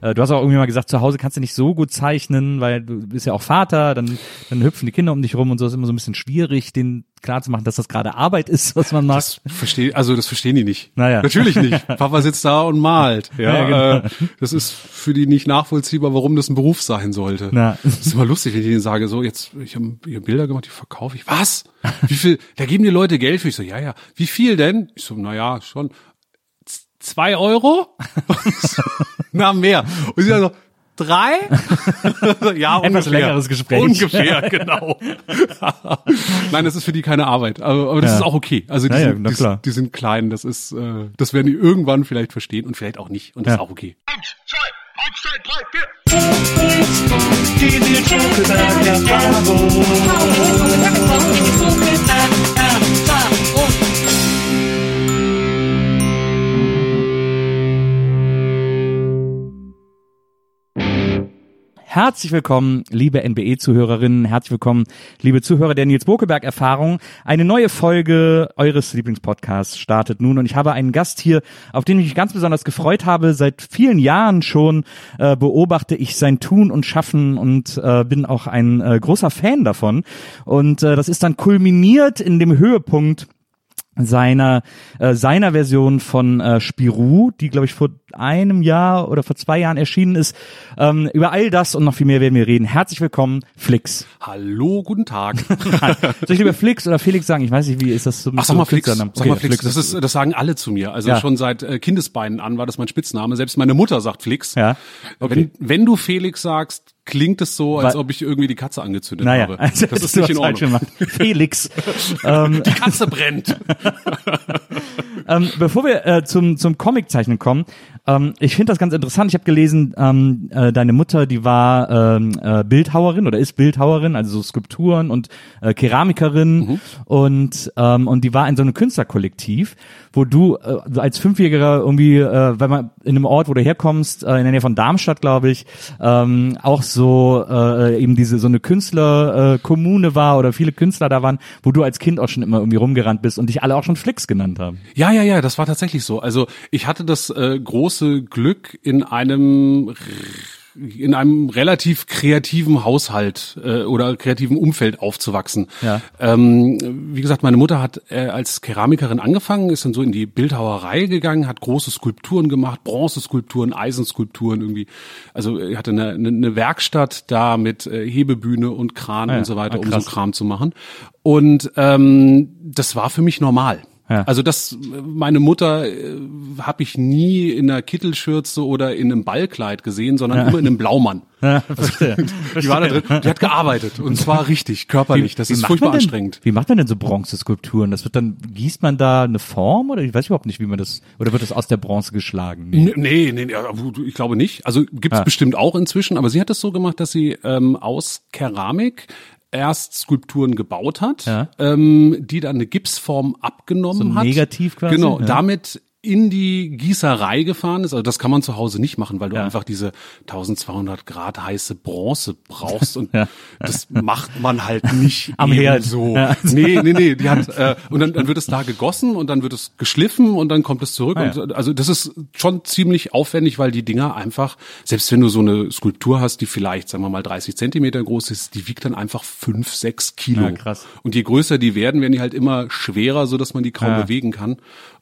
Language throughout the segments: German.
Äh, Du hast auch irgendwie mal gesagt, zu Hause kannst du nicht so gut zeichnen, weil du bist ja auch Vater, dann, dann hüpfen die Kinder um dich rum und so ist immer so ein bisschen schwierig, denen klarzumachen, dass das gerade Arbeit ist, was man macht. Das versteh, also das verstehen die nicht. Naja. Natürlich nicht. Papa sitzt da und malt. Ja, Ja, genau. äh, das ist für die nicht nachvollziehbar, warum das ein Beruf sein sollte. Na. Das ist immer lustig, wenn ich denen sage, so jetzt, ich habe hier Bilder gemacht, die verkaufe ich. Was? Wie viel? Da geben die Leute Geld für. Ich so, ja, ja. Wie viel denn? Ich so, na ja, schon zwei Euro. na mehr. Und sie sagen so. Drei? ja, Etwas ungefähr. längeres Gespräch. Ungefähr, genau. Nein, das ist für die keine Arbeit, aber, aber das Ja. ist auch okay. Also die, Ja, ja, sind, na die, klar. die sind klein, das ist, äh, das werden die irgendwann vielleicht verstehen und vielleicht auch nicht und das Ja. ist auch okay. Herzlich willkommen, liebe NBE-Zuhörerinnen, herzlich willkommen, liebe Zuhörer der Nils Bokeberg-Erfahrung. Eine neue Folge eures Lieblingspodcasts startet nun und ich habe einen Gast hier, auf den ich mich ganz besonders gefreut habe. Seit vielen Jahren schon äh, beobachte ich sein Tun und Schaffen und äh, bin auch ein äh, großer Fan davon. Und äh, das ist dann kulminiert in dem Höhepunkt seiner äh, seiner Version von äh, Spirou, die glaube ich vor einem Jahr oder vor zwei Jahren erschienen ist. Ähm, über all das und noch viel mehr werden wir reden. Herzlich willkommen, Flix. Hallo, guten Tag. Soll ich lieber Flix oder Felix sagen? Ich weiß nicht, wie ist das so? Ach, sag mal Flix. Künstlername? Sag mal Okay, Flix. Das ist, das sagen alle zu mir. Also Ja. schon seit äh, Kindesbeinen an war das mein Spitzname. Selbst meine Mutter sagt Flix. Ja, okay. Wenn, wenn du Felix sagst, klingt es so, als Weil- ob ich irgendwie die Katze angezündet Naja, habe. also das ist nicht in Ordnung. Felix. ähm, Die Katze brennt. ähm, bevor wir äh, zum, zum Comiczeichnen kommen, ähm, ich finde das ganz interessant. Ich habe gelesen, ähm, äh, deine Mutter, die war ähm, äh, Bildhauerin oder ist Bildhauerin, also so Skulpturen und äh, Keramikerin und ähm, und die war in so einem Künstlerkollektiv, wo du äh, als Fünfjähriger irgendwie, äh, wenn man in einem Ort, wo du herkommst, äh, in der Nähe von Darmstadt, glaube ich, ähm, auch so äh, eben diese so eine Künstlerkommune äh, war oder viele Künstler da waren, wo du als Kind auch schon immer irgendwie rumgerannt bist und dich alle auch schon Flix genannt haben. Ja, ja, ja, das war tatsächlich so. Also ich hatte das äh, große Glück in einem in einem relativ kreativen Haushalt äh, oder kreativen Umfeld aufzuwachsen. Ja. Ähm, wie gesagt, meine Mutter hat äh, als Keramikerin angefangen, ist dann so in die Bildhauerei gegangen, hat große Skulpturen gemacht, Bronzeskulpturen, Eisenskulpturen irgendwie. Also er hatte eine, eine, Werkstatt da mit äh, Hebebühne und Kran Ah ja. und so weiter, Ah, um so. Kram zu machen. Und ähm, das war für mich normal. Ja. Also das, meine Mutter äh, habe ich nie in einer Kittelschürze oder in einem Ballkleid gesehen, sondern immer in einem Blaumann. Ja, verstehe. Die war da drin, die hat gearbeitet und zwar richtig, körperlich. Das ist furchtbar denn, anstrengend. Wie macht man denn so Bronzeskulpturen? Das wird dann, gießt man da eine Form oder ich weiß überhaupt nicht, wie man das, oder wird das aus der Bronze geschlagen? Nee, nee, nee, aber ich glaube nicht. Also gibt's Ja. bestimmt auch inzwischen, aber sie hat es so gemacht, dass sie ähm, aus Keramik erst Skulpturen gebaut hat, Ja. ähm, die dann eine Gipsform abgenommen So hat. negativ quasi, Genau, ja. damit in die Gießerei gefahren ist. Also das kann man zu Hause nicht machen, weil du Ja. einfach diese 1200 Grad heiße Bronze brauchst und Ja. das macht man halt nicht Am Herd. so. Ja. Nee, nee, nee, die hat äh, und dann, dann wird es da gegossen und dann wird es geschliffen und dann kommt es zurück. Ah, und, also das ist schon ziemlich aufwendig, weil die Dinger einfach, selbst wenn du so eine Skulptur hast, die vielleicht, sagen wir mal, 30 Zentimeter groß ist, die wiegt dann einfach fünf, sechs Kilo. Krass. Und je größer die werden, werden die halt immer schwerer, so dass man die kaum bewegen kann.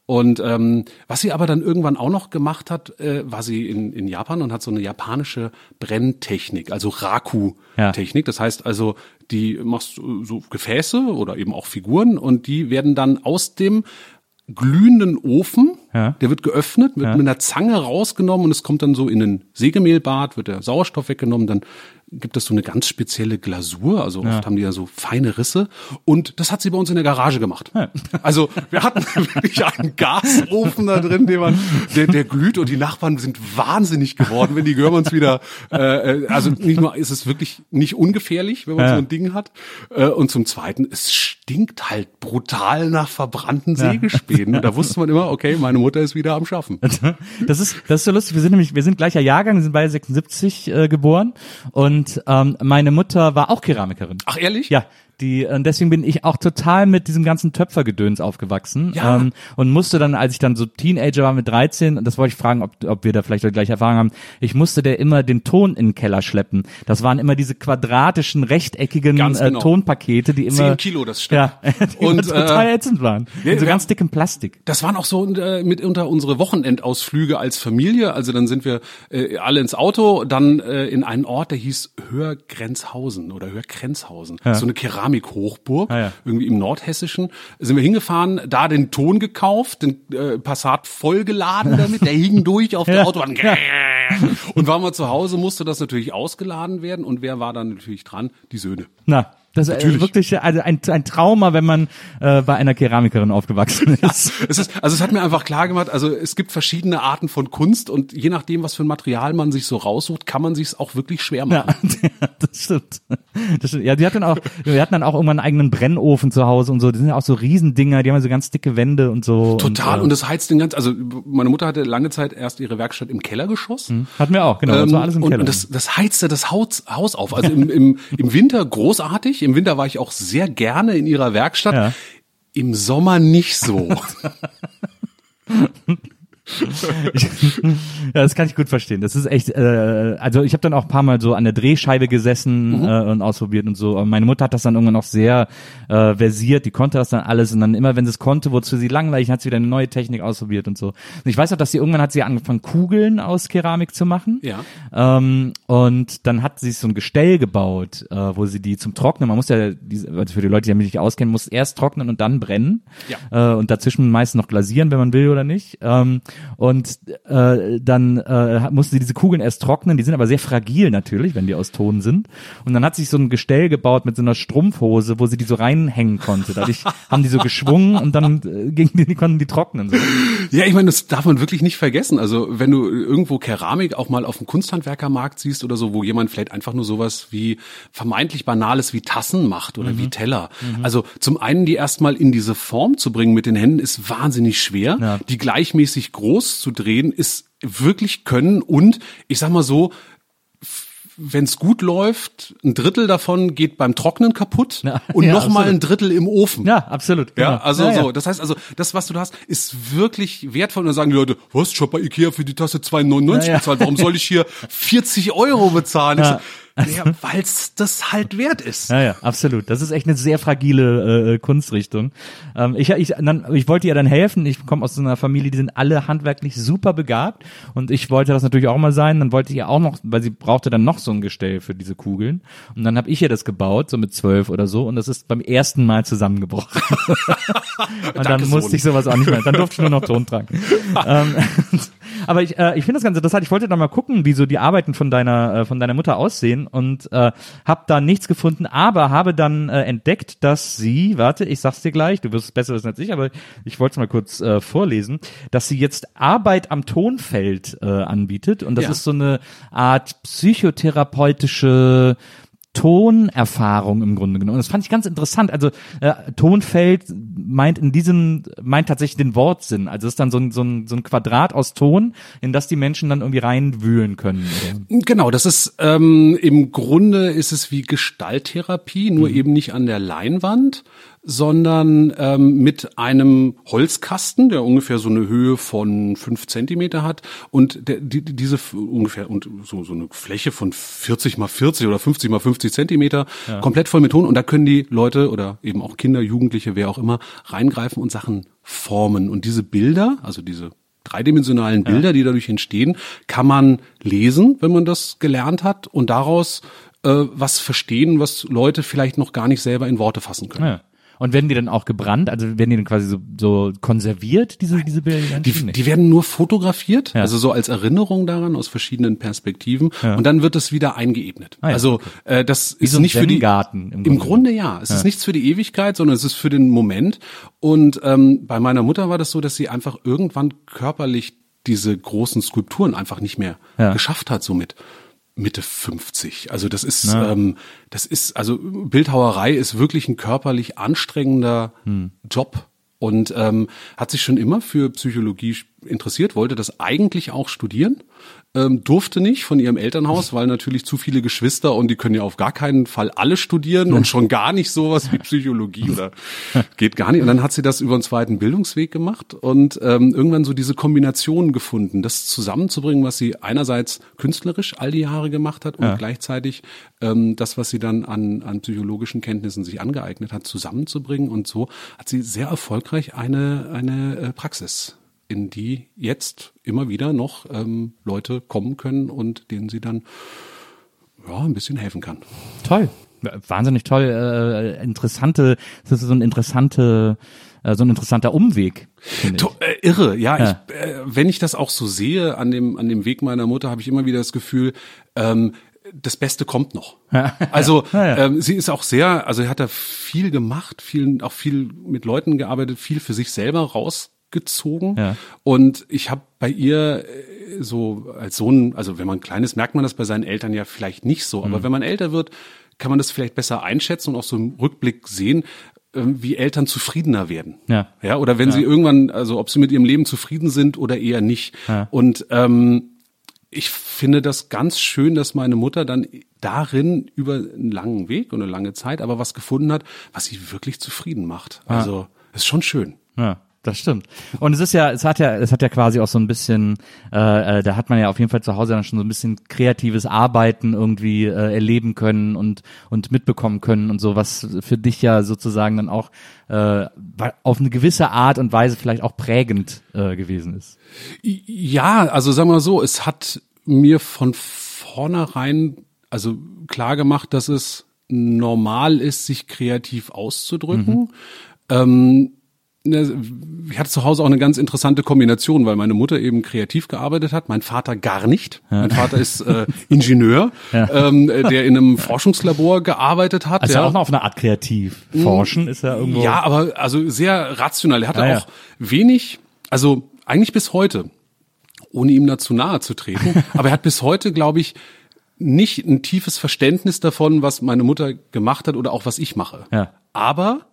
Und ähm, was sie aber dann irgendwann auch noch gemacht hat, äh, war sie in, in Japan und hat so eine japanische Brenntechnik, also Raku-Technik. Das heißt also, die machst so Gefäße oder eben auch Figuren und die werden dann aus dem glühenden Ofen, Ja. der wird geöffnet, wird mit einer Zange rausgenommen und es kommt dann so in ein Sägemehlbad, wird der Sauerstoff weggenommen, dann gibt es so eine ganz spezielle Glasur, also oft haben die ja so feine Risse und das hat sie bei uns in der Garage gemacht. Also wir hatten wirklich einen Gasofen da drin, den man, der, der glüht und die Nachbarn sind wahnsinnig geworden, wenn die Görmanns wieder, äh, äh, also nicht nur ist es wirklich nicht ungefährlich, wenn man Ja. so ein Ding hat äh, und zum Zweiten, es stinkt halt brutal nach verbrannten Sägespänen. Und da wusste man immer, okay, meine Mutter ist wieder am Schaffen. Das ist, das ist so lustig. Wir sind nämlich, wir sind gleicher Jahrgang, wir sind beide 76 äh, geboren und ähm, meine Mutter war auch Keramikerin. Ach ehrlich? Ja, die, und deswegen bin ich auch total mit diesem ganzen Töpfergedöns aufgewachsen. Ja. Ähm, und musste dann, als ich dann so Teenager war mit 13, und das wollte ich fragen, ob, ob wir da vielleicht die gleiche Erfahrung haben, ich musste der immer den Ton in den Keller schleppen. Das waren immer diese quadratischen, rechteckigen äh, genau. Tonpakete, die immer. Zehn Kilo das Stück. Ja, die Und, immer total äh, ätzend waren. ja, in so ganz dickem Plastik. Das waren auch so äh, mitunter unsere Wochenendausflüge als Familie. Also dann sind wir äh, alle ins Auto, dann äh, in einen Ort, der hieß Hörgrenzhausen oder Hörgrenzhausen. So eine Keramikhochburg, Ah, ja. irgendwie im Nordhessischen. Sind wir hingefahren, da den Ton gekauft, den äh, Passat vollgeladen damit, der hing durch auf der Autobahn. Und waren wir zu Hause, musste das natürlich ausgeladen werden. Und wer war dann natürlich dran? Die Söhne. Na, das ist Natürlich. wirklich also ein, ein Trauma, wenn man äh, bei einer Keramikerin aufgewachsen ist. Es ist, also es hat mir einfach klar gemacht, also es gibt verschiedene Arten von Kunst und je nachdem, was für ein Material man sich so raussucht, kann man sich es auch wirklich schwer machen. Ja, das stimmt. Das stimmt. Ja, die hatten auch, wir hatten dann auch irgendwann einen eigenen Brennofen zu Hause und so. Die sind ja auch so Riesendinger, die haben ja so ganz dicke Wände und so. Total. Und, Und, äh, das heizt den ganz, also meine Mutter hatte lange Zeit erst ihre Werkstatt im Kellergeschoss. hatten wir auch, genau. das Ähm, war alles im und, Keller. und das, das heizte das Haus, Haus auf. Also im, im, im Winter großartig. Im Winter war ich auch sehr gerne in ihrer Werkstatt. Ja. Im Sommer nicht so. ja, das kann ich gut verstehen. Das ist echt, äh, also ich habe dann auch ein paar Mal so an der Drehscheibe gesessen äh, und ausprobiert und so. Aber meine Mutter hat das dann irgendwann auch sehr äh, versiert, die konnte das dann alles und dann immer, wenn sie es konnte, wurde es für sie langweilig, hat sie wieder eine neue Technik ausprobiert und so. Und ich weiß auch, dass sie irgendwann hat sie angefangen, Kugeln aus Keramik zu machen. Ja. Ähm, und dann hat sie so ein Gestell gebaut, äh, wo sie die zum Trocknen, man muss ja, diese, also für die Leute, die damit nicht auskennen, muss erst trocknen und dann brennen. Ja. Äh, und dazwischen meistens noch glasieren, wenn man will oder nicht. Ähm, und äh, dann äh, musste sie diese Kugeln erst trocknen, die sind aber sehr fragil natürlich, wenn die aus Ton sind. Und dann hat sich so ein Gestell gebaut mit so einer Strumpfhose, wo sie die so reinhängen konnte. Dadurch haben die so geschwungen und dann äh, gingen die, die konnten die trocknen. So. Ja, ich meine, das darf man wirklich nicht vergessen. Also wenn du irgendwo Keramik auch mal auf dem Kunsthandwerkermarkt siehst oder so, wo jemand vielleicht einfach nur sowas wie vermeintlich Banales wie Tassen macht oder wie Teller. Also zum einen die erstmal in diese Form zu bringen mit den Händen ist wahnsinnig schwer. Ja. Die gleichmäßig groß zu drehen ist wirklich können und ich sag mal so, wenn es gut läuft, ein Drittel davon geht beim Trocknen kaputt Ja, und ja, noch mal absolut. ein Drittel im Ofen. Ja, absolut. Ja, genau. also ja, so. Ja. Das heißt also, das, was du da hast, ist wirklich wertvoll. Und dann sagen die Leute, was, ich hab bei Ikea für die Tasse 2,99 Ja, ja. bezahlt. Warum soll ich hier 40 Euro bezahlen? Ich Ja. ja, weil's das halt wert ist. Ja, ja, absolut. Das ist echt eine sehr fragile äh, Kunstrichtung. Ähm, ich, ich, dann, ich wollte ihr dann helfen. Ich komme aus so einer Familie, die sind alle handwerklich super begabt. Und ich wollte das natürlich auch mal sein. Dann wollte ich ihr auch noch, weil sie brauchte dann noch so ein Gestell für diese Kugeln. Und dann habe ich ihr das gebaut, so mit zwölf oder so. Und das ist beim ersten Mal zusammengebrochen. und dann Danke, musste Sohn. ich sowas auch nicht mehr. Dann durfte ich nur noch Ton tragen. ähm, aber ich, äh, ich finde das ganz interessant. Ich wollte da mal gucken, wie so die Arbeiten von deiner, äh, von deiner Mutter aussehen und äh, habe da nichts gefunden, aber habe dann äh, entdeckt, dass sie, warte, ich sag's dir gleich, du wirst es besser wissen als ich, aber ich wollte es mal kurz äh, vorlesen, dass sie jetzt Arbeit am Tonfeld äh, anbietet und das Ja. ist so eine Art psychotherapeutische Tonerfahrung im Grunde genommen. Das fand ich ganz interessant. Also äh, Tonfeld meint in diesem meint tatsächlich den Wortsinn. Also es ist dann so ein, so ein, so ein Quadrat aus Ton, in das die Menschen dann irgendwie reinwühlen können. Oder? Genau, das ist ähm, im Grunde ist es wie Gestalttherapie, nur eben nicht an der Leinwand, sondern ähm, mit einem Holzkasten, der ungefähr so eine Höhe von fünf Zentimeter hat. Und der, die, diese ungefähr und so so eine Fläche von 40 mal 40 oder 50 mal 50 Zentimeter komplett voll mit Ton und da können die Leute oder eben auch Kinder, Jugendliche, wer auch immer reingreifen und Sachen formen. Und diese Bilder, also diese dreidimensionalen Bilder, die dadurch entstehen, kann man lesen, wenn man das gelernt hat und daraus äh, was verstehen, was Leute vielleicht noch gar nicht selber in Worte fassen können. Ja. Und werden die dann auch gebrannt? Also werden die dann quasi so, so konserviert, diese, diese Bilder? die Die, werden nur fotografiert, Ja. also so als Erinnerung daran aus verschiedenen Perspektiven und dann wird es wieder eingeebnet. Ah ja, also äh, das ist so nicht für die Zen-Garten im Im, Grunde. Ja, es ist nichts für die Ewigkeit, sondern es ist für den Moment. Und ähm, bei meiner Mutter war das so, dass sie einfach irgendwann körperlich diese großen Skulpturen einfach nicht mehr Ja. geschafft hat, so mit Mitte 50. Also das ist, ähm, das ist, also Bildhauerei ist wirklich ein körperlich anstrengender Hm. Job und ähm, hat sich schon immer für Psychologie interessiert, wollte das eigentlich auch studieren, ähm, durfte nicht von ihrem Elternhaus, weil natürlich zu viele Geschwister und die können ja auf gar keinen Fall alle studieren und schon gar nicht sowas wie Psychologie oder geht gar nicht. Und dann hat sie das über einen zweiten Bildungsweg gemacht und ähm, irgendwann so diese Kombination gefunden, das zusammenzubringen, was sie einerseits künstlerisch all die Jahre gemacht hat und gleichzeitig ähm, das, was sie dann an, an psychologischen Kenntnissen sich angeeignet hat, zusammenzubringen. Und so hat sie sehr erfolgreich eine, eine äh, Praxis in die jetzt immer wieder noch ähm, Leute kommen können und denen sie dann ja, ein bisschen helfen kann. Toll. Wahnsinnig toll. Äh, interessante, das ist so ein interessante, äh, so ein interessanter Umweg. äh, irre, ja. Ja. Ich, äh, wenn ich das auch so sehe an dem an dem Weg meiner Mutter, habe ich immer wieder das Gefühl, ähm, das Beste kommt noch. Also Ähm, sie ist auch sehr, also sie hat da viel gemacht, viel auch viel mit Leuten gearbeitet, viel für sich selber rausgezogen. Ja. Und ich habe bei ihr äh, so als Sohn, also wenn man klein ist, merkt man das bei seinen Eltern ja vielleicht nicht so. Mhm. Aber wenn man älter wird, kann man das vielleicht besser einschätzen und auch so im Rückblick sehen, ähm, wie Eltern zufriedener werden. Ja. Ja, oder wenn sie irgendwann, also ob sie mit ihrem Leben zufrieden sind oder eher nicht. Und ähm, ich finde das ganz schön, dass meine Mutter dann darin über einen langen Weg und eine lange Zeit aber was gefunden hat, was sie wirklich zufrieden macht. Also ist schon schön. Ja, das stimmt. Und es ist ja, es hat ja, es hat ja quasi auch so ein bisschen, äh, äh, da hat man ja auf jeden Fall zu Hause dann schon so ein bisschen kreatives Arbeiten irgendwie äh, erleben können und und mitbekommen können und so, was für dich ja sozusagen dann auch äh, auf eine gewisse Art und Weise vielleicht auch prägend äh, gewesen ist. Ja, also sagen wir so, es hat mir von vornherein also klar gemacht, dass es normal ist, sich kreativ auszudrücken. Ähm, ne, ich hatte zu Hause auch eine ganz interessante Kombination, weil meine Mutter eben kreativ gearbeitet hat, mein Vater gar nicht. Mein Vater ist äh, Ingenieur, ähm, der in einem Forschungslabor gearbeitet hat. Also ja. auch noch auf eine Art kreativ. Forschen ist ja irgendwo. Ja, aber also sehr rational. Er hatte Ah, ja. auch wenig, also eigentlich bis heute, ohne ihm dazu nahe zu treten, aber er hat bis heute, glaube ich, nicht ein tiefes Verständnis davon, was meine Mutter gemacht hat oder auch was ich mache. Ja. Aber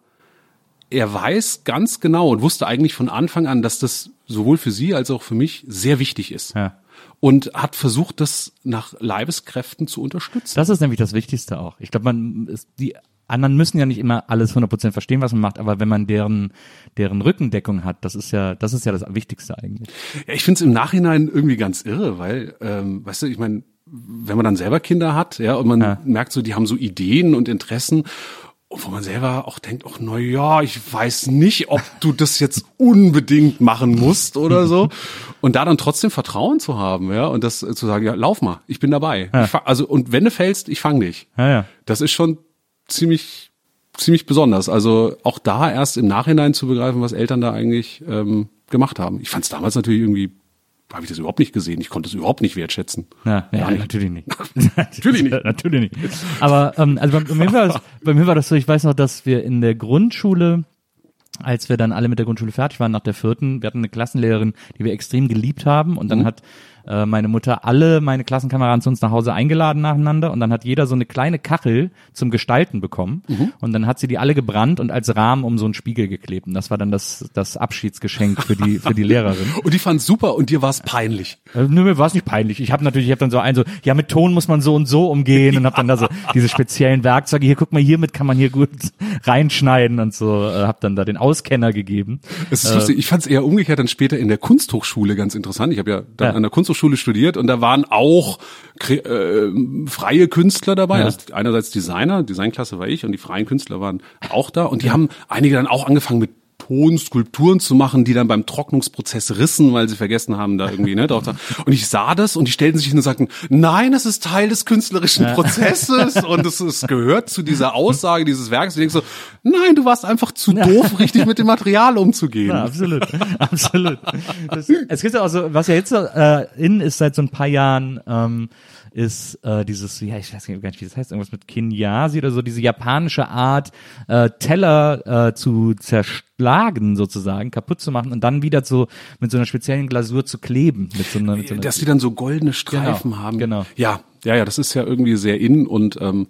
er weiß ganz genau und wusste eigentlich von Anfang an, dass das sowohl für sie als auch für mich sehr wichtig ist. Ja. Und hat versucht, das nach Leibeskräften zu unterstützen. Das ist nämlich das Wichtigste auch. Ich glaube, man ist, die anderen müssen ja nicht immer alles 100% verstehen, was man macht, aber wenn man deren deren Rückendeckung hat, das ist ja das ist ja das Wichtigste eigentlich. Ja, ich finde es im Nachhinein irgendwie ganz irre, weil, ähm, weißt du, ich meine, wenn man dann selber Kinder hat, ja, und man Ja. merkt so, die haben so Ideen und Interessen, wo man selber auch denkt, ach na ja, ich weiß nicht, ob du das jetzt unbedingt machen musst oder so. Und da dann trotzdem Vertrauen zu haben, ja, und das äh, zu sagen, ja, lauf mal, ich bin dabei. Ich fang, also und wenn du fällst, ich fang dich. Ja, ja. Das ist schon ziemlich ziemlich besonders. Also auch da erst im Nachhinein zu begreifen, was Eltern da eigentlich ähm, gemacht haben. Ich fand es damals natürlich irgendwie, habe ich das überhaupt nicht gesehen. Ich konnte es überhaupt nicht wertschätzen. Ja, ja, nicht. natürlich nicht. Natürlich nicht. natürlich nicht. Aber ähm, also bei, bei, mir war das, bei mir war das so, ich weiß noch, dass wir in der Grundschule, als wir dann alle mit der Grundschule fertig waren, nach der vierten, wir hatten eine Klassenlehrerin, die wir extrem geliebt haben und dann hat äh, meine Mutter alle meine Klassenkameraden zu uns nach Hause eingeladen nacheinander und dann hat jeder so eine kleine Kachel zum Gestalten bekommen Mhm. und dann hat sie die alle gebrannt und als Rahmen um so einen Spiegel geklebt und das war dann das, das Abschiedsgeschenk für die, für die Lehrerin. Und die fand's super und dir war's peinlich. Äh, Nö, mir war es nicht peinlich. Ich habe natürlich, ich habe dann so ein so, ja, mit Ton muss man so und so umgehen und habe dann da so diese speziellen Werkzeuge. Hier, guck mal, hiermit kann man hier gut reinschneiden und so. Äh, habe dann da den Auskenner gegeben. Es ist lustig. Ich fand es eher umgekehrt dann später in der Kunsthochschule ganz interessant. Ich habe ja dann Ja. an der Kunsthochschule studiert und da waren auch äh, freie Künstler dabei. Ja. Also einerseits Designer, Designklasse war ich und die freien Künstler waren auch da und die haben einige dann auch angefangen mit Tonskulpturen zu machen, die dann beim Trocknungsprozess rissen, weil sie vergessen haben, da irgendwie, ne, drauf Und ich sah das und die stellten sich hin und sagten, nein, das ist Teil des künstlerischen Prozesses und es, es gehört zu dieser Aussage dieses Werkes. Und ich denk so, nein, du warst einfach zu doof, richtig mit dem Material umzugehen. Ja, absolut, absolut. Das, es gibt ja auch so, was ja jetzt äh, in ist seit so ein paar Jahren, ähm, ist äh, dieses, ja, ich weiß gar nicht, wie das heißt, irgendwas mit Kinyasi oder so, diese japanische Art, äh, Teller äh, zu zerschlagen sozusagen, kaputt zu machen und dann wieder so mit so einer speziellen Glasur zu kleben. Mit so einer, mit so einer dass die dann so goldene Streifen Genau, haben. genau. Ja, ja, ja, das ist ja irgendwie sehr in und ähm,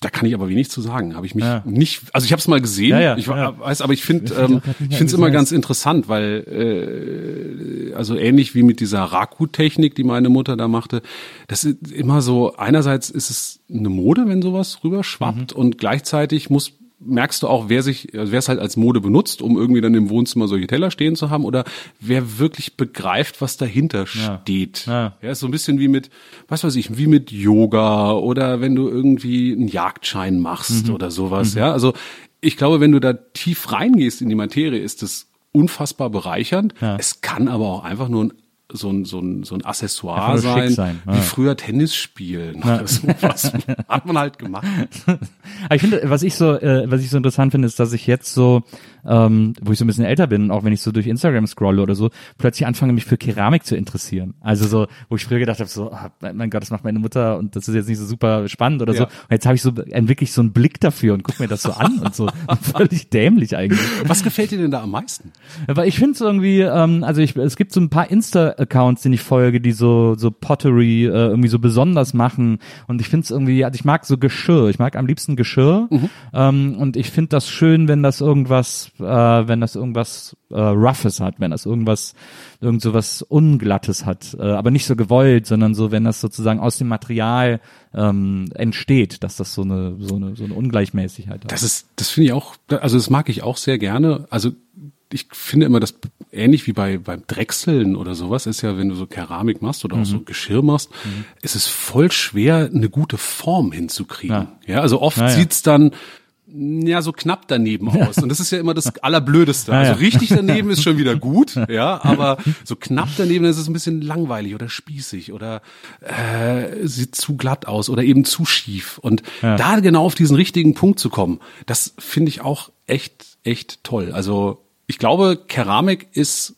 da kann ich aber wenig zu sagen. Habe ich mich Ja. nicht, also ich habe es mal gesehen, Ja, ja, ich weiß, aber ich finde, ähm, ich mehr, finde es immer ganz interessant, weil äh, also ähnlich wie mit dieser Raku-Technik, die meine Mutter da machte, das ist immer so. Einerseits ist es eine Mode, wenn sowas rüberschwappt, Mhm. und gleichzeitig muss merkst du auch, wer sich, also wer es halt als Mode benutzt, um irgendwie dann im Wohnzimmer solche Teller stehen zu haben, oder wer wirklich begreift, was dahinter Ja. steht. Ja. Ja, ist so ein bisschen wie mit, was weiß ich, wie mit Yoga oder wenn du irgendwie einen Jagdschein machst Mhm. oder sowas. Ja, also ich glaube, wenn du da tief reingehst in die Materie, ist es unfassbar bereichernd. Ja. Es kann aber auch einfach nur ein so ein, so ein, so ein Accessoire sein, sein, ja. wie früher Tennis spielen oder sowas. Hat man halt gemacht. Aber ich finde, was ich so, äh, was ich so interessant finde, ist, dass ich jetzt so, ähm, wo ich so ein bisschen älter bin, auch wenn ich so durch Instagram scrolle oder so, plötzlich anfange, mich für Keramik zu interessieren. Also so, wo ich früher gedacht habe, so, ah, mein Gott, das macht meine Mutter und das ist jetzt nicht so super spannend oder so. Ja. Und jetzt habe ich so entwickle ich so einen Blick dafür und guck mir das so an und so. Völlig dämlich eigentlich. Was gefällt dir denn da am meisten? Aber ich finde es irgendwie, ähm, also ich, es gibt so ein paar Insta-Accounts, denen ich folge, die so so Pottery äh, irgendwie so besonders machen. Und ich finde es irgendwie, also ich mag so Geschirr. Ich mag am liebsten Geschirr. Ähm, und ich finde das schön, wenn das irgendwas, äh, wenn das irgendwas äh, Roughes hat, wenn das irgendwas, irgend so was Unglattes hat. Äh, aber nicht so gewollt, sondern so, wenn das sozusagen aus dem Material ähm, entsteht, dass das so eine so eine so eine Ungleichmäßigkeit hat. Das ist, das finde ich auch, also das mag ich auch sehr gerne. Also ich finde immer, das ähnlich wie bei beim Drechseln oder sowas ist ja, wenn du so Keramik machst oder auch so Geschirr machst, ist es voll schwer, eine gute Form hinzukriegen. Ja, also oft Ja, ja. sieht's dann ja so knapp daneben aus und das ist ja immer das allerblödeste. Also richtig daneben ist schon wieder gut, ja, aber so knapp daneben ist es ein bisschen langweilig oder spießig oder äh, sieht zu glatt aus oder eben zu schief und Ja. da genau auf diesen richtigen Punkt zu kommen, das finde ich auch echt echt toll. Also ich glaube, Keramik ist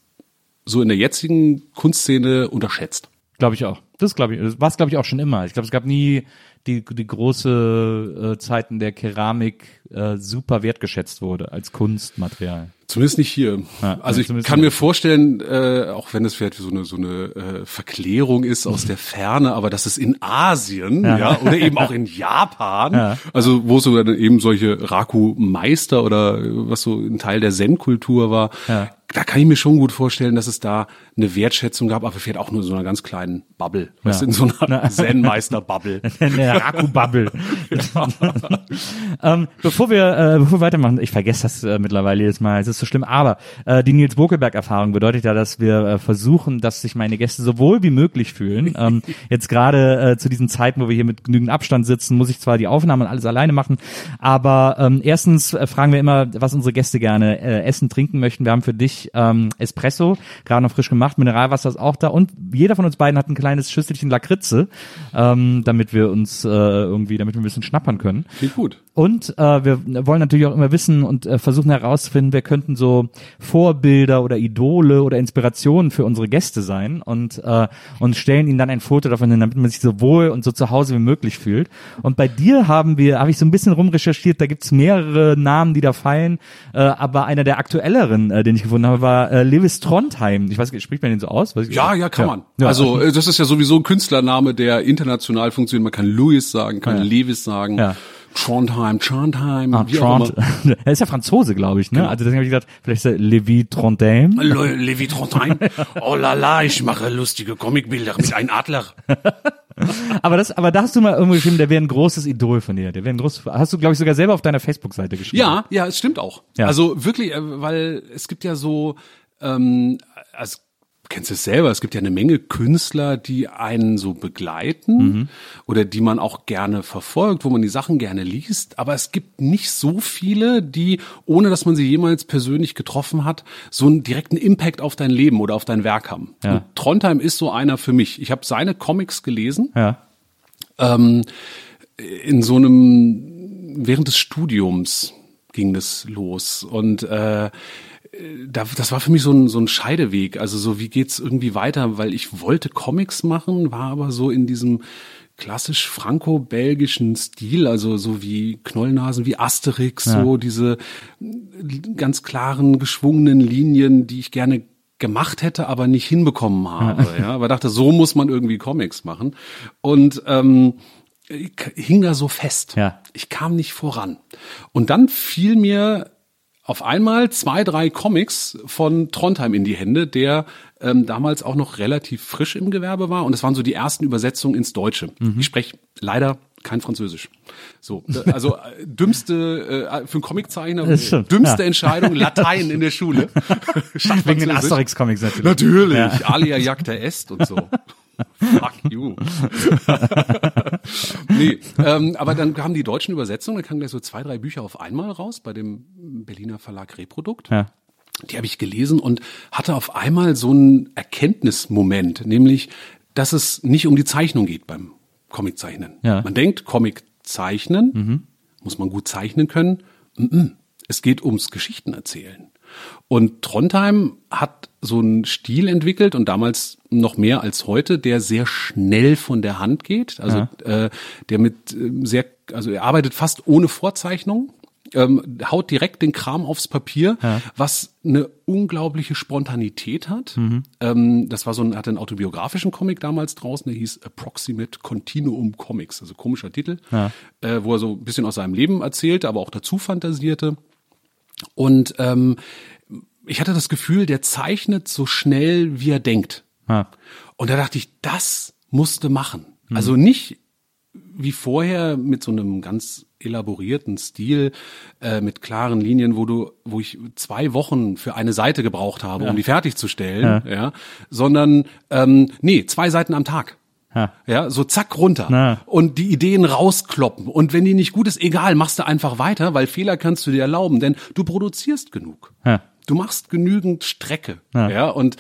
so in der jetzigen Kunstszene unterschätzt. Glaube ich auch. Das glaube ich. Das war es glaube ich auch schon immer. Ich glaube, es gab nie die die große äh, Zeiten der Keramik äh, super wertgeschätzt wurde als Kunstmaterial. Zumindest nicht hier. Ja, also ich kann mir vorstellen, äh, auch wenn es vielleicht so eine so eine äh, Verklärung ist aus der Ferne, aber dass es in Asien, ja, oder eben auch in Japan, Ja. also wo so dann eben solche Raku-Meister oder was so ein Teil der Zen-Kultur war, Ja. Da kann ich mir schon gut vorstellen, dass es da eine Wertschätzung gab, aber vielleicht auch nur in so einer ganz kleinen Bubble, was Ja. in so einer Zen-Meister-Bubble. Eine Akku-Bubble. ähm, bevor wir äh, bevor wir weitermachen, ich vergesse das äh, mittlerweile jedes Mal, es ist so schlimm, aber äh, die Nils Bokelberg-Erfahrung bedeutet ja, dass wir äh, versuchen, dass sich meine Gäste so wohl wie möglich fühlen. Ähm, jetzt gerade äh, zu diesen Zeiten, wo wir hier mit genügend Abstand sitzen, muss ich zwar die Aufnahmen und alles alleine machen, aber ähm, erstens äh, fragen wir immer, was unsere Gäste gerne äh, essen, trinken möchten. Wir haben für dich ähm, Espresso, gerade noch frisch gemacht, Mineralwasser ist auch da und jeder von uns beiden hat ein kleines Schüsselchen Lakritze, ähm, damit wir uns äh, irgendwie, damit wir ein bisschen schnappern können. Klingt gut. Und äh, wir wollen natürlich auch immer wissen und äh, versuchen herauszufinden, wer könnten so Vorbilder oder Idole oder Inspirationen für unsere Gäste sein und äh, und stellen ihnen dann ein Foto davon hin, damit man sich so wohl und so zu Hause wie möglich fühlt. Und bei dir haben wir, habe ich so ein bisschen rumrecherchiert, da gibt's mehrere Namen, die da fallen, äh, aber einer der aktuelleren, äh, den ich gefunden war äh, Lewis Trondheim. Ich weiß nicht, spricht man den so aus? Weiß ich Ja, ja, kann man. Ja. Also äh, das ist ja sowieso ein Künstlername, der international funktioniert. Man kann Louis sagen, kann Ja. Lewis sagen, Ja. Trondheim, Trondheim, Ah, Trond. er ist ja Franzose, glaube ich, ne? Genau. Also deswegen habe ich gedacht, vielleicht ist er Levi Trondheim. Le Levi Trondheim. Oh la la, ich mache lustige Comicbilder mit einem Adler. Aber das, aber da hast du mal irgendwo geschrieben, der wäre ein großes Idol von dir. Der wäre ein großes, hast du, glaube ich, sogar selber auf deiner Facebook-Seite geschrieben. Ja, ja, es stimmt auch. Ja. Also wirklich, äh, weil es gibt ja so, ähm, also kennst es selber, es gibt ja eine Menge Künstler, die einen so begleiten oder die man auch gerne verfolgt, wo man die Sachen gerne liest. Aber es gibt nicht so viele, die, ohne dass man sie jemals persönlich getroffen hat, so einen direkten Impact auf dein Leben oder auf dein Werk haben. Ja. Und Trondheim ist so einer für mich. Ich habe seine Comics gelesen Ja. ähm, in so einem während des Studiums ging das los und äh, das war für mich so ein, so ein Scheideweg. Also so, wie geht's irgendwie weiter? Weil ich wollte Comics machen, war aber so in diesem klassisch franco-belgischen Stil, also so wie Knollnasen, wie Asterix, so diese ganz klaren, geschwungenen Linien, die ich gerne gemacht hätte, aber nicht hinbekommen habe. Ja, aber dachte, so muss man irgendwie Comics machen. Und ähm, ich hing da so fest. Ja. Ich kam nicht voran. Und dann fiel mir auf einmal zwei, drei Comics von Trondheim in die Hände, der ähm, damals auch noch relativ frisch im Gewerbe war. Und es waren so die ersten Übersetzungen ins Deutsche. Ich spreche leider kein Französisch. So, also äh, dümmste äh, für einen Comiczeichner, Das dümmste ja. Entscheidung Latein in der Schule. Wegen den Französisch. Asterix-Comics natürlich. Natürlich, Ja. alia jacta est und so. Fuck you. nee, ähm, aber dann kamen die deutschen Übersetzungen, dann kamen gleich so zwei, drei Bücher auf einmal raus bei dem Berliner Verlag Reprodukt. Ja. Die habe ich gelesen und hatte auf einmal so einen Erkenntnismoment, nämlich, dass es nicht um die Zeichnung geht beim Comiczeichnen. Ja. Man denkt, Comic zeichnen, muss man gut zeichnen können. Es geht ums Geschichten erzählen. Und Trondheim hat so einen Stil entwickelt und damals noch mehr als heute, der sehr schnell von der Hand geht. Also äh, der mit äh, sehr, also er arbeitet fast ohne Vorzeichnung, ähm, haut direkt den Kram aufs Papier, was eine unglaubliche Spontanität hat. Ähm, das war so ein, er hatte einen autobiografischen Comic damals draußen, der hieß Approximate Continuum Comics, also komischer Titel, äh, wo er so ein bisschen aus seinem Leben erzählte, aber auch dazu fantasierte. Und ähm, ich hatte das Gefühl, der zeichnet so schnell, wie er denkt. Ja. Und da dachte ich, das musste machen. Also nicht wie vorher mit so einem ganz elaborierten Stil, äh, mit klaren Linien, wo du, wo ich zwei Wochen für eine Seite gebraucht habe, um die fertigzustellen, ja, sondern ähm, nee, zwei Seiten am Tag. Ja. Ja, so zack runter. Na. Und die Ideen rauskloppen. Und wenn die nicht gut ist, egal, machst du einfach weiter, weil Fehler kannst du dir erlauben, denn du produzierst genug. Ja. Du machst genügend Strecke. Ja. Ja, und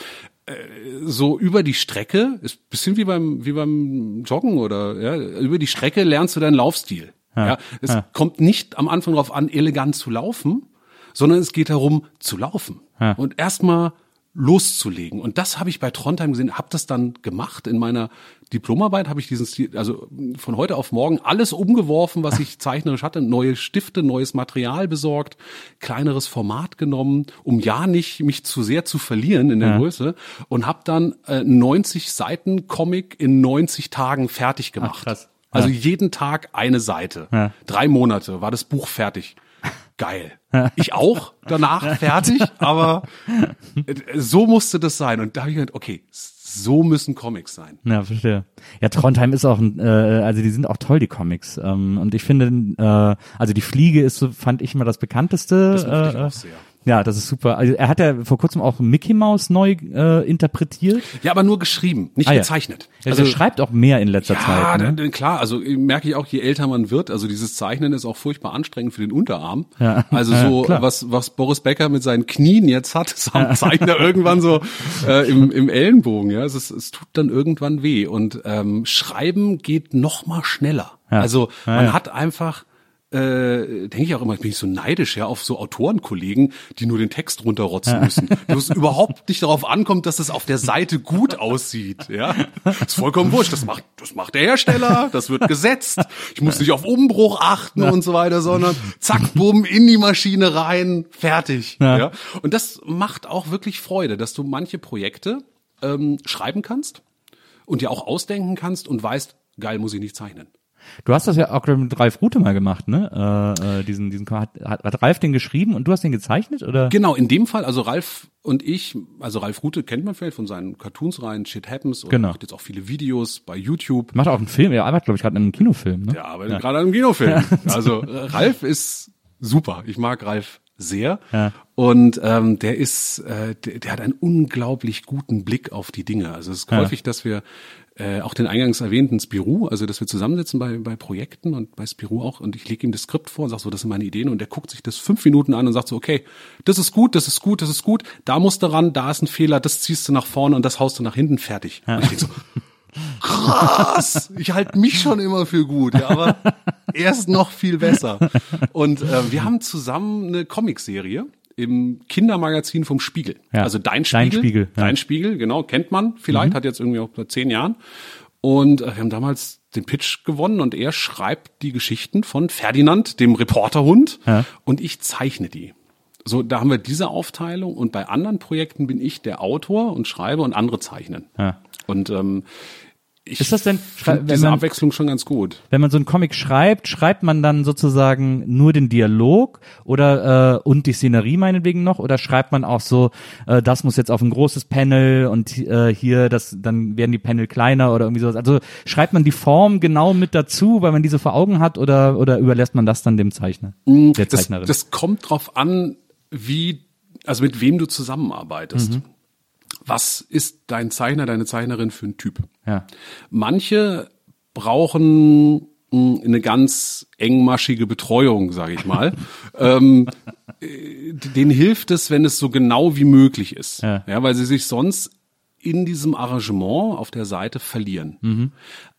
äh, so über die Strecke, ist ein bisschen wie beim, wie beim Joggen oder, ja, über die Strecke lernst du deinen Laufstil. Ja, es kommt nicht am Anfang darauf an, elegant zu laufen, sondern es geht darum, zu laufen. Ja. Und erstmal loszulegen. Und das habe ich bei Trondheim gesehen, habe das dann gemacht. In meiner Diplomarbeit habe ich diesen Stil, also von heute auf morgen alles umgeworfen, was ich zeichnerisch hatte. Neue Stifte, neues Material besorgt, kleineres Format genommen, um ja nicht mich zu sehr zu verlieren in der Größe. Und habe dann äh, 90 Seiten Comic in 90 Tagen fertig gemacht. krass. Also jeden Tag eine Seite. Ja. Drei Monate war das Buch fertig. Geil. Ich auch danach fertig, aber äh, so musste das sein. Und da habe ich gedacht, okay, so müssen Comics sein. Ja, verstehe. Ja, Trondheim ist auch, äh, also die sind auch toll, die Comics. Ähm, und ich finde, äh, also die Fliege ist so, fand ich immer das bekannteste. Das mochte ich äh, auch sehr. Ja, das ist super. Also er hat ja vor kurzem auch Mickey Mouse neu äh, interpretiert. Ja, aber nur geschrieben, nicht Ah, ja. gezeichnet. Also, er schreibt auch mehr in letzter ja, Zeit. Ne? dann- dann klar, also äh, merke ich auch, je älter man wird, also dieses Zeichnen ist auch furchtbar anstrengend für den Unterarm. Ja. Also Ja, so, klar. was, was Boris Becker mit seinen Knien jetzt hat, das haben Zeichner irgendwann so äh, im, im Ellenbogen. Ja, es, ist, es tut dann irgendwann weh. Und ähm, Schreiben geht noch mal schneller. Ja. Also Ja, man ja. hat einfach äh, denke ich auch immer, bin ich so neidisch ja auf so Autorenkollegen, die nur den Text runterrotzen müssen. Wo es überhaupt nicht darauf ankommt, dass es auf der Seite gut aussieht. Ja, ist vollkommen wurscht. Das macht, das macht der Hersteller. Das wird gesetzt. Ich muss nicht auf Umbruch achten und so weiter, sondern zack, bumm in die Maschine rein, fertig. Ja. Ja. Und das macht auch wirklich Freude, dass du manche Projekte ähm, schreiben kannst und dir auch ausdenken kannst und weißt, geil, muss ich nicht zeichnen. Du hast das ja auch mit Ralf Rute mal gemacht, ne? Äh, äh, diesen, diesen hat, hat, Ralf den geschrieben und du hast den gezeichnet, oder? Genau, in dem Fall, also Ralf und ich, also Ralf Rute kennt man vielleicht von seinen Cartoons rein, Shit Happens und Genau. macht jetzt auch viele Videos bei YouTube. Macht auch einen Film, er arbeitet, glaube ich, gerade an einem Kinofilm, ne? Der arbeitet gerade an einem Kinofilm. Also äh, Ralf ist super. Ich mag Ralf sehr. Ja. Und ähm, der ist, äh, der, der hat einen unglaublich guten Blick auf die Dinge. Also es ist Ja. häufig, dass wir äh, auch den eingangs erwähnten Spirou, also dass wir zusammensitzen bei, bei Projekten und bei Spirou auch und ich lege ihm das Skript vor und sage so, das sind meine Ideen und der guckt sich das fünf Minuten an und sagt so, okay, das ist gut, das ist gut, das ist gut, da musst du ran, da ist ein Fehler, das ziehst du nach vorne und das haust du nach hinten, fertig. Und ich denk so, krass, ich halte mich schon immer für gut, ja, aber er ist noch viel besser. Und äh, wir haben zusammen eine Comicserie im Kindermagazin vom Spiegel. Ja. Also Dein Dein Spiegel. Spiegel, ja. Dein Spiegel, genau, kennt man vielleicht, hat jetzt irgendwie auch seit zehn Jahren. Und äh, wir haben damals den Pitch gewonnen und er schreibt die Geschichten von Ferdinand, dem Reporterhund, Ja. und ich zeichne die. So, da haben wir diese Aufteilung und bei anderen Projekten bin ich der Autor und schreibe und andere zeichnen. Ja. Und ähm, ich Ist das denn- wenn diese man- Abwechslung schon ganz gut. Wenn man so einen Comic schreibt, schreibt man dann sozusagen nur den Dialog oder äh, und die Szenerie meinetwegen noch oder schreibt man auch so, äh, das muss jetzt auf ein großes Panel und äh, hier das dann werden die Panel kleiner oder irgendwie sowas. Also schreibt man die Form genau mit dazu, weil man diese vor Augen hat oder oder überlässt man das dann dem Zeichner, der Mm, Das, Zeichnerin? das kommt drauf an, wie, also mit wem du zusammenarbeitest. Mhm. Was ist dein Zeichner, deine Zeichnerin für ein Typ? ja. Manche brauchen mh, eine ganz engmaschige Betreuung, sage ich mal. ähm, äh, denen hilft es, wenn es so genau wie möglich ist. Ja. ja weil sie sich sonst in diesem Arrangement auf der Seite verlieren. Mhm.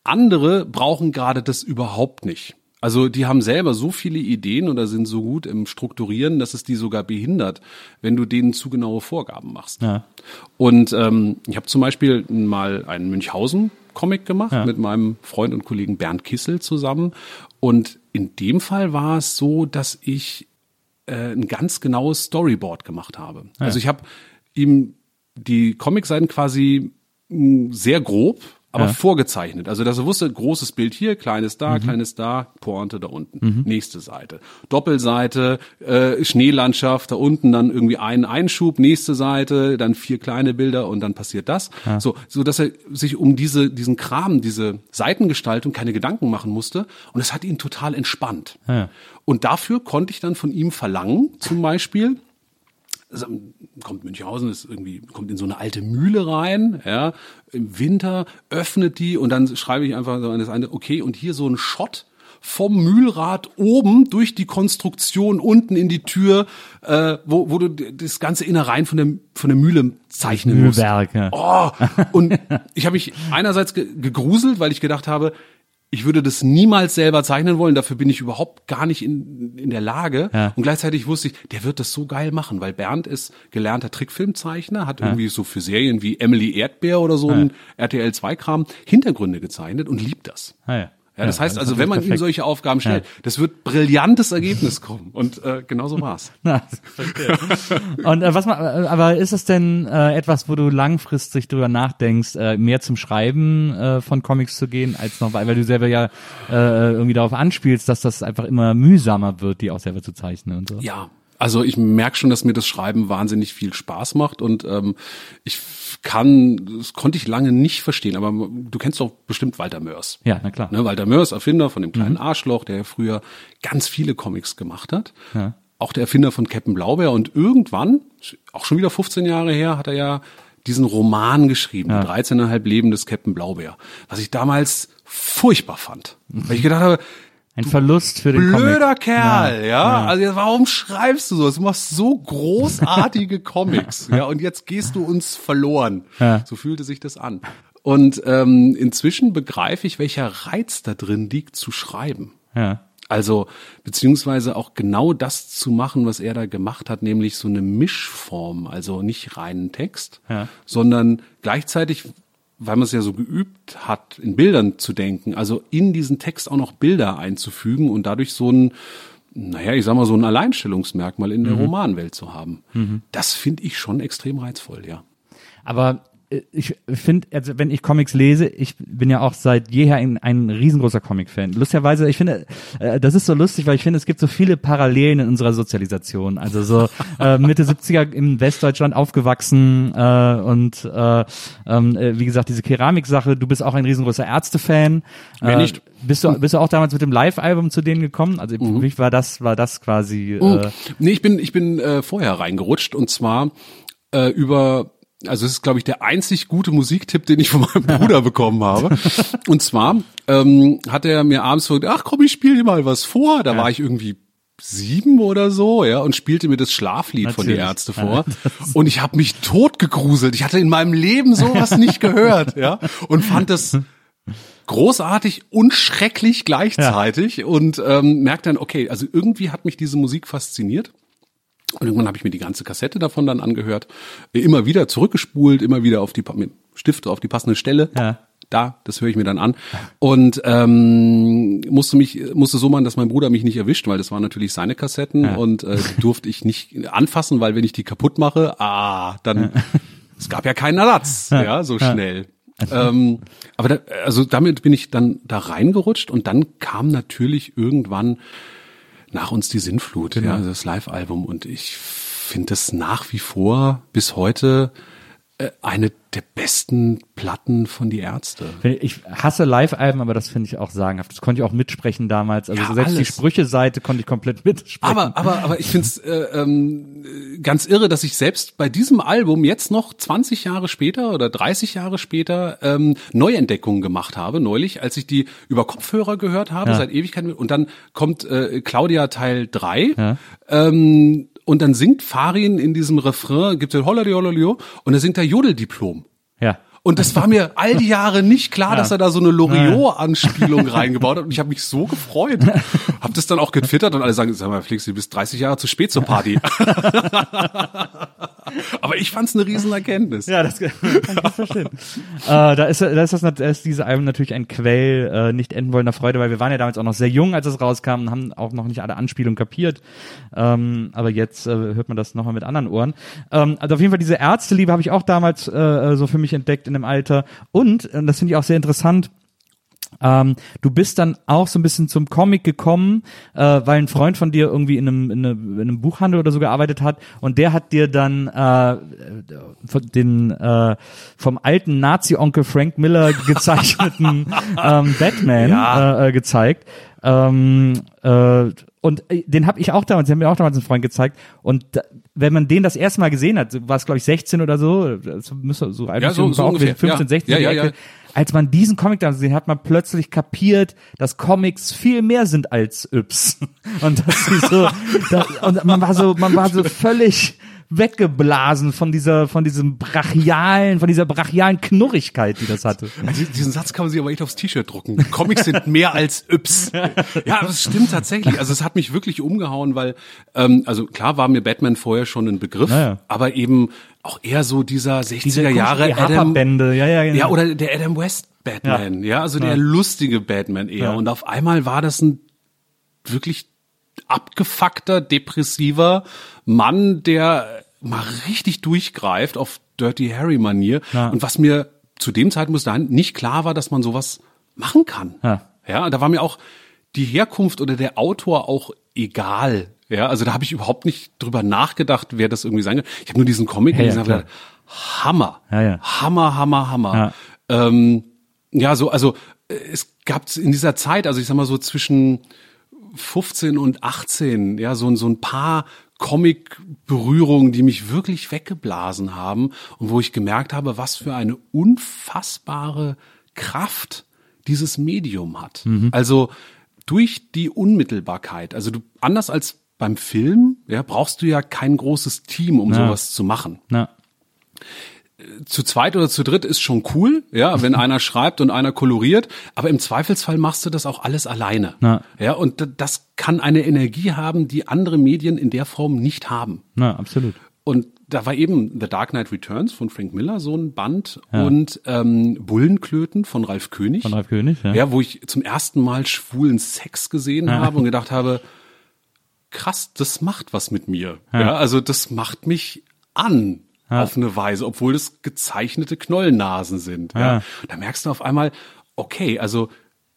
Andere brauchen gerade das überhaupt nicht. Also die haben selber so viele Ideen oder sind so gut im Strukturieren, dass es die sogar behindert, wenn du denen zu genaue Vorgaben machst. Ja. Und ähm, ich habe zum Beispiel mal einen Münchhausen-Comic gemacht mit meinem Freund und Kollegen Bernd Kissel zusammen. Und in dem Fall war es so, dass ich äh, ein ganz genaues Storyboard gemacht habe. Also ich habe ihm die Comicseiten quasi sehr grob, aber Ja. vorgezeichnet. Also dass er wusste, großes Bild hier, kleines da, kleines da, Pointe da unten. Nächste Seite. Doppelseite, äh, Schneelandschaft, da unten dann irgendwie einen Einschub, nächste Seite, dann vier kleine Bilder und dann passiert das. So, so dass er sich um diese, diesen Kram, diese Seitengestaltung keine Gedanken machen musste. Und es hat ihn total entspannt. Ja. Und dafür konnte ich dann von ihm verlangen, zum Beispiel, also, kommt Münchhausen, ist irgendwie, kommt in so eine alte Mühle rein, ja, im Winter, öffnet die und dann schreibe ich einfach so an das eine, okay, und hier so ein Shot vom Mühlrad oben durch die Konstruktion unten in die Tür, äh, wo, wo du das ganze Innereien von der, von der Mühle zeichnen musst. Mühlwerk, ja. Oh, und ich habe mich einerseits ge gegruselt, weil ich gedacht habe, ich würde das niemals selber zeichnen wollen, dafür bin ich überhaupt gar nicht in, in der Lage. Ja. Und gleichzeitig wusste ich, der wird das so geil machen, weil Bernd ist gelernter Trickfilmzeichner, hat irgendwie so für Serien wie Emily Erdbeer oder so ein RTL 2 Kram Hintergründe gezeichnet und liebt das. Ah, ja. Ja, das Ja, heißt also, wenn man ihm perfekt. solche Aufgaben stellt, das wird brillantes Ergebnis kommen. Und äh, genau so war's. Na. Und äh, was man, äh, aber ist es denn äh, etwas, wo du langfristig drüber nachdenkst, äh, mehr zum Schreiben äh, von Comics zu gehen, als noch, weil, weil du selber ja äh, irgendwie darauf anspielst, dass das einfach immer mühsamer wird, die auch selber zu zeichnen und so. Ja, also ich merke schon, dass mir das Schreiben wahnsinnig viel Spaß macht und ähm, ich kann, das konnte ich lange nicht verstehen, aber du kennst doch bestimmt Walter Mörs. Ja, na klar. Ne, Walter Mörs, Erfinder von dem kleinen Arschloch, der ja früher ganz viele Comics gemacht hat. Ja. Auch der Erfinder von Captain Blaubeer und irgendwann, auch schon wieder 15 Jahre her, hat er ja diesen Roman geschrieben, Ja. 13,5 Leben des Captain Blaubeer, was ich damals furchtbar fand. Weil ich gedacht habe, Ein Verlust für den blöder Comic. Kerl, ja. Also jetzt, warum schreibst du so? Du machst so großartige Comics, ja. Und jetzt gehst du uns verloren. Ja. So fühlte sich das an. Und ähm, inzwischen begreife ich, welcher Reiz da drin liegt, zu schreiben. Ja. Also, beziehungsweise auch genau das zu machen, was er da gemacht hat, nämlich so eine Mischform, also nicht reinen Text, Ja. sondern gleichzeitig, weil man es ja so geübt hat, in Bildern zu denken, also in diesen Text auch noch Bilder einzufügen und dadurch so ein, naja, ich sag mal, so ein Alleinstellungsmerkmal in der Romanwelt zu haben. Das finde ich schon extrem reizvoll, ja. Aber ich finde, also wenn ich Comics lese, ich bin ja auch seit jeher ein, ein riesengroßer Comic-Fan. Lustigerweise, ich finde, äh, das ist so lustig, weil ich finde, es gibt so viele Parallelen in unserer Sozialisation. Also so äh, Mitte 70er in Westdeutschland aufgewachsen äh, und äh, ähm, äh, wie gesagt, diese Keramiksache, du bist auch ein riesengroßer Ärzte-Fan. Äh, nicht? Bist du, bist du auch damals mit dem Live-Album zu denen gekommen? Also für mich war das, war das quasi äh, Nee, ich bin, ich bin äh, vorher reingerutscht und zwar äh, über, also es ist, glaube ich, der einzig gute Musiktipp, den ich von meinem Bruder bekommen habe. Und zwar ähm, hat er mir abends so, ach komm, ich spiele dir mal was vor. Da war ich irgendwie sieben oder so, ja, und spielte mir das Schlaflied von die Natürlich. Ärzte vor. Und ich habe mich totgegruselt. Ich hatte in meinem Leben sowas nicht gehört, ja, und fand das großartig und schrecklich gleichzeitig und ähm, merkt dann, okay, also irgendwie hat mich diese Musik fasziniert. Und irgendwann habe ich mir die ganze Kassette davon dann angehört, immer wieder zurückgespult, immer wieder auf die mit Stift auf die passende Stelle. Ja. Da, das höre ich mir dann an und ähm, musste mich musste so machen, dass mein Bruder mich nicht erwischt, weil das waren natürlich seine Kassetten Ja. und äh, durfte ich nicht anfassen, weil wenn ich die kaputt mache, ah, dann es gab ja keinen Ersatz, ja, so schnell. Ähm, aber da, also damit bin ich dann da reingerutscht und dann kam natürlich irgendwann nach uns die Sinnflut, ja, also das Live-Album. Und ich finde das nach wie vor bis heute eine der besten Platten von die Ärzte. Ich hasse Live-Alben, aber das finde ich auch sagenhaft. Das konnte ich auch mitsprechen damals. Also Ja, selbst die alles. Sprüche-Seite konnte ich komplett mitsprechen. Aber, aber, aber ich finde es äh, ähm, ganz irre, dass ich selbst bei diesem Album jetzt noch 20 Jahre später oder 30 Jahre später ähm, Neuentdeckungen gemacht habe, neulich, als ich die über Kopfhörer gehört habe, Ja. seit Ewigkeiten. Und dann kommt äh, Claudia Teil 3 Ja. ähm, und dann singt Farin in diesem Refrain, gibt es Holladi Hollalio, und da singt er Jodeldiplom. ja. Und das war mir all die Jahre nicht klar, Ja. dass er da so eine Loriot-Anspielung reingebaut hat. Und ich habe mich so gefreut. Hab das dann auch getwittert und alle sagen, sag mal, Flix, du bist 30 Jahre zu spät zur Party. Aber ich fand's eine Riesenerkenntnis. Ja, das kann ich verstehen. äh, da ist, da ist das, da ist diese Album natürlich ein Quell äh, nicht enden wollender Freude, weil wir waren ja damals auch noch sehr jung, als es rauskam und haben auch noch nicht alle Anspielungen kapiert. Ähm, aber jetzt äh, hört man das nochmal mit anderen Ohren. Ähm, also auf jeden Fall diese Ärzteliebe habe ich auch damals äh, so für mich entdeckt in dem Alter. Und, und das finde ich auch sehr interessant, ähm, du bist dann auch so ein bisschen zum Comic gekommen, äh, weil ein Freund von dir irgendwie in einem, in, einem, in einem Buchhandel oder so gearbeitet hat und der hat dir dann äh, den äh, vom alten Nazi-Onkel Frank Miller gezeichneten ähm, Batman Ja. äh, äh, gezeigt. Ähm, äh, und äh, den habe ich auch damals, den hat mir auch damals ein Freund gezeigt. Und da, wenn man den das erste Mal gesehen hat, war es glaube ich 16 oder so, das müsste so alt Ja, so- so auch ungefähr. 15, Ja. 16 Ja, ja, ja. Als man diesen Comic da gesehen hat, hat man plötzlich kapiert, dass Comics viel mehr sind als Yps. Und dass sie so, da, und man war so, man war so völlig weggeblasen von dieser, von diesem brachialen, von dieser brachialen Knurrigkeit, die das hatte. Also diesen Satz kann man sich aber echt aufs T-Shirt drucken. Comics sind mehr als Yps. Ja, das stimmt tatsächlich. Also es hat mich wirklich umgehauen, weil, ähm, also klar war mir Batman vorher schon ein Begriff, Naja. aber eben auch eher so dieser 60er Diese Jahre komischen Harper-Bände, ja, ja, genau. Ja, oder der Adam West Batman, ja, also der lustige Batman eher. Ja. Und auf einmal war das ein wirklich abgefuckter, depressiver Mann, der mal richtig durchgreift auf Dirty Harry Manier. Ja. Und was mir zu dem Zeitpunkt bis dahin nicht klar war, dass man sowas machen kann. Ja. ja, da war mir auch die Herkunft oder der Autor auch egal. Ja, also da habe ich überhaupt nicht drüber nachgedacht, wer das irgendwie sein kann. Ich habe nur diesen Comic Ja, ja, gelesen gedacht, Hammer. Ja, ja. Hammer, Hammer, Hammer. Ja, ähm, ja so, also äh, es gab in dieser Zeit, also ich sag mal so zwischen 15 und 18, ja, so, so ein paar Comic-Berührungen, die mich wirklich weggeblasen haben und wo ich gemerkt habe, was für eine unfassbare Kraft dieses Medium hat. Also durch die Unmittelbarkeit, also du, anders als beim Film, ja, brauchst du ja kein großes Team, um Ja. sowas zu machen Na, zu zweit oder zu dritt ist schon cool, ja, wenn einer schreibt und einer koloriert, aber im Zweifelsfall machst du das auch alles alleine. Na. Ja, und das kann eine Energie haben, die andere Medien in der Form nicht haben. Na, absolut. Und da war eben The Dark Knight Returns von Frank Miller so ein Band und ähm, Bullenklöten von Ralf König. Von Ralf König, ja. Ja, wo ich zum ersten Mal schwulen Sex gesehen habe und gedacht habe, krass, das macht was mit mir. Ja, also das macht mich an auf eine Weise, obwohl das gezeichnete Knollnasen sind. Ja. Ja. Da merkst du auf einmal, okay, also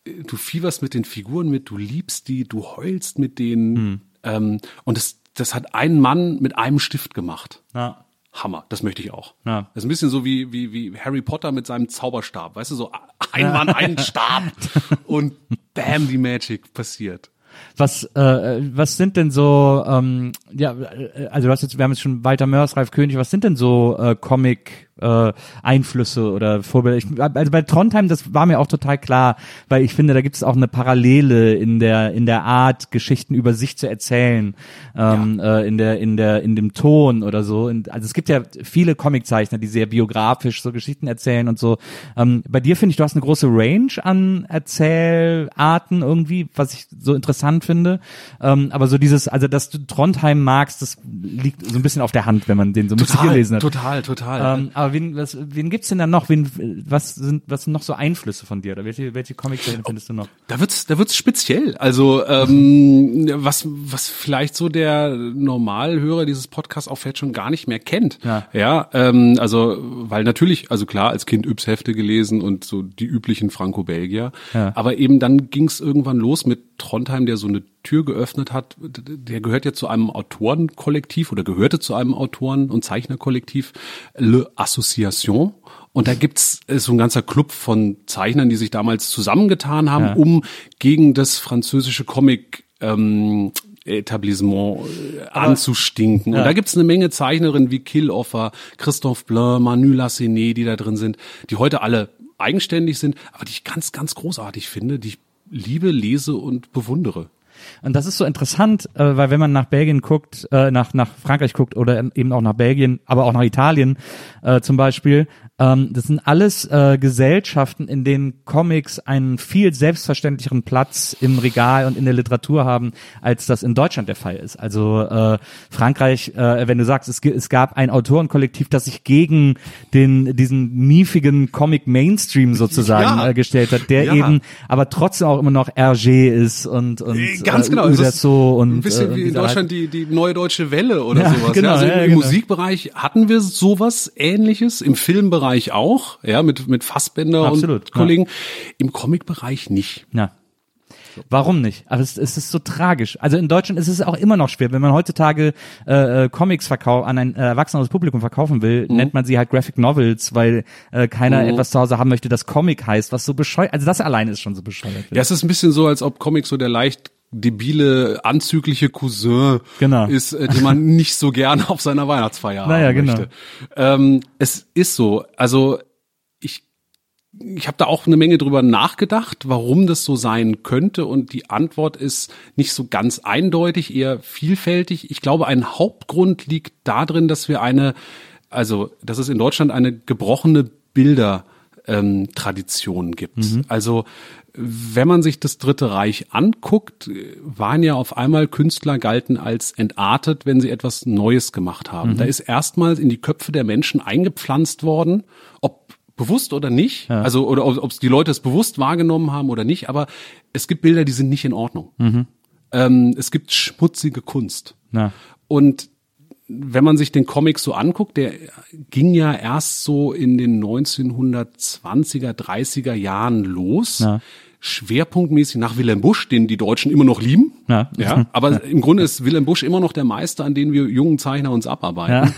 äh, du fieberst mit den Figuren mit, du liebst die, du heulst mit denen. Hm. Ähm, und das, das hat ein Mann mit einem Stift gemacht. Na, Hammer, das möchte ich auch. Ja. Das ist ein bisschen so wie, wie, wie Harry Potter mit seinem Zauberstab. Weißt du, so ein Mann, ein Stab und bam, die Magic passiert. Was, äh, was sind denn so, ähm, ja, äh, also du hast jetzt, wir haben jetzt schon Walter Mörs, Ralf König, was sind denn so äh, Comic äh, Einflüsse oder Vorbilder? Ich, also bei Trondheim, das war mir auch total klar, weil ich finde, da gibt es auch eine Parallele in der in der Art, Geschichten über sich zu erzählen, ähm, äh, in der in der in dem Ton oder so. Und, also es gibt ja viele Comiczeichner, die sehr biografisch so Geschichten erzählen und so. Ähm, bei dir finde ich, du hast eine große Range an Erzählarten irgendwie, was ich so interessant finde. Ähm, aber so dieses, also dass du Trondheim magst, das liegt so ein bisschen auf der Hand, wenn man den so ein bisschen gelesen hat. total, total. Ähm, aber wen, was, wen gibt's denn da noch? Wen, was sind, was sind noch so Einflüsse von dir? Oder welche, welche Comic-Serien findest du noch? Da wird's, da wird's speziell. Also ähm, was, was vielleicht so der Normalhörer dieses Podcasts auch vielleicht schon gar nicht mehr kennt. Ja. ja ähm, also weil natürlich, also klar, als Kind Yps-Hefte gelesen und so die üblichen Franco-Belgier. Ja. Aber eben dann ging's irgendwann los mit Trondheim, der so eine Tür geöffnet hat. Der gehört ja zu einem Autorenkollektiv oder gehörte zu einem Autoren- und Zeichnerkollektiv, Le Association. Und da gibt's äh, so ein ganzer Club von Zeichnern, die sich damals zusammengetan haben, Ja. um gegen das französische Comic ähm, Etablissement äh, anzustinken. Und da gibt's eine Menge Zeichnerinnen wie Killoffer, Christophe Blin, Manu Lassenet, die da drin sind, die heute alle eigenständig sind, aber die ich ganz, ganz großartig finde, die ich liebe, lese und bewundere. Und das ist so interessant, äh, weil wenn man nach Belgien guckt, äh, nach, nach Frankreich guckt oder eben auch nach Belgien, aber auch nach Italien äh, zum Beispiel, ähm, das sind alles äh, Gesellschaften, in denen Comics einen viel selbstverständlicheren Platz im Regal und in der Literatur haben, als das in Deutschland der Fall ist. Also äh, Frankreich, äh, wenn du sagst, es, es gab ein Autorenkollektiv, das sich gegen den diesen miefigen Comic Mainstream sozusagen Ja. äh, gestellt hat, der Ja. eben aber trotzdem auch immer noch RG ist und und Ganz äh, genau. Es ist so und ein bisschen äh, wie in Deutschland die, die neue deutsche Welle oder Ja, sowas. genau, also im, im genau. Musikbereich hatten wir sowas ähnliches, im Filmbereich auch, ja, mit, mit Fassbender Absolut, und Kollegen. Im Comicbereich nicht. Ja. Warum nicht? Aber es, es ist so tragisch. Also in Deutschland ist es auch immer noch schwer. Wenn man heutzutage äh, äh, Comics verkau an ein äh, erwachsenes Publikum verkaufen will, Mhm. nennt man sie halt Graphic Novels, weil äh, keiner etwas zu Hause haben möchte, das Comic heißt, was so bescheuert. Also das alleine ist schon so bescheuert. Ja, es ist ein bisschen so, als ob Comic so der leicht debile, anzügliche Cousin Genau. ist, äh, den man nicht so gerne auf seiner Weihnachtsfeier Naja, haben genau. möchte. Ähm, es ist so. Also ich ich habe da auch eine Menge drüber nachgedacht, warum das so sein könnte und die Antwort ist nicht so ganz eindeutig, eher vielfältig. Ich glaube, ein Hauptgrund liegt darin, dass wir eine, also dass es in Deutschland eine gebrochene Bilder ähm, Tradition gibt. Also wenn man sich das Dritte Reich anguckt, waren ja auf einmal Künstler galten als entartet, wenn sie etwas Neues gemacht haben. Da ist erstmals in die Köpfe der Menschen eingepflanzt worden, ob bewusst oder nicht, also oder ob es die Leute es bewusst wahrgenommen haben oder nicht, aber es gibt Bilder, die sind nicht in Ordnung. Ähm, es gibt schmutzige Kunst. Na. Und wenn man sich den Comic so anguckt, der ging ja erst so in den 1920er, 30er Jahren los. Ja. Schwerpunktmäßig nach Wilhelm Busch, den die Deutschen immer noch lieben. Ja. ja aber im Grunde ist Wilhelm Busch immer noch der Meister, an den wir jungen Zeichner uns abarbeiten.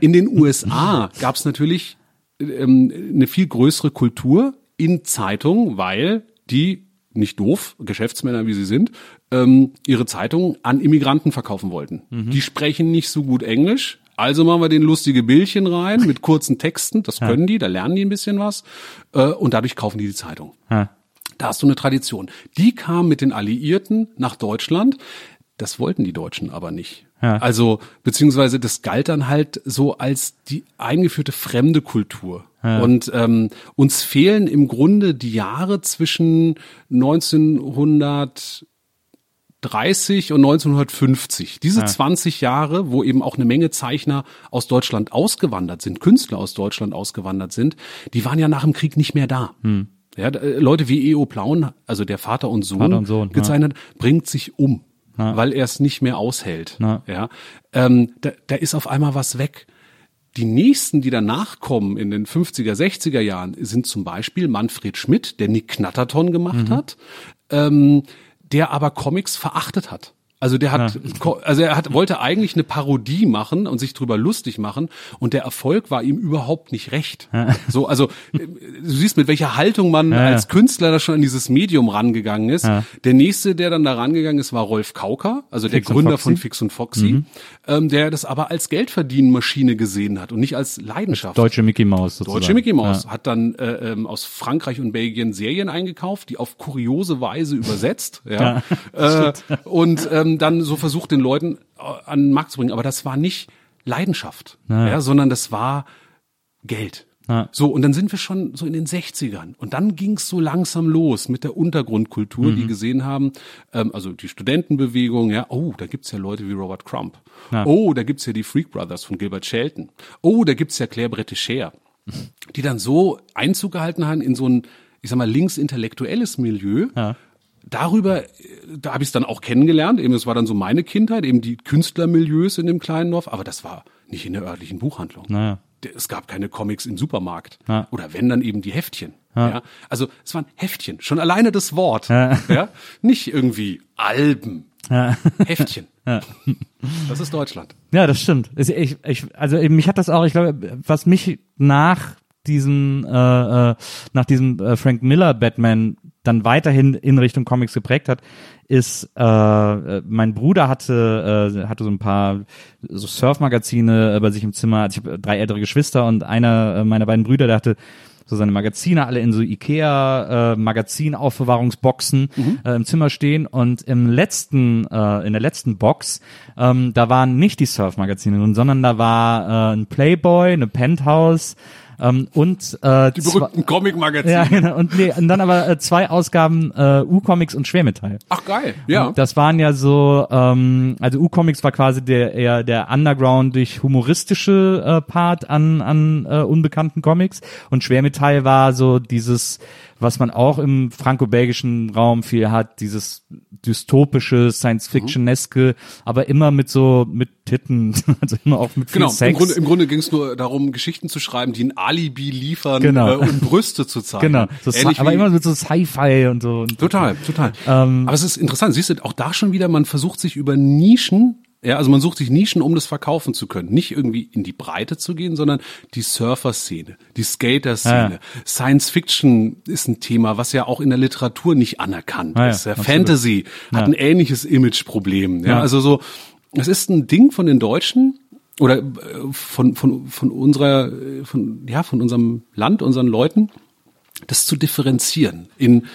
In den USA gab es natürlich ähm, eine viel größere Kultur in Zeitungen, weil die nicht doof, Geschäftsmänner wie sie sind, ähm, ihre Zeitungen an Immigranten verkaufen wollten. Die sprechen nicht so gut Englisch, also machen wir den lustige Bildchen rein mit kurzen Texten, das können die, da lernen die ein bisschen was äh, und dadurch kaufen die die Zeitung. Ja. Da hast du eine Tradition. Die kam mit den Alliierten nach Deutschland. Das wollten die Deutschen aber nicht. Ja. Also, beziehungsweise das galt dann halt so als die eingeführte fremde Kultur. Und ähm, uns fehlen im Grunde die Jahre zwischen 1930 und 1950. Diese 20 Jahre, wo eben auch eine Menge Zeichner aus Deutschland ausgewandert sind, Künstler aus Deutschland ausgewandert sind, die waren ja nach dem Krieg nicht mehr da. Ja, da- äh, Leute wie E.O. Plauen, also der Vater und Sohn, Vater und Sohn, gezeichnet, bringt sich um, weil er es nicht mehr aushält. Ja. Ja, ähm, da, da ist auf einmal was weg. Die nächsten, die danach kommen in den 50er, 60er Jahren, sind zum Beispiel Manfred Schmidt, der Nick Knatterton gemacht hat, ähm, der aber Comics verachtet hat. Also der hat, ko- also er hat, wollte eigentlich eine Parodie machen und sich drüber lustig machen und der Erfolg war ihm überhaupt nicht recht. So, also äh, du siehst, mit welcher Haltung man Ja, ja. als Künstler da schon an dieses Medium rangegangen ist. Der nächste, der dann da rangegangen ist, war Rolf Kauker, also der Fix und Gründer von Fix und Foxy, ähm, der das aber als Geldverdienmaschine gesehen hat und nicht als Leidenschaft. Deutsche Mickey Mouse sozusagen. Deutsche Mickey Mouse Ja. hat dann äh, ähm, aus Frankreich und Belgien Serien eingekauft, die auf kuriose Weise übersetzt, ja, äh, und ähm, dann so versucht den Leuten äh, an den Markt zu bringen. Aber das war nicht Leidenschaft, ja. sondern das war Geld. Ja. So, und dann sind wir schon so in den 60ern. Und dann ging's so langsam los mit der Untergrundkultur, Mhm. die gesehen haben, ähm, also die Studentenbewegung, ja, oh, da gibt's ja Leute wie Robert Crump. Ja. Oh, da gibt's ja die Freak Brothers von Gilbert Shelton. Oh, da gibt's ja Claire Bretécher, die dann so Einzug gehalten haben in so ein, ich sag mal, linksintellektuelles Milieu. Ja. Darüber, äh, da habe ich es dann auch kennengelernt. Eben, das war dann so meine Kindheit, eben die Künstlermilieus in dem kleinen Dorf. Aber das war nicht in der örtlichen Buchhandlung. Naja. Es gab keine Comics im Supermarkt. Ja. Oder wenn, dann eben die Heftchen. Ja. Also es waren Heftchen. Schon alleine das Wort. Ja. Nicht irgendwie Alben. Heftchen. Das ist Deutschland. Ja, das stimmt. Es- Ich, ich, also eben, mich hat das auch, ich glaube, was mich nach diesem, äh, äh, nach diesem äh, Frank Miller Batman dann weiterhin in Richtung Comics geprägt hat, ist, äh, äh, mein Bruder hatte, äh, hatte so ein paar so Surf-Magazine äh, bei sich im Zimmer. Also ich habe drei ältere Geschwister und einer äh, meiner beiden Brüder, der hatte so seine Magazine alle in so Ikea äh, Magazinaufbewahrungsboxen äh, im Zimmer stehen und im letzten äh, in der letzten Box ähm, da waren nicht die Surf Magazine drin, sondern da war äh, ein Playboy, eine Penthouse ähm, und äh, Die berühmten Comic-Magazine. ja, genau. Und, nee, und dann aber äh, zwei Ausgaben äh, U-Comics und Schwermetall. Ach geil. Ja. Das waren ja so, ähm, also U-Comics war quasi der eher der Underground durch humoristische äh, Part an an äh, unbekannten Comics und Schwermetall war so dieses, was man auch im franco-belgischen Raum viel hat, dieses dystopische, Science-Fiction-eske, aber immer mit so mit Titten, also immer auch mit viel Genau, Sex. im Grunde, im Grunde ging es nur darum, Geschichten zu schreiben, die ein Alibi liefern, Genau. äh, um Brüste zu zeigen. genau, so, aber immer mit so Sci-Fi und so. Und Total, total. Ähm, Aber es ist interessant, siehst du, auch da schon wieder, man versucht sich über Nischen, ja, also man sucht sich Nischen, um das verkaufen zu können. Nicht irgendwie in die Breite zu gehen, sondern die Surfer-Szene, die Skater-Szene. Ja. Science Fiction ist ein Thema, was ja auch in der Literatur nicht anerkannt ja, ist. Ja. Fantasy hat Ja. ein ähnliches Imageproblem. Ja, Ja. also so, es ist ein Ding von den Deutschen, oder äh, von, von, von unserer, äh, von, ja, von unserem Land, unseren Leuten, das zu differenzieren in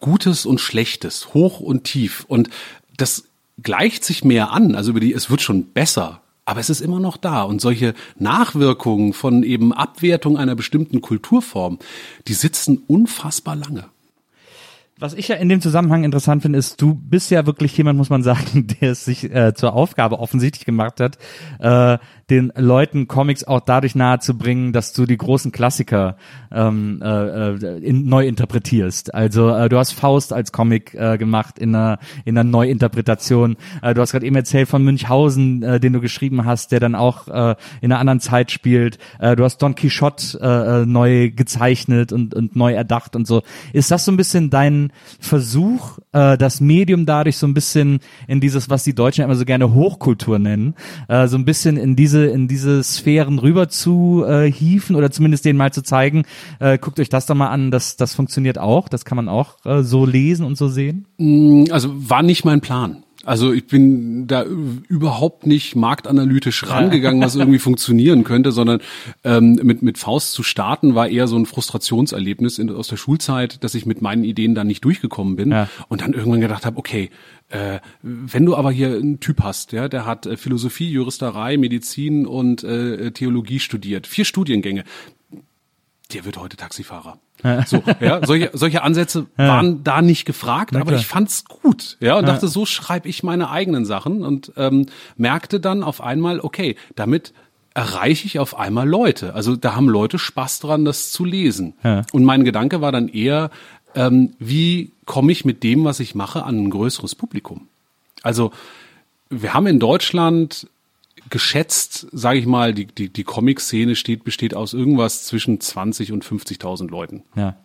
Gutes und Schlechtes, hoch und tief. Und das gleicht sich mehr an, also über die, es wird schon besser, aber es ist immer noch da. Und solche Nachwirkungen von eben Abwertung einer bestimmten Kulturform, die sitzen unfassbar lange. Was ich ja in dem Zusammenhang interessant finde, ist, du bist ja wirklich jemand, muss man sagen, der es sich äh, zur Aufgabe offensichtlich gemacht hat, äh, den Leuten Comics auch dadurch nahezubringen, dass du die großen Klassiker ähm, äh, äh, in, neu interpretierst. Also äh, du hast Faust als Comic äh, gemacht in einer, in einer Neuinterpretation. Äh, du hast gerade eben erzählt von Münchhausen, äh, den du geschrieben hast, der dann auch äh, in einer anderen Zeit spielt. Äh, du hast Don Quixote äh, äh, neu gezeichnet und, und neu erdacht und so. Ist das so ein bisschen dein Versuch, äh, das Medium dadurch so ein bisschen in dieses, was die Deutschen immer so gerne Hochkultur nennen, äh, so ein bisschen in diese in diese Sphären rüber zu äh, hieven oder zumindest denen mal zu zeigen, äh, guckt euch das doch mal an, das das funktioniert auch, das kann man auch äh, so lesen und so sehen. Also war nicht mein Plan. Also ich bin da überhaupt nicht marktanalytisch rangegangen, was irgendwie funktionieren könnte, sondern ähm, mit, mit Faust zu starten war eher so ein Frustrationserlebnis in, aus der Schulzeit, dass ich mit meinen Ideen dann nicht durchgekommen bin Ja. und dann irgendwann gedacht habe, okay, äh, wenn du aber hier einen Typ hast, ja, der hat äh, Philosophie, Juristerei, Medizin und äh, Theologie studiert, vier Studiengänge, der wird heute Taxifahrer. So, ja, solche, solche Ansätze waren da nicht gefragt, aber ich fand's gut, ja, und dachte, so schreibe ich meine eigenen Sachen und ähm, merkte dann auf einmal, okay, damit erreiche ich auf einmal Leute. Also da haben Leute Spaß dran, das zu lesen. Ja. Und mein Gedanke war dann eher, ähm, wie komme ich mit dem, was ich mache, an ein größeres Publikum? Also wir haben in Deutschland geschätzt, sage ich mal, die, die, die Comic-Szene steht, besteht aus irgendwas zwischen 20 und 50.000 Leuten. Ja.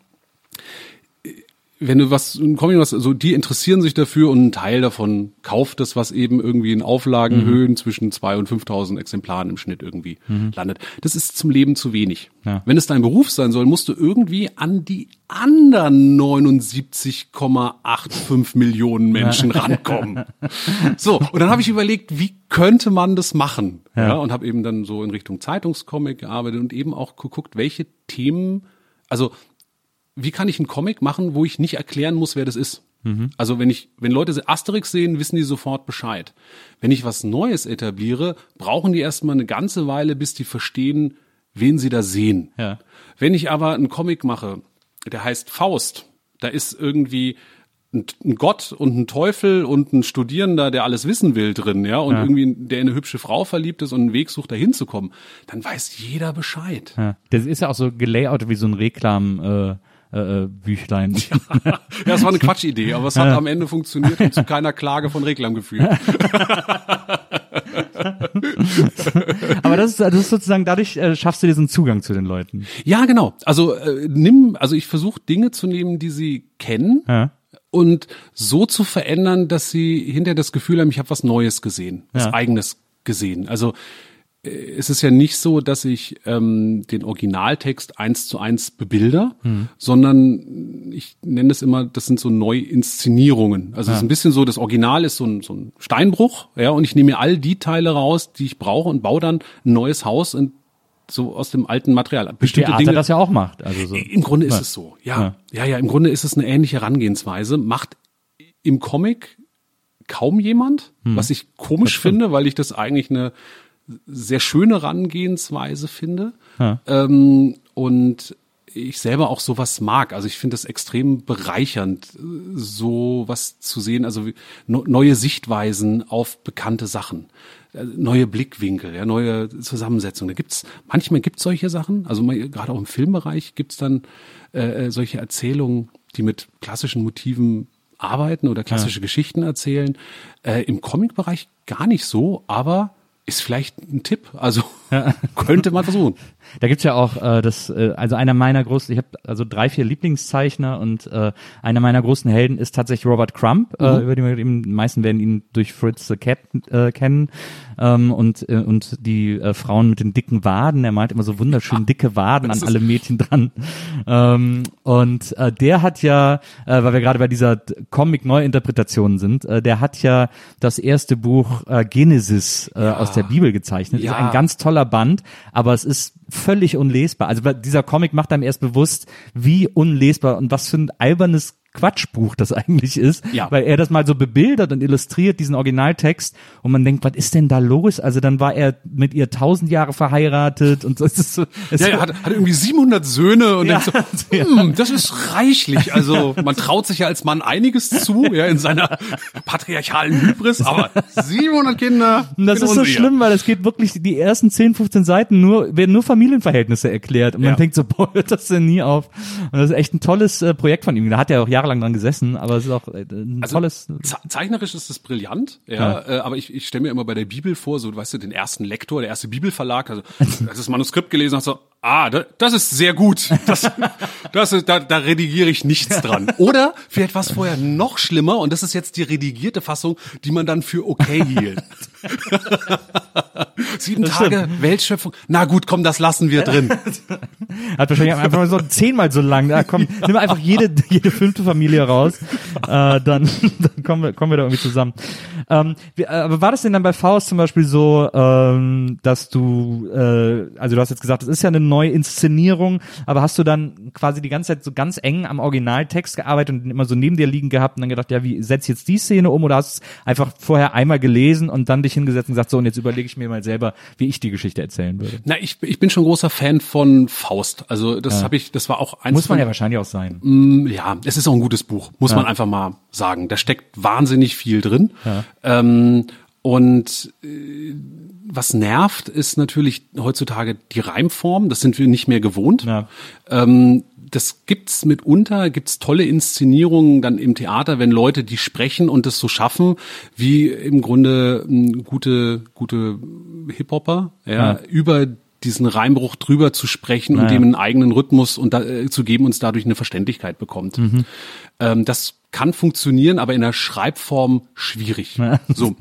Wenn du was, ein Comic, was, so, die interessieren sich dafür und ein Teil davon kauft das, was eben irgendwie in Auflagenhöhen zwischen 2 und 5.000 Exemplaren im Schnitt irgendwie landet. Das ist zum Leben zu wenig. Ja. Wenn es dein Beruf sein soll, musst du irgendwie an die anderen 79,85 Millionen Menschen rankommen. So, und dann habe ich überlegt, wie könnte man das machen? Ja, und habe eben dann so in Richtung Zeitungscomic gearbeitet und eben auch geguckt, welche Themen, also wie kann ich einen Comic machen, wo ich nicht erklären muss, wer das ist? Also wenn ich, wenn Leute Asterix sehen, wissen die sofort Bescheid. Wenn ich was Neues etabliere, brauchen die erstmal eine ganze Weile, bis die verstehen, wen sie da sehen. Ja. Wenn ich aber einen Comic mache, der heißt Faust, da ist irgendwie ein, Gott und ein Teufel und ein Studierender, der alles wissen will drin, ja, und irgendwie der in eine hübsche Frau verliebt ist und einen Weg sucht, da hinzukommen, dann weiß jeder Bescheid. Ja. Das ist ja auch so gelayoutet wie so ein Reklam äh, äh, äh, Büchlein. Ja, das war eine Quatschidee, aber es hat am Ende funktioniert und zu keiner Klage von Reklam geführt. Aber das ist, das ist sozusagen, dadurch äh, schaffst du diesen Zugang zu den Leuten. Ja, genau. Also äh, nimm, also ich versuche Dinge zu nehmen, die sie kennen Ja. und so zu verändern, dass sie hinterher das Gefühl haben, ich habe was Neues gesehen, was Ja. eigenes gesehen. Also es ist ja nicht so, dass ich ähm, den Originaltext eins zu eins bebilder, sondern ich nenne das immer, das sind so Neuinszenierungen. Also es ist ein bisschen so, das Original ist so ein, so ein Steinbruch, ja, und ich nehme mir all die Teile raus, die ich brauche und baue dann ein neues Haus und so aus dem alten Material. Bestimmte Theater das ja auch macht. Also so. im Grunde ist es so, ja. ja. Ja, im Grunde ist es eine ähnliche Herangehensweise. Macht im Comic kaum jemand, was ich komisch finde, weil ich das eigentlich eine sehr schöne Herangehensweise finde. Ja. Ähm, und ich selber auch sowas mag. Also ich finde es extrem bereichernd, so was zu sehen, also neue Sichtweisen auf bekannte Sachen, äh, neue Blickwinkel, ja, neue Zusammensetzungen. Da gibt's manchmal gibt's solche Sachen, also gerade auch im Filmbereich gibt's dann äh, solche Erzählungen, die mit klassischen Motiven arbeiten oder klassische Geschichten erzählen. Äh, Im Comic-Bereich gar nicht so, aber ist vielleicht ein Tipp. Also könnte man versuchen. Da gibt's ja auch äh, das, äh, also einer meiner großen, ich habe also drei, vier Lieblingszeichner und äh, einer meiner großen Helden ist tatsächlich Robert Crumb, äh, über den wir eben, die meisten werden ihn durch Fritz the Cat äh, kennen. Ähm, und äh, und die äh, Frauen mit den dicken Waden, er malt immer so wunderschön dicke Waden an alle Mädchen dran. Ähm, und äh, der hat ja, äh, weil wir gerade bei dieser Comic-Neuinterpretation sind, äh, der hat ja das erste Buch äh, Genesis äh, aus der Bibel gezeichnet, Ja. ist ein ganz toller Band, aber es ist völlig unlesbar. Also dieser Comic macht einem erst bewusst, wie unlesbar und was für ein albernes Quatschbuch das eigentlich ist, Ja. weil er das mal so bebildert und illustriert, diesen Originaltext, und man denkt, was ist denn da los? Also dann war er mit ihr tausend Jahre verheiratet und so. Es ist so es Ja, er hat, hat irgendwie 700 Söhne und Ja. denkt so, hm, das ist reichlich. Also man traut sich ja als Mann einiges zu, ja, in seiner patriarchalen Hybris, aber 700 Kinder. Und das ist so unsicher. schlimm, weil es geht wirklich, die ersten 10, 15 Seiten nur, werden nur Familienverhältnisse erklärt. Und man Ja. denkt so, boah, hört das denn nie auf? Und das ist echt ein tolles äh, Projekt von ihm. Da hat er auch jahrelang dran gesessen, aber es ist auch äh, ein Also, tolles. ze- zeichnerisch ist es brillant, ja, Äh, aber ich, ich stelle mir immer bei der Bibel vor, so, weißt du, den ersten Lektor, der erste Bibelverlag, also, das das Manuskript gelesen hat, so, ah, da, das ist sehr gut, das, das ist, da, da redigiere ich nichts dran. Oder vielleicht was vorher noch schlimmer und das ist jetzt die redigierte Fassung, die man dann für okay hielt. Sieben Das Tage Weltschöpfung, na gut, komm, das lassen wir drin. Hat wahrscheinlich einfach mal so zehnmal so lang. Da komm, nimm einfach jede, jede fünfte Familie raus. Äh, dann, dann kommen wir, kommen wir da irgendwie zusammen. Ähm, wie, äh, aber war das denn dann bei Faust zum Beispiel so, ähm, dass du, äh, also du hast jetzt gesagt, es ist ja eine neue Inszenierung, aber hast du dann quasi die ganze Zeit so ganz eng am Originaltext gearbeitet und immer so neben dir liegen gehabt und dann gedacht, ja, wie setz jetzt die Szene um oder hast du es einfach vorher einmal gelesen und dann dich hingesetzt und gesagt, so und jetzt überlege ich mir mal selber, wie ich die Geschichte erzählen würde. Na, ich, ich bin schon großer Fan von Faust. Also das habe ich, das war auch eins Muss man von, ja wahrscheinlich auch sein. Mm, ja, es ist auch ein gutes Buch, muss man einfach mal sagen. Da steckt wahnsinnig viel drin. Ähm, und äh, was nervt, ist natürlich heutzutage die Reimform. Das sind wir nicht mehr gewohnt. Ja. Ähm, das gibt's mitunter, gibt's tolle Inszenierungen dann im Theater, wenn Leute die sprechen und das so schaffen, wie im Grunde m, gute gute Hip-Hopper, ja, Ja. über diesen Reimbruch drüber zu sprechen und Ja. dem einen eigenen Rhythmus und da, äh, zu geben und dadurch eine Verständlichkeit bekommt. Ähm, das kann funktionieren, aber in der Schreibform schwierig. So.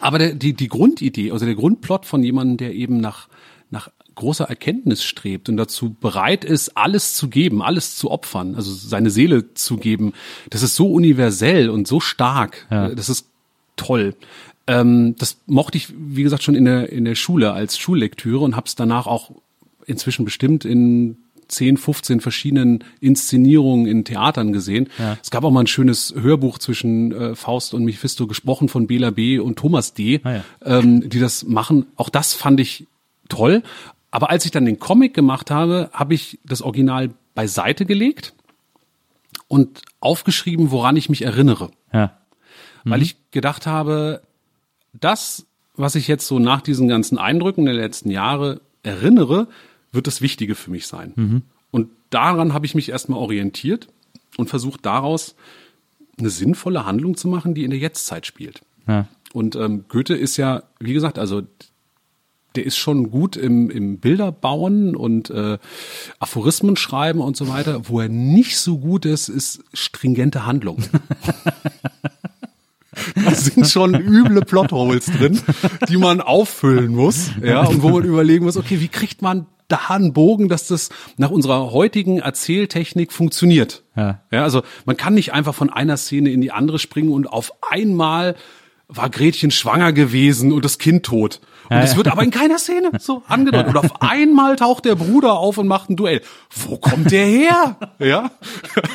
Aber der, die, die Grundidee, also der Grundplot von jemandem, der eben nach, nach großer Erkenntnis strebt und dazu bereit ist, alles zu geben, alles zu opfern, also seine Seele zu geben, das ist so universell und so stark. Ja. Das ist toll. Ähm, das mochte ich, wie gesagt, schon in der, in der Schule als Schullektüre und habe es danach auch inzwischen bestimmt in 10, 15 verschiedenen Inszenierungen in Theatern gesehen. Es gab auch mal ein schönes Hörbuch zwischen äh, Faust und Mephisto, gesprochen von Bela B. und Thomas D., Ah ja. ähm, die das machen. Auch das fand ich toll. Aber als ich dann den Comic gemacht habe, habe ich das Original beiseite gelegt und aufgeschrieben, woran ich mich erinnere Ja. weil ich gedacht habe, das, was ich jetzt so nach diesen ganzen Eindrücken der letzten Jahre erinnere, wird das Wichtige für mich sein. Und daran habe ich mich erstmal orientiert und versucht daraus eine sinnvolle Handlung zu machen, die in der Jetztzeit spielt. Ja. Und ähm, Goethe ist ja, wie gesagt, also der ist schon gut im, im Bilder bauen und äh, Aphorismen schreiben und so weiter. Wo er nicht so gut ist, ist stringente Handlung. Da sind schon üble Plotholes drin, die man auffüllen muss, ja, und wo man überlegen muss, okay, wie kriegt man da einen Bogen, dass das nach unserer heutigen Erzähltechnik funktioniert. Ja. ja, also man kann nicht einfach von einer Szene in die andere springen und auf einmal war Gretchen schwanger gewesen und das Kind tot. Und es wird aber in keiner Szene so angedeutet. Und auf einmal taucht der Bruder auf und macht ein Duell. Wo kommt der her? Ja,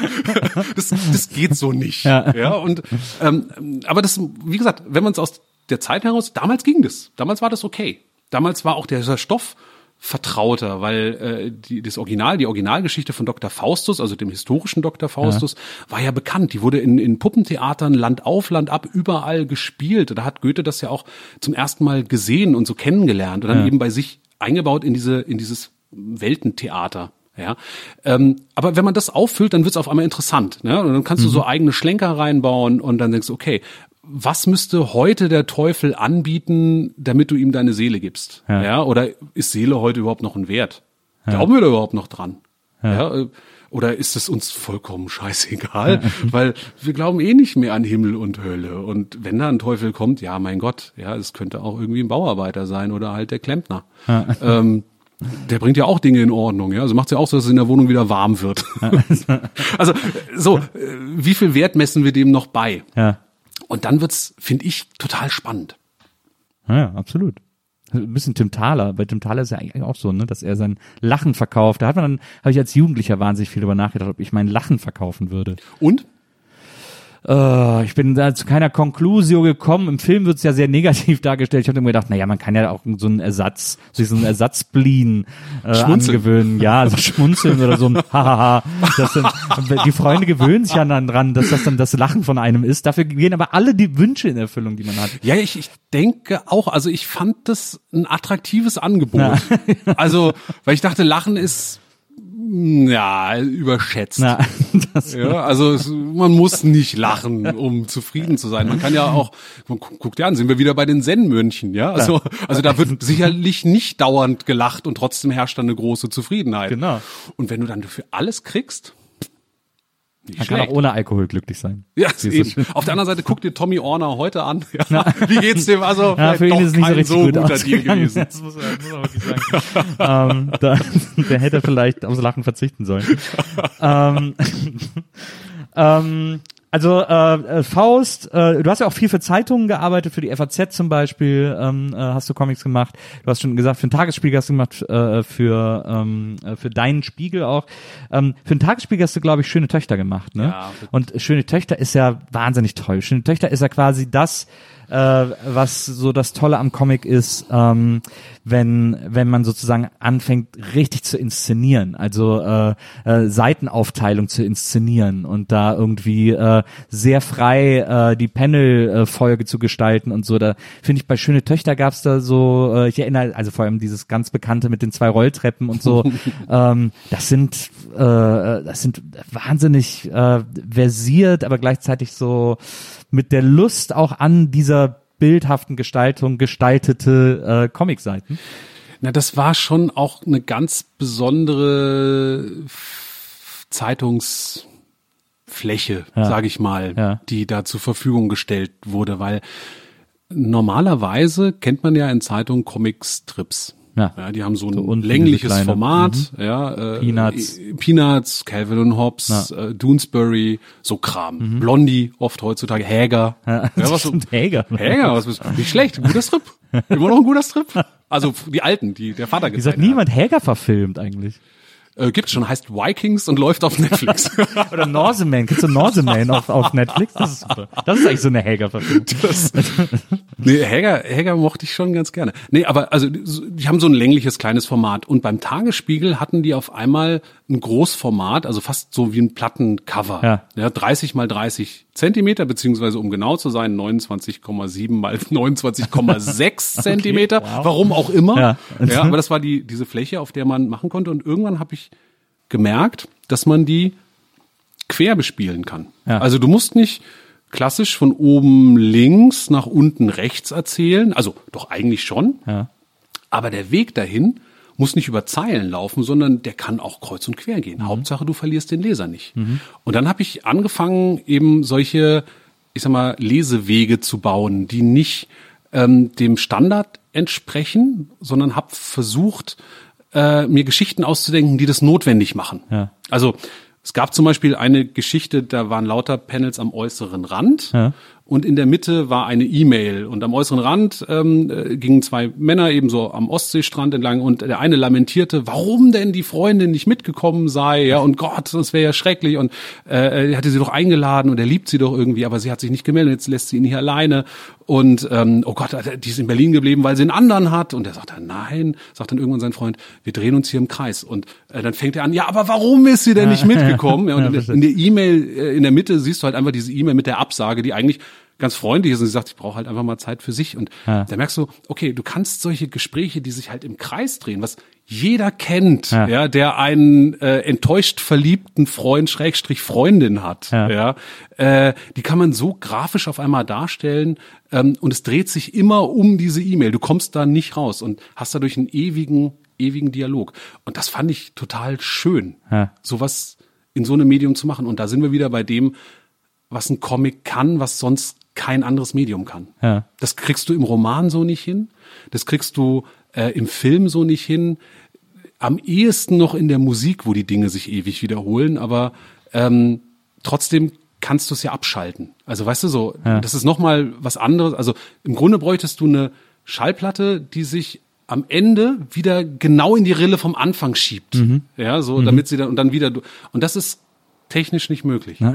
das, das geht so nicht. Ja. Ja, und ähm, aber das, wie gesagt, wenn man es aus der Zeit heraus, damals ging das. Damals war das okay. Damals war auch dieser Stoff vertrauter, weil äh, die, das Original, die Originalgeschichte von Dr. Faustus, also dem historischen Dr. Faustus, war ja bekannt. Die wurde in, in Puppentheatern Land auf, Land ab überall gespielt. Da hat Goethe das ja auch zum ersten Mal gesehen und so kennengelernt und dann Ja. eben bei sich eingebaut in diese in dieses Weltentheater. Ja, ähm, aber wenn man das auffüllt, dann wird es auf einmal interessant. Ne? Und dann kannst du so eigene Schlenker reinbauen und dann denkst du, okay, was müsste heute der Teufel anbieten, damit du ihm deine Seele gibst? Ja. Ja, oder ist Seele heute überhaupt noch ein Wert? Glauben wir da überhaupt noch dran? Ja. äh, oder ist es uns vollkommen scheißegal? Weil wir glauben eh nicht mehr an Himmel und Hölle. Und wenn da ein Teufel kommt, ja, mein Gott, ja, es könnte auch irgendwie ein Bauarbeiter sein oder halt der Klempner. Ähm, der bringt ja auch Dinge in Ordnung, ja. Also macht ja auch so, dass es in der Wohnung wieder warm wird. also so, äh, wie viel Wert messen wir dem noch bei? Ja. Und dann wird's, finde ich, total spannend. Ja, absolut. Ein bisschen Tim Thaler. Bei Tim Thaler ist ja eigentlich auch so, ne, dass er sein Lachen verkauft. Da hat man dann, habe ich als Jugendlicher wahnsinnig viel drüber nachgedacht, ob ich mein Lachen verkaufen würde. Und? Äh, ich bin da zu keiner Conclusio gekommen. Im Film wird es ja sehr negativ dargestellt. Ich habe mir gedacht, naja, man kann ja auch so einen Ersatz, so einen Ersatzblin äh, Schmunzeln. angewöhnen. Ja, so schmunzeln oder so ein Hahaha. Das dann, die Freunde gewöhnen sich ja dann dran, dass das dann das Lachen von einem ist. Dafür gehen aber alle die Wünsche in Erfüllung, die man hat. Ja, ich, ich denke auch, also ich fand das ein attraktives Angebot. Also, weil ich dachte, Lachen ist ja überschätzt. Na, Ja, also es, man muss nicht lachen, um zufrieden zu sein. Man kann ja auch, man gu- guckt ja an, sind wir wieder bei den Zen-Mönchen, ja? Also, also da wird sicherlich nicht dauernd gelacht und trotzdem herrscht dann eine große Zufriedenheit. Genau. Und wenn du dann dafür alles kriegst, Nicht Man kann schlecht. auch ohne Alkohol glücklich sein. Ja, eben. schön. Auf der anderen Seite guck dir Tommy Orner heute an. Ja. Wie geht's dem? Also Ja, für ihn ist es nicht so richtig so gut guter Deal gewesen. Das muss, man- muss man wirklich sagen. ähm, da, der hätte vielleicht aufs Lachen verzichten sollen. ähm, ähm, also äh, äh, Faust, äh, du hast ja auch viel für Zeitungen gearbeitet, für die FAZ zum Beispiel ähm, äh, hast du Comics gemacht. Du hast schon gesagt, für den Tagesspiegel hast du gemacht, äh, für ähm, äh, für deinen Spiegel auch. Ähm, für den Tagesspiegel hast du, glaube ich, schöne Töchter gemacht, ne? Ja. Und schöne Töchter ist ja wahnsinnig toll. Schöne Töchter ist ja quasi das, äh, was so das Tolle am Comic ist, ähm, wenn wenn man sozusagen anfängt richtig zu inszenieren, also äh, äh, Seitenaufteilung zu inszenieren und da irgendwie äh, sehr frei äh, die Panel-Folge zu gestalten und so. Da finde ich bei schöne Töchter gab's da so, äh, ich erinnere also vor allem dieses ganz bekannte mit den zwei Rolltreppen und so. ähm, das sind äh, das sind wahnsinnig äh, versiert, aber gleichzeitig so mit der Lust auch an dieser bildhaften Gestaltung gestaltete äh, Comicseiten. Na, das war schon auch eine ganz besondere Zeitungsfläche, Ja. sage ich mal, Ja. die da zur Verfügung gestellt wurde, weil normalerweise kennt man ja in Zeitungen Comicstrips. Ja. Ja, die haben so ein unten längliches. Format, ja, äh, Peanuts. äh, Peanuts, Calvin und Hobbes, äh, Doonesbury, so Kram. Blondie, oft heutzutage, Häger. Ja, was so, Häger. Häger, was bist Nicht schlecht, guter Strip. Immer noch ein guter Strip. Also die alten, die der Vater Wie gesagt, gezeichnet niemand Häger verfilmt eigentlich. Äh, gibt's schon, heißt Vikings und läuft auf Netflix. Oder Norseman. Kennst du Norseman auf, auf Netflix? Das ist super. Das ist eigentlich so eine Häger-Verfilmung. nee, Häger, Häger mochte ich schon ganz gerne. Nee, aber also die haben so ein längliches kleines Format und beim Tagesspiegel hatten die auf einmal ein Großformat, also fast so wie ein Plattencover. Ja. ja 30 mal 30 Zentimeter, beziehungsweise um genau zu sein, 29,7 mal 29,6 Zentimeter. wow. Warum auch immer. Ja. ja, aber das war die, diese Fläche, auf der man machen konnte. Und irgendwann habe ich gemerkt, dass man die quer bespielen kann. Ja. Also du musst nicht klassisch von oben links nach unten rechts erzählen. Also doch eigentlich schon. Ja. Aber der Weg dahin muss nicht über Zeilen laufen, sondern der kann auch kreuz und quer gehen. Hauptsache, du verlierst den Leser nicht. Und dann habe ich angefangen, eben solche, ich sag mal, Lesewege zu bauen, die nicht ähm, dem Standard entsprechen, sondern habe versucht, äh, mir Geschichten auszudenken, die das notwendig machen. Ja. Also es gab zum Beispiel eine Geschichte, da waren lauter Panels am äußeren Rand Ja. Und in der Mitte war eine E-Mail. Und am äußeren Rand ähm, äh, gingen zwei Männer eben so am Ostseestrand entlang. Und der eine lamentierte, warum denn die Freundin nicht mitgekommen sei, ja und Gott, das wäre ja schrecklich. Und äh, er hatte sie doch eingeladen und er liebt sie doch irgendwie, aber sie hat sich nicht gemeldet, jetzt lässt sie ihn hier alleine. Und ähm, oh Gott, die ist in Berlin geblieben, weil sie einen anderen hat. Und er sagt dann nein, sagt dann irgendwann sein Freund, wir drehen uns hier im Kreis. Und äh, dann fängt er an, ja, aber warum ist sie denn nicht mitgekommen? Ja, und in, der- in der E-Mail äh, in der Mitte siehst du halt einfach diese E-Mail mit der Absage, die eigentlich ganz freundlich ist und sie sagt, ich brauche halt einfach mal Zeit für sich und Ja. da merkst du, okay, du kannst solche Gespräche, die sich halt im Kreis drehen, was jeder kennt, Ja. ja, der einen äh, enttäuscht verliebten Freund Schrägstrich Freundin hat, Ja. ja, äh, die kann man so grafisch auf einmal darstellen ähm, und es dreht sich immer um diese E-Mail. Du kommst da nicht raus und hast dadurch einen ewigen ewigen Dialog und das fand ich total schön, Ja. sowas in so einem Medium zu machen und da sind wir wieder bei dem, was ein Comic kann, was sonst kein anderes Medium kann. Ja. Das kriegst du im Roman so nicht hin. Das kriegst du äh, im Film so nicht hin. Am ehesten noch in der Musik, wo die Dinge sich ewig wiederholen, aber ähm, trotzdem kannst du es ja abschalten. Also weißt du so, das ist nochmal was anderes. Also im Grunde bräuchtest du eine Schallplatte, die sich am Ende wieder genau in die Rille vom Anfang schiebt. Ja, so, damit sie dann und dann wieder. Und das ist technisch nicht möglich.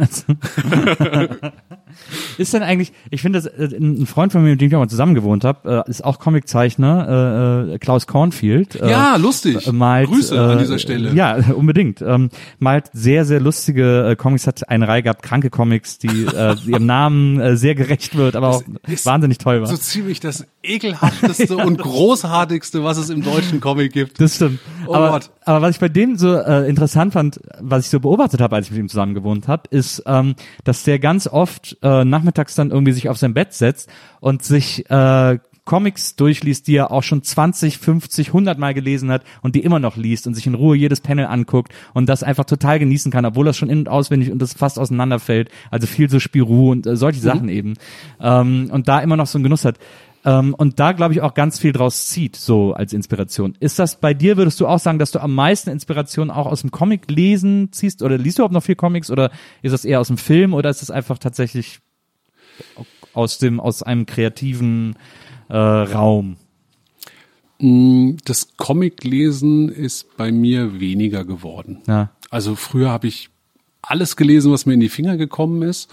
Ist denn eigentlich, ich finde, das, äh, ein Freund von mir, mit dem ich auch mal zusammen gewohnt habe, äh, ist auch Comiczeichner, äh, Klaus Cornfield. Äh, Ja, lustig. Malt, Grüße an äh, dieser Stelle. Ja, unbedingt. Ähm, malt sehr, sehr lustige Comics, hat eine Reihe gehabt, kranke Comics, die ihrem Namen sehr gerecht wird, aber auch ist wahnsinnig toll war. So ziemlich das ekelhafteste und großartigste, was es im deutschen Comic gibt. Das stimmt. Oh aber, Gott. aber was ich bei dem so interessant fand, was ich so beobachtet habe, als ich mit ihm zusammen gewohnt habe, ist, ähm, dass der ganz oft äh, nachmittags dann irgendwie sich auf sein Bett setzt und sich äh, Comics durchliest, die er auch schon 20, 50, 100 Mal gelesen hat und die immer noch liest und sich in Ruhe jedes Panel anguckt und das einfach total genießen kann, obwohl das schon in- und auswendig und das fast auseinanderfällt. Also viel so Spirou und äh, solche Sachen eben. Ähm, und da immer noch so einen Genuss hat. Ähm, und da glaube ich auch ganz viel draus zieht, so als Inspiration. Ist das bei dir, würdest du auch sagen, dass du am meisten Inspiration auch aus dem Comic lesen ziehst? Oder liest du überhaupt noch viel Comics oder ist das eher aus dem Film oder ist das einfach tatsächlich aus dem, aus einem kreativen äh, Raum? Das Comic-Lesen ist bei mir weniger geworden. Ja. Also früher habe ich alles gelesen, was mir in die Finger gekommen ist.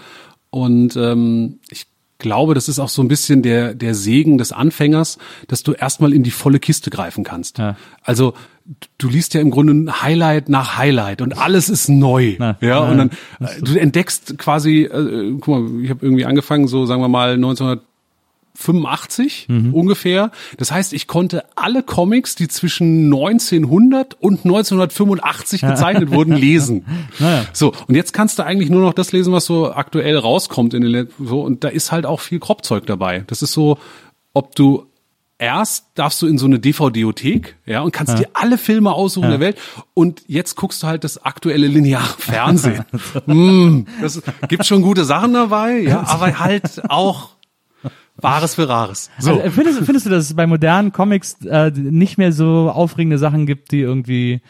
Und ähm, ich glaube, das ist auch so ein bisschen der, der Segen des Anfängers, dass du erstmal in die volle Kiste greifen kannst. Ja. Also du liest ja im Grunde Highlight nach Highlight und alles ist neu. Na, ja, na, und dann äh, du entdeckst quasi, äh, guck mal, ich habe irgendwie angefangen, so sagen wir mal 1985 Mhm. ungefähr. Das heißt, ich konnte alle Comics, die zwischen 1900 und 1985 gezeichnet wurden, lesen. Naja. So, und jetzt kannst du eigentlich nur noch das lesen, was so aktuell rauskommt in den so und da ist halt auch viel Kropfzeug dabei. Das ist so, ob du erst darfst du in so eine DVD-Othek, ja, und kannst dir alle Filme aussuchen der Welt und jetzt guckst du halt das aktuelle lineare Fernsehen. mm, das gibt schon gute Sachen dabei, ja, aber halt auch Wahres für Rares. So. Also, findest, findest du, dass es bei modernen Comics äh, nicht mehr so aufregende Sachen gibt, die irgendwie,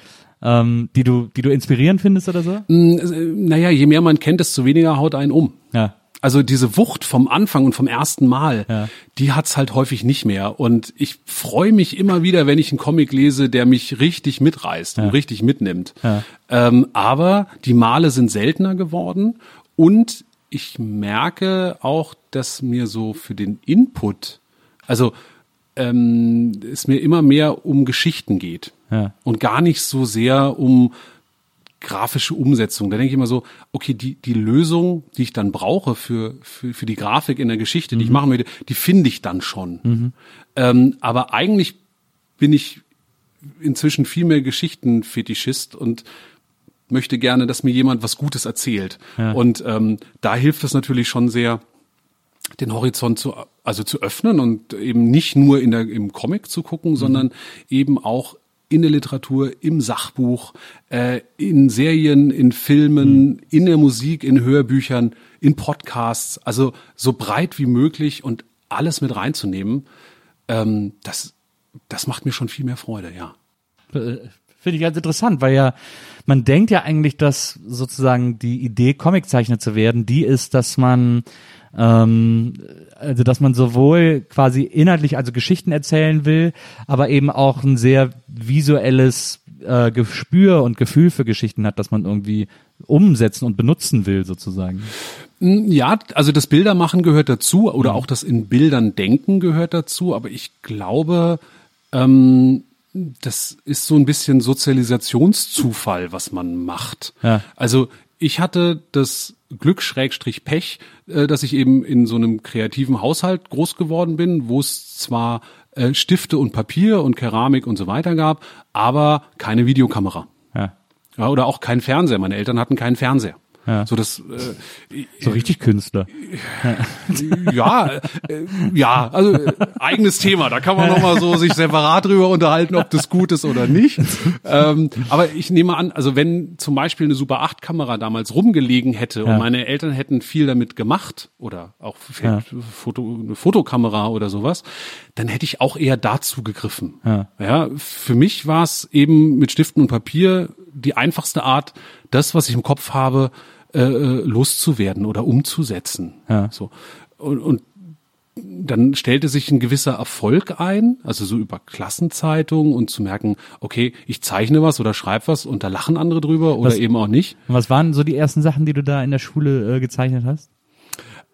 ähm, die du, die du inspirierend findest oder so? naja, je mehr man kennt, desto weniger haut einen um. Ja. Also diese Wucht vom Anfang und vom ersten Mal, Ja. die hat's halt häufig nicht mehr. Und ich freue mich immer wieder, wenn ich einen Comic lese, der mich richtig mitreißt und richtig mitnimmt. Ja. Ähm, aber die Male sind seltener geworden und ich merke auch, dass mir so für den Input, also ähm, es mir immer mehr um Geschichten geht Ja. und gar nicht so sehr um grafische Umsetzung. Da denke ich immer so, okay, die, die Lösung, die ich dann brauche für, für, für die Grafik in der Geschichte, die ich machen möchte, die finde ich dann schon. Ähm, aber eigentlich bin ich inzwischen viel mehr Geschichtenfetischist und möchte gerne, dass mir jemand was Gutes erzählt. Und ähm, da hilft es natürlich schon sehr, den Horizont zu, also zu öffnen und eben nicht nur in der, im Comic zu gucken, sondern eben auch in der Literatur, im Sachbuch, äh, in Serien, in Filmen, in der Musik, in Hörbüchern, in Podcasts, also so breit wie möglich und alles mit reinzunehmen, ähm, das, das macht mir schon viel mehr Freude, ja. Finde ich ganz interessant, weil ja, man denkt ja eigentlich, dass sozusagen die Idee, Comiczeichner zu werden, die ist, dass man ähm, also dass man sowohl quasi inhaltlich, also Geschichten erzählen will, aber eben auch ein sehr visuelles äh, Gespür und Gefühl für Geschichten hat, dass man irgendwie umsetzen und benutzen will, sozusagen. Ja, also das Bildermachen gehört dazu oder auch das in Bildern denken gehört dazu, aber ich glaube, ähm, das ist so ein bisschen Sozialisationszufall, was man macht. Ja. Also ich hatte das Glück Schrägstrich Pech, äh, dass ich eben in so einem kreativen Haushalt groß geworden bin, wo es zwar äh, Stifte und Papier und Keramik und so weiter gab, aber keine Videokamera. Ja. Ja, oder auch kein Fernseher. Meine Eltern hatten keinen Fernseher. Ja. So das äh, So richtig Künstler. ja, äh, ja, also äh, eigenes Thema. Da kann man noch mal so sich separat drüber unterhalten, ob das gut ist oder nicht. Ähm, aber ich nehme an, also wenn zum Beispiel eine Super 8 Kamera damals rumgelegen hätte Ja. und meine Eltern hätten viel damit gemacht oder auch vielleicht Foto, eine Fotokamera oder sowas, dann hätte ich auch eher dazu gegriffen. Ja. Ja, für mich war es eben mit Stiften und Papier die einfachste Art, das, was ich im Kopf habe, äh, äh, loszuwerden oder umzusetzen. Ja. So. Und, und dann stellte sich ein gewisser Erfolg ein, also so über Klassenzeitungen und zu merken, okay, ich zeichne was oder schreibe was und da lachen andere drüber oder Was- eben auch nicht. Was waren so die ersten Sachen, die du da in der Schule äh, gezeichnet hast?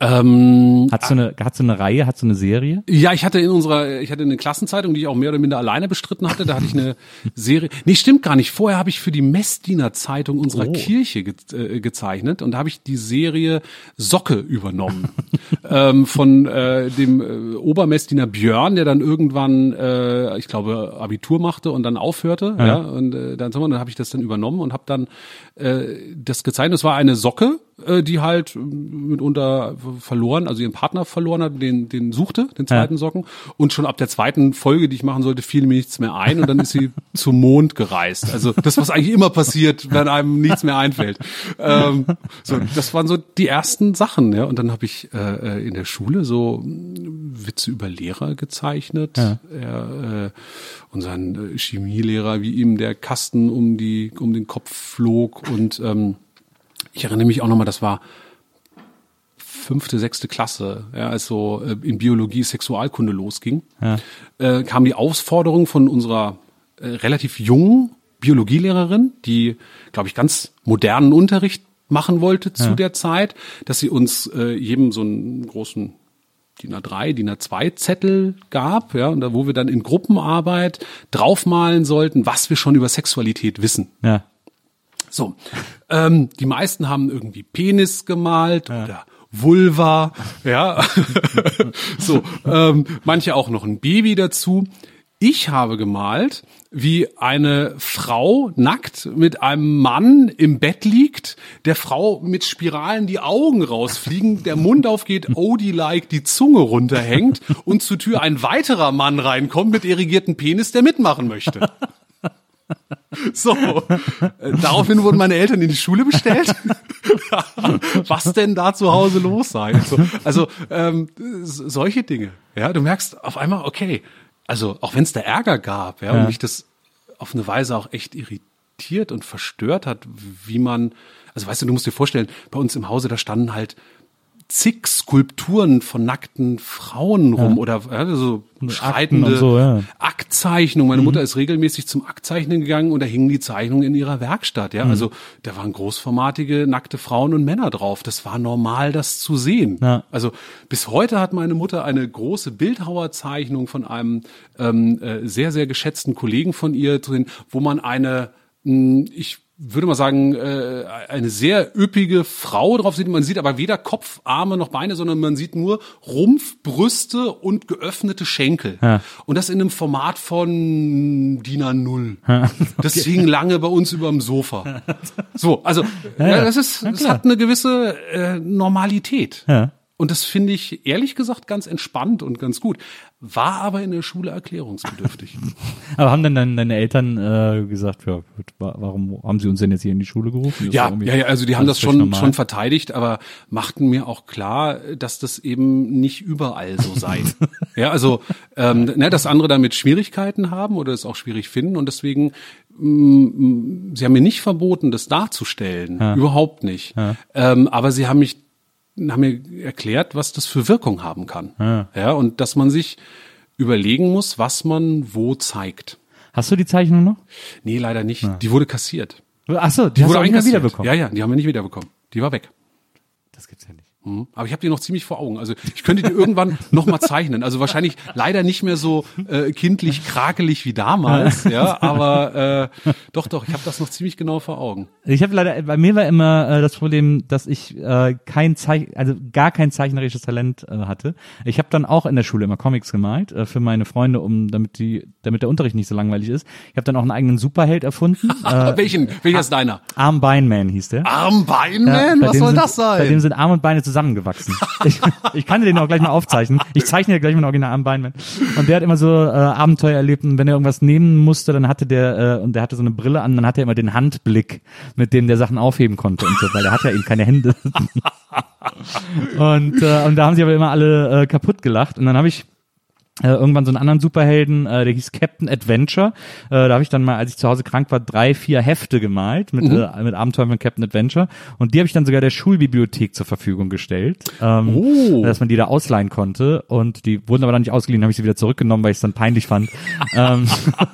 Ähm, Hast du eine, hast du eine Reihe, hast du eine Serie? Ja, ich hatte in unserer, ich hatte eine Klassenzeitung, die ich auch mehr oder minder alleine bestritten hatte. Da hatte ich eine Serie. Nee, stimmt gar nicht. Vorher habe ich für die Messdiener Zeitung unserer Oh. Kirche ge äh, gezeichnet und da habe ich die Serie Socke übernommen ähm, von äh, dem äh, Obermessdiener Björn, der dann irgendwann, äh, ich glaube, Abitur machte und dann aufhörte. Ja, und äh, dann, dann habe ich das dann übernommen und habe dann äh, das gezeichnet. Das war eine Socke äh, die halt äh, mitunter verloren, also ihren Partner verloren hat, den, den suchte, den zweiten Ja. Socken. Und schon ab der zweiten Folge, die ich machen sollte, fiel mir nichts mehr ein und dann ist sie zum Mond gereist. Also das, was eigentlich immer passiert, wenn einem nichts mehr einfällt. Ähm, so, das waren so die ersten Sachen, ja. Und dann habe ich äh, äh, in der Schule so Witze über Lehrer gezeichnet. Er, äh, unseren Chemielehrer, wie ihm der Kasten um die um den Kopf flog und ähm, ich erinnere mich auch nochmal, das war fünfte, sechste Klasse, ja, als so äh, in Biologie Sexualkunde losging, äh, kam die Aufforderung von unserer äh, relativ jungen Biologielehrerin, die, glaube ich, ganz modernen Unterricht machen wollte zu der Zeit, dass sie uns äh, jedem so einen großen DIN A3, DIN A2 Zettel gab, ja, und da, wo wir dann in Gruppenarbeit draufmalen sollten, was wir schon über Sexualität wissen. Ja. So, ähm, die meisten haben irgendwie Penis gemalt oder Vulva, ja. so, ähm, manche auch noch ein Baby dazu. Ich habe gemalt, wie eine Frau nackt mit einem Mann im Bett liegt, der Frau mit Spiralen die Augen rausfliegen, der Mund aufgeht, Odie-like die Zunge runterhängt und zur Tür ein weiterer Mann reinkommt mit irrigierten Penis, der mitmachen möchte. So, äh, daraufhin wurden meine Eltern in die Schule bestellt. Was denn da zu Hause los sei? So, also ähm, solche Dinge. Ja, du merkst auf einmal, okay, also auch wenn es da Ärger gab, ja, und mich das auf eine Weise auch echt irritiert und verstört hat, wie man, also weißt du, du musst dir vorstellen, bei uns im Hause, da standen halt zig Skulpturen von nackten Frauen rum oder ja, so schreitende und so, ja. Aktzeichnung. Meine Mutter ist regelmäßig zum Aktzeichnen gegangen und da hingen die Zeichnungen in ihrer Werkstatt. Ja, also da waren großformatige nackte Frauen und Männer drauf. Das war normal, das zu sehen. Ja. Also bis heute hat meine Mutter eine große Bildhauerzeichnung von einem ähm, äh, sehr sehr geschätzten Kollegen von ihr drin, wo man eine mh, ich würde mal sagen, äh, eine sehr üppige Frau drauf sieht. Man sieht aber weder Kopf, Arme noch Beine, sondern man sieht nur Rumpf, Brüste und geöffnete Schenkel. Ja. Und das in einem Format von DIN A0. Das hing lange bei uns überm Sofa. So, also ja, das ist, das hat eine gewisse äh, Normalität. Ja. Und das finde ich ehrlich gesagt ganz entspannt und ganz gut. War aber in der Schule erklärungsbedürftig. Aber haben dann deine, deine Eltern äh, gesagt, ja, warum haben sie uns denn jetzt hier in die Schule gerufen? Das Ja, ja, ja, also die haben das schon, normal. schon verteidigt, aber machten mir auch klar, dass das eben nicht überall so sei. ja, also, ähm, ne, dass andere damit Schwierigkeiten haben oder es auch schwierig finden und deswegen, mm, sie haben mir nicht verboten, das darzustellen. Überhaupt nicht. Ähm, aber sie haben mich haben mir erklärt, was das für Wirkung haben kann. Ja. und dass man sich überlegen muss, was man wo zeigt. Hast du die Zeichnung noch? Nee, leider nicht. Die wurde kassiert. Ach so, die, Die hast du wurde auch nicht wiederbekommen. Ja, ja, die haben wir nicht wiederbekommen. Die war weg. Das gibt's ja nicht. Mhm. Aber ich habe die noch ziemlich vor Augen. Also ich könnte die irgendwann noch mal zeichnen. Also wahrscheinlich leider nicht mehr so äh, kindlich krakelig wie damals, ja. Aber äh, doch, doch, ich habe das noch ziemlich genau vor Augen. Ich habe leider, bei mir war immer äh, das Problem, dass ich äh, kein Zeich also gar kein zeichnerisches Talent äh, hatte. Ich habe dann auch in der Schule immer Comics gemalt äh, für meine Freunde, um damit die, damit der Unterricht nicht so langweilig ist. Ich habe dann auch einen eigenen Superheld erfunden. äh, Welchen? Welcher ist deiner? Arm Beinman hieß der. Armbeinman? bei Was soll sind, das Bei dem sein? sind Arm und Beine zusammengewachsen. ich, ich kann dir den auch gleich mal aufzeichnen. Ich zeichne dir gleich mal ein Original Arm Beinman. Und der hat immer so äh, Abenteuer erlebt und wenn er irgendwas nehmen musste, dann hatte der äh, und der hatte so eine Brille an, dann hatte er immer den Handblick, mit dem der Sachen aufheben konnte und so, weil er hat ja eben keine Hände. und äh, und da haben sie aber immer alle äh, kaputt gelacht und dann habe ich äh, irgendwann so einen anderen Superhelden, äh, der hieß Captain Adventure. Äh, da habe ich dann mal, als ich zu Hause krank war, drei, vier Hefte gemalt mit, äh, mit Abenteuern von Captain Adventure. Und die habe ich dann sogar der Schulbibliothek zur Verfügung gestellt, ähm, Oh. dass man die da ausleihen konnte. Und die wurden aber dann nicht ausgeliehen, habe ich sie wieder zurückgenommen, weil ich es dann peinlich fand. ähm,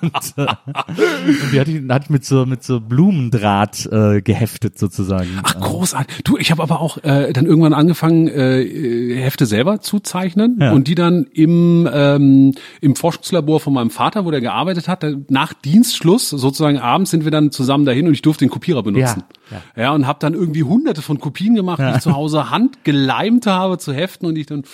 und, äh, und die hatte ich, hatte ich mit so mit so Blumendraht äh, geheftet sozusagen. Ach, großartig. Du, ich habe aber auch äh, dann irgendwann angefangen, äh, äh, Hefte selber zu zeichnen Ja. und die dann im, ähm, im Forschungslabor von meinem Vater, wo der gearbeitet hat, nach Dienstschluss, sozusagen abends, sind wir dann zusammen dahin und ich durfte den Kopierer benutzen. Ja, Ja, und habe dann irgendwie hunderte von Kopien gemacht, die ich zu Hause handgeleimt habe zu Heften und ich dann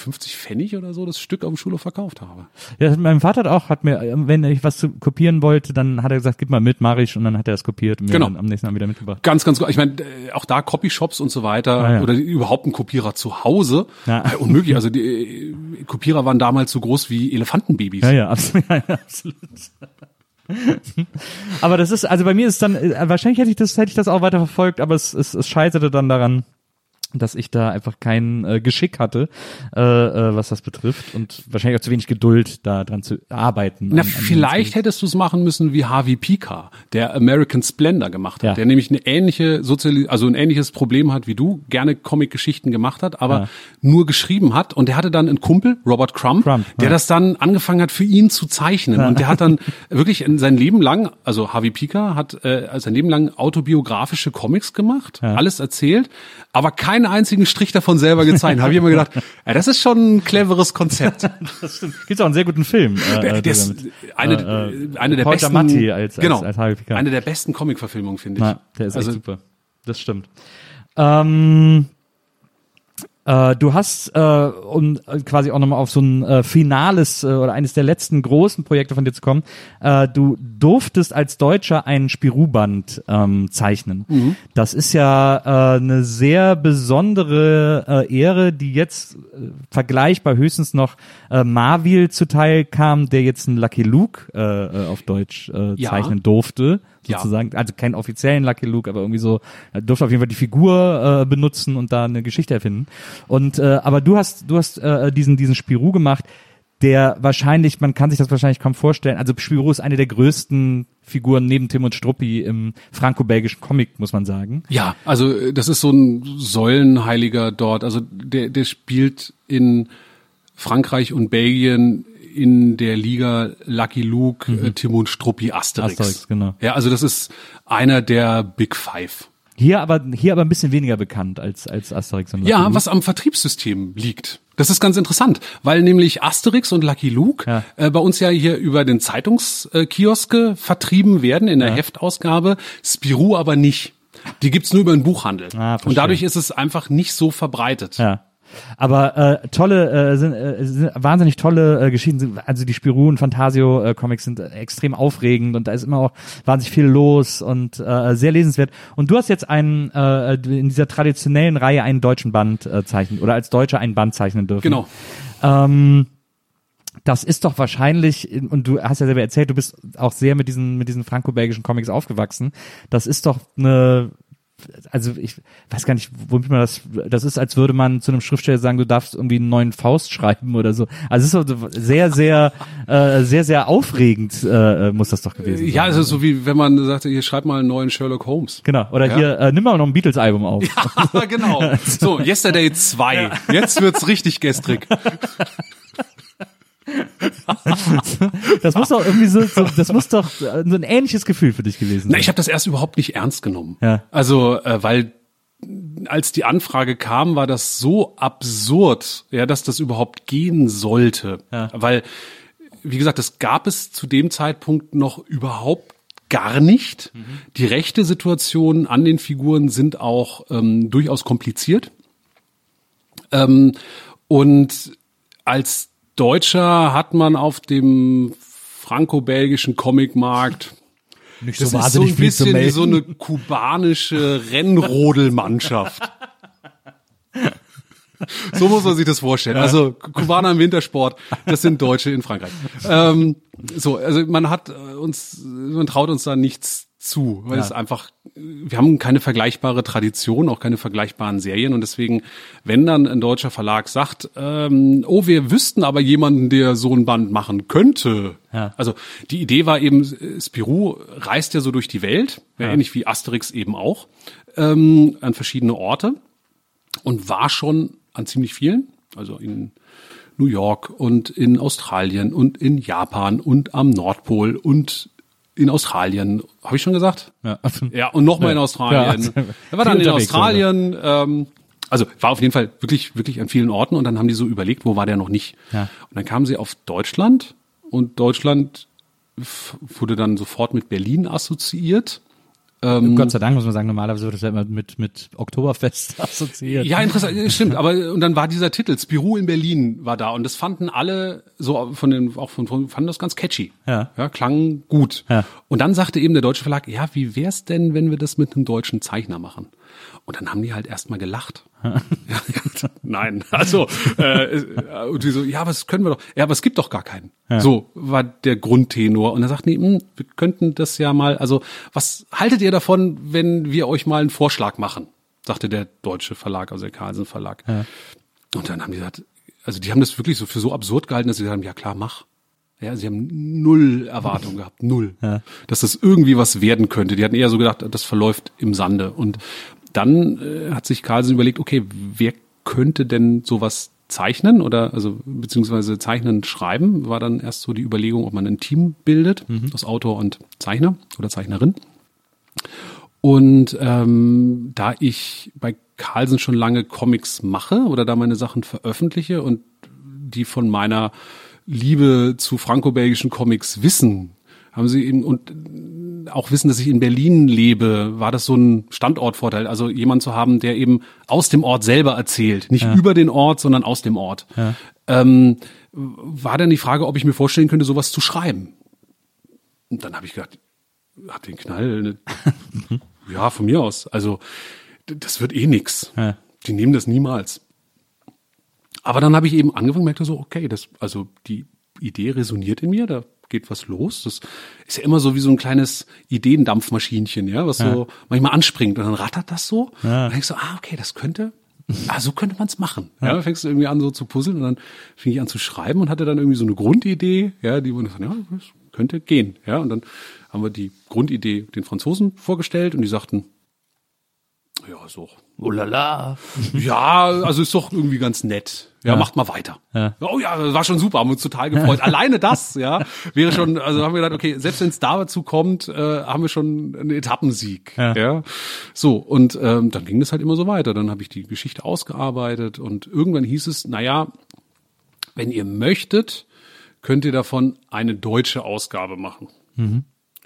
50 Pfennig oder so das Stück auf dem Schulhof verkauft habe. Ja, mein Vater hat auch, hat mir, äh, wenn ich was zu kopieren wollte, dann hat er gesagt, gib mal mit, mach ich, und dann hat er es kopiert und mir Genau. dann am nächsten Tag wieder mitgebracht. Ganz, ganz gut. Ich meine, äh, auch da Copyshops und so weiter Ah, ja. oder überhaupt ein Kopierer zu Hause. Ja. Äh, unmöglich. Also die äh, Kopierer waren damals so groß wie Elefantenbabys. Ja, ja, absolut. Ja, ja, absolut. aber das ist, also bei mir ist dann, äh, wahrscheinlich hätte ich das, hätte ich das auch weiter verfolgt, aber es, es, es scheiterte dann daran, dass ich da einfach kein äh, Geschick hatte, äh, äh, was das betrifft und wahrscheinlich auch zu wenig Geduld, da dran zu arbeiten. Na, an- an vielleicht hättest du es machen müssen, wie Harvey Pika, der American Splendor gemacht hat, Ja. der nämlich eine ähnliche Soziali also ein ähnliches Problem hat wie du, gerne Comic-Geschichten gemacht hat, aber Ja. nur geschrieben hat. Und der hatte dann einen Kumpel, Robert Crumb, Crumb, der ja. das dann angefangen hat, für ihn zu zeichnen. Und der hat dann wirklich in sein Leben lang, also Harvey Pika hat äh, sein Leben lang autobiografische Comics gemacht, alles erzählt, aber keinen einzigen Strich davon selber gezeichnet. Habe ich immer gedacht, ja, das ist schon ein cleveres Konzept. Gibt's auch einen sehr guten Film. Äh, Der, äh, ist eine, Äh, äh, eine der Paul besten, Giamatti als, als, genau, als Harvey Picard. eine der besten Comic-Verfilmungen finde ich. Ja, der ist also, echt super. Das stimmt. Ähm, äh, du hast, äh, um äh, quasi auch nochmal auf so ein äh, finales äh, oder eines der letzten großen Projekte von dir zu kommen, äh, du durftest als Deutscher ein Spirou-Band ähm, zeichnen. Mhm. Das ist ja äh, eine sehr besondere äh, Ehre, die jetzt äh, vergleichbar höchstens noch äh, Marvel zuteil kam, der jetzt einen Lucky Luke äh, äh, auf Deutsch äh, Ja. zeichnen durfte Ja. sozusagen. Also keinen offiziellen Lucky Luke, aber irgendwie so, er durfte auf jeden Fall die Figur äh, benutzen und da eine Geschichte erfinden. Und äh, aber du hast, du hast äh, diesen, diesen Spirou gemacht, der wahrscheinlich, man kann sich das wahrscheinlich kaum vorstellen, also Spirou ist eine der größten Figuren neben Tim und Struppi im franco-belgischen Comic, muss man sagen. Ja, also äh, das ist so ein Säulenheiliger dort. Also der, der spielt in Frankreich und Belgien in der Liga Lucky Luke, äh, Timon Struppi, Asterix. Mhm. Asterix, genau. Ja, also das ist einer der Big Five. Hier aber, hier aber ein bisschen weniger bekannt als, als Asterix und Lucky Ja, Luke. was am Vertriebssystem liegt. Das ist ganz interessant, weil nämlich Asterix und Lucky Luke Ja. äh, bei uns ja hier über den Zeitungskioske vertrieben werden in der Heftausgabe, Spirou aber nicht. Die gibt's nur über den Buchhandel. Ah, und dadurch ist es einfach nicht so verbreitet. Ja. Aber äh, tolle, äh, sind, äh, sind wahnsinnig tolle äh, Geschichten. Also die Spirou und Fantasio äh, Comics sind extrem aufregend und da ist immer auch wahnsinnig viel los und äh, sehr lesenswert. Und du hast jetzt einen äh, in dieser traditionellen Reihe einen deutschen Band äh, zeichnen oder als Deutscher einen Band zeichnen dürfen. Genau. Ähm, das ist doch wahrscheinlich, und du hast ja selber erzählt, du bist auch sehr mit diesen, mit diesen franco-belgischen Comics aufgewachsen. Das ist doch eine, also ich weiß gar nicht, womit man das, das ist, als würde man zu einem Schriftsteller sagen, du darfst irgendwie einen neuen Faust schreiben oder so. Also es ist sehr, sehr, äh, sehr, sehr aufregend, äh, muss das doch gewesen sein. Ja, es ist so wie wenn man sagt, hier schreib mal einen neuen Sherlock Holmes. Genau. Oder Ja. hier, äh, nimm mal noch ein Beatles-Album auf. Ja, genau. So, Yesterday 2. Jetzt wird's richtig gestrig. Das muss doch irgendwie so, so das muss doch äh, so ein ähnliches Gefühl für dich gewesen Na, sein. ich habe das erst überhaupt nicht ernst genommen. Ja. Also, äh, weil als die Anfrage kam, war das so absurd, ja, dass das überhaupt gehen sollte. Ja. Weil, wie gesagt, das gab es zu dem Zeitpunkt noch überhaupt gar nicht. Mhm. Die rechte Situation an den Figuren sind auch ähm, durchaus kompliziert. Ähm, und als Deutscher hat man auf dem franco-belgischen Comicmarkt nicht das ist so ein bisschen wie so eine kubanische Rennrodelmannschaft. So muss man sich das vorstellen. Also Kubaner im Wintersport, das sind Deutsche in Frankreich. Ähm, so, also man hat äh, uns, man traut uns da nichts zu, weil Ja. es einfach, wir haben keine vergleichbare Tradition, auch keine vergleichbaren Serien und deswegen, wenn dann ein deutscher Verlag sagt, ähm, oh, wir wüssten aber jemanden, der so ein Band machen könnte. Ja. Also die Idee war eben, Spirou reist ja so durch die Welt, ja. ähnlich wie Asterix eben auch, ähm, an verschiedene Orte und war schon an ziemlich vielen, also in New York und in Australien und in Japan und am Nordpol und in Australien. Habe ich schon gesagt? Ja. Ja, und nochmal Ja. in Australien. Ja. Er war dann in Australien, ähm, also war auf jeden Fall wirklich, wirklich an vielen Orten und dann haben die so überlegt, wo war der noch nicht. Ja. Und dann kamen sie auf Deutschland und Deutschland wurde dann sofort mit Berlin assoziiert. Ähm, Gott sei Dank muss man sagen, normalerweise wird das ja immer mit, mit Oktoberfest assoziiert. Ja, interessant, stimmt. Aber und dann war dieser Titel, Spirou in Berlin war da und das fanden alle so von den auch von, von fanden das ganz catchy. Ja. ja klang gut. Ja. Und dann sagte eben der deutsche Verlag, ja, wie wär's denn, wenn wir das mit einem deutschen Zeichner machen? Und dann haben die halt erstmal gelacht. ja, ja, nein, also äh, äh, und die so, ja, was können wir doch? Ja, aber es gibt doch gar keinen. So war der Grundtenor. Und dann sagten die, hm, wir könnten das ja mal. Also was haltet ihr davon, wenn wir euch mal einen Vorschlag machen? Sagte der deutsche Verlag, also der Carlsen Verlag. Und dann haben die gesagt, also die haben das wirklich so für so absurd gehalten, dass sie gesagt haben, ja klar, mach. Ja, sie haben null Erwartung gehabt, null. Dass das irgendwie was werden könnte. Die hatten eher so gedacht, das verläuft im Sande. Und dann äh, hat sich Carlsen überlegt, okay, wer könnte denn sowas zeichnen oder also beziehungsweise zeichnen schreiben, war dann erst so die Überlegung, ob man ein Team bildet aus Autor und Zeichner oder Zeichnerin. Und ähm, da ich bei Carlsen schon lange Comics mache oder da meine Sachen veröffentliche und die von meiner Liebe zu franco-belgischen Comics wissen, haben sie eben und auch wissen, dass ich in Berlin lebe, war das so ein Standortvorteil. Also jemand zu haben, der eben aus dem Ort selber erzählt, nicht über den Ort, sondern aus dem Ort. Ähm, war dann die Frage, ob ich mir vorstellen könnte, sowas zu schreiben. Und dann habe ich gedacht, hat den Knall. Ne? ja, von mir aus. Also das wird eh nix. Ja. Die nehmen das niemals. Aber dann habe ich eben angefangen, merkte so, okay, das, also die Idee resoniert in mir, da geht was los. Das ist ja immer so wie so ein kleines Ideendampfmaschinchen, ja, was so manchmal anspringt und dann rattert das so. Und dann denkst du, ah, okay, das könnte, ah, so könnte man es machen. Ja, dann fängst du irgendwie an so zu puzzeln und dann fing ich an zu schreiben und hatte dann irgendwie so eine Grundidee, ja, die man sagt, ja, das könnte gehen, ja, und dann haben wir die Grundidee den Franzosen vorgestellt und die sagten, ja, so. Oh la la. Ja, also ist doch irgendwie ganz nett. Ja, macht mal weiter. Ja. Oh ja, war schon super, haben uns total gefreut. Alleine das, ja, wäre schon, also haben wir gedacht, okay, selbst wenn es dazu kommt, äh, haben wir schon einen Etappensieg. Ja. Ja. So, und ähm, dann ging das halt immer so weiter. Dann habe ich die Geschichte ausgearbeitet und irgendwann hieß es, naja, wenn ihr möchtet, könnt ihr davon eine deutsche Ausgabe machen.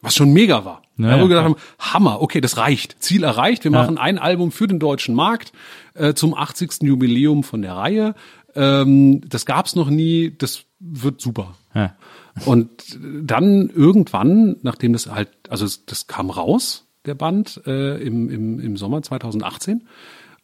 Was schon mega war. Ja, ja, wo ja, wir gedacht haben, Hammer, okay, das reicht. Ziel erreicht. Wir machen ein Album für den deutschen Markt äh, zum 80. Jubiläum von der Reihe. Ähm, das gab's noch nie. Das wird super. Ja. Und dann irgendwann, nachdem das halt, also das kam raus, der Band, äh, im, im, im Sommer 2018.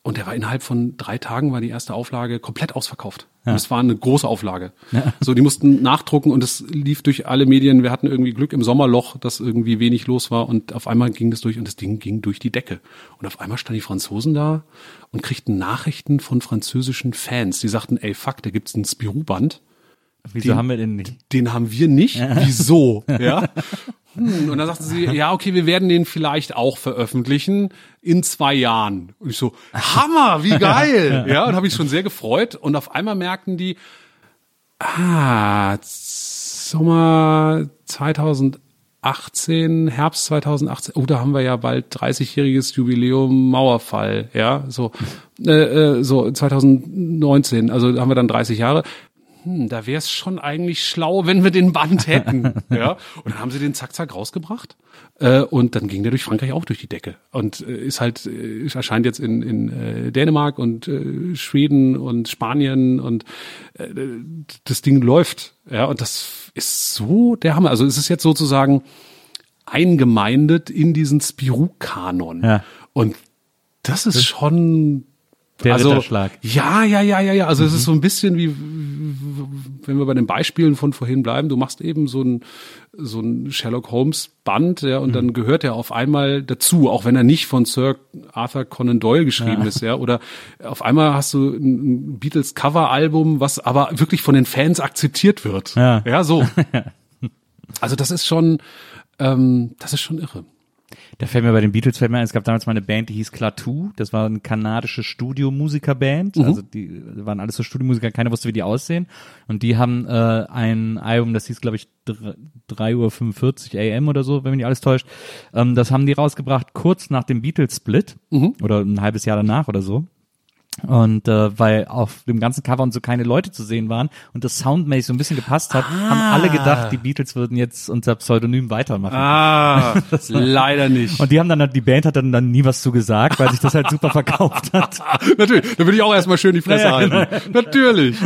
Und der war innerhalb von drei Tagen war die erste Auflage komplett ausverkauft. Und es war eine große Auflage. So, die mussten nachdrucken und es lief durch alle Medien. Wir hatten irgendwie Glück im Sommerloch, dass irgendwie wenig los war und auf einmal ging das durch und das Ding ging durch die Decke. Und auf einmal standen die Franzosen da und kriegten Nachrichten von französischen Fans. Die sagten, ey, fuck, da gibt's einen Spirou-Band Wieso Die- haben wir denn nicht? den haben wir nicht. Wieso? Ja. Hm, Und dann sagten sie, ja, okay, wir werden den vielleicht auch veröffentlichen in zwei Jahren. Und ich so, Hammer, wie geil. Ja, und habe ich schon sehr gefreut. Und auf einmal merkten die, ah, Sommer 2018, Herbst 2018, oh, da haben wir ja bald 30-jähriges Jubiläum Mauerfall, ja, so, äh, äh, so 2019, also da haben wir dann 30 Jahre hm, da wäre es schon eigentlich schlau, wenn wir den Band hätten. ja. Und dann haben sie den zack zack rausgebracht. Äh, und dann ging der durch Frankreich auch durch die Decke. Und äh, ist halt, äh, erscheint jetzt in, in äh, Dänemark und äh, Schweden und Spanien und äh, das Ding läuft. Ja, und das ist so der Hammer. Also es ist jetzt sozusagen eingemeindet in diesen Spirou-Kanon. Ja. Und das ist schon Der also, Ritterschlag. Ja, ja, ja, ja, ja. Also es ist so ein bisschen wie, wenn wir bei den Beispielen von vorhin bleiben, du machst eben so ein, so ein Sherlock Holmes Band, ja, und dann gehört er auf einmal dazu, auch wenn er nicht von Sir Arthur Conan Doyle geschrieben ist, ja, oder auf einmal hast du ein Beatles Cover Album, was aber wirklich von den Fans akzeptiert wird. Ja. ja so. Also das ist schon, ähm, das ist schon irre. Da fällt mir bei den Beatles fällt mir ein, es gab damals mal eine Band, die hieß Klaatu. Das war eine kanadische Studiomusikerband. Mhm. Also die waren alles so Studiomusiker, keiner wusste, wie die aussehen. Und die haben äh, ein Album, das hieß, glaube ich, 3.45 Uhr AM oder so, wenn mich nicht alles täuscht. Ähm, das haben die rausgebracht kurz nach dem Beatles-Split Mhm. oder ein halbes Jahr danach oder so. Und äh, weil auf dem ganzen Cover und so keine Leute zu sehen waren und das soundmäßig so ein bisschen gepasst hat, haben alle gedacht, die Beatles würden jetzt unter Pseudonym weitermachen. Ah, leider nicht. Und die haben dann, halt- die Band hat dann, dann nie was zu gesagt, weil sich das halt super verkauft hat. Natürlich, da würde ich auch erstmal schön die Fresse Ja, halten. Natürlich.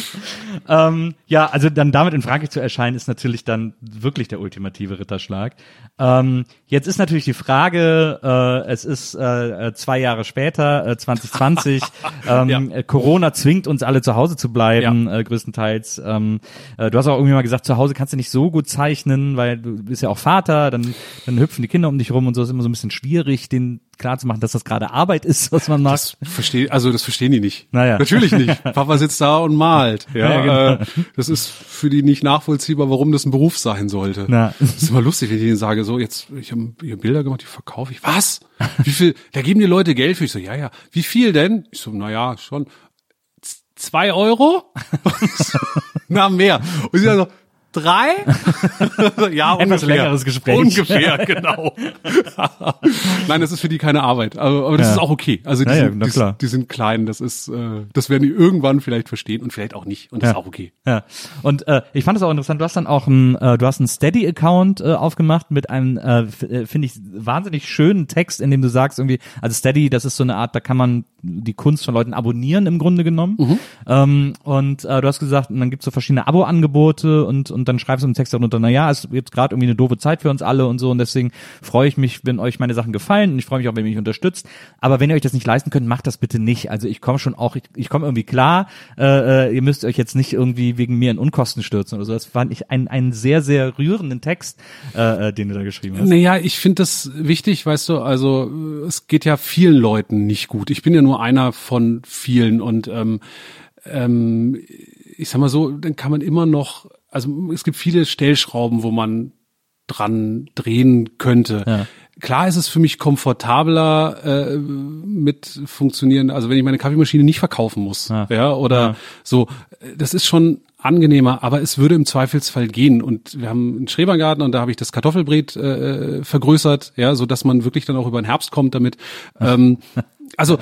ähm, ja, also dann damit in Frankreich zu erscheinen, ist natürlich dann wirklich der ultimative Ritterschlag. Ähm, jetzt ist natürlich die Frage, äh, es ist äh, äh, zwei Jahre später, äh, 2020, ähm, Ja. äh, Corona zwingt uns alle zu Hause zu bleiben, äh, größtenteils. Ähm, äh, du hast auch irgendwie mal gesagt, zu Hause kannst du nicht so gut zeichnen, weil du bist ja auch Vater, dann, dann hüpfen die Kinder um dich rum und so ist immer so ein bisschen schwierig, den klar zu machen, dass das gerade Arbeit ist, was man macht. Das verstehen, also das verstehen die nicht. Naja. Natürlich nicht. Papa sitzt da und malt. Ja, Ja, genau. äh, das ist für die nicht nachvollziehbar, warum das ein Beruf sein sollte. Na. Das ist immer lustig, wenn ich denen sage, so jetzt, ich habe hier Bilder gemacht, die verkaufe ich. Was? Wie viel? Da geben die Leute Geld für. Ich so, ja, ja. Wie viel denn? Ich so, na ja, schon Z- zwei Euro. na mehr. Und sie sagen so, drei? ja, Etwas ungefähr. längeres Gespräch. Ungefähr, genau. Nein, das ist für die keine Arbeit. Aber, aber das Ja. ist auch okay. Also die, Ja, ja, sind, na die, klar. die sind klein. Das ist, äh, das werden die irgendwann vielleicht verstehen und vielleicht auch nicht. Und das Ja. ist auch okay. Ja, und äh, ich fand es auch interessant, du hast dann auch ein, äh, du hast einen Steady-Account äh, aufgemacht mit einem, äh, äh, finde ich, wahnsinnig schönen Text, in dem du sagst irgendwie, also Steady, das ist so eine Art, da kann man die Kunst von Leuten abonnieren im Grunde genommen. Ähm, und äh, du hast gesagt, und dann gibt's so verschiedene Abo-Angebote und, und dann schreibst du im Text darunter, na ja, es ist jetzt gerade irgendwie eine doofe Zeit für uns alle und so und deswegen freue ich mich, wenn euch meine Sachen gefallen und ich freue mich auch, wenn ihr mich unterstützt. Aber wenn ihr euch das nicht leisten könnt, macht das bitte nicht. Also ich komme schon auch, ich, ich komme irgendwie klar, äh, äh, ihr müsst euch jetzt nicht irgendwie wegen mir in Unkosten stürzen oder so. Das fand ich einen, einen sehr, sehr rührenden Text, äh, äh, den du da geschrieben hast. Naja, ich finde das wichtig, weißt du, also es geht ja vielen Leuten nicht gut. Ich bin ja nur einer von vielen und ähm, ähm, ich sag mal so, dann kann man immer noch, also es gibt viele Stellschrauben, wo man dran drehen könnte. Ja. Klar ist es für mich komfortabler äh, mit funktionieren, also wenn ich meine Kaffeemaschine nicht verkaufen muss, Ja. ja, oder Ja. so, äh, das ist schon angenehmer, aber es würde im Zweifelsfall gehen. Und wir haben einen Schrebergarten und da habe ich das Kartoffelbret äh, vergrößert, ja, so dass man wirklich dann auch über den Herbst kommt damit. Ähm, also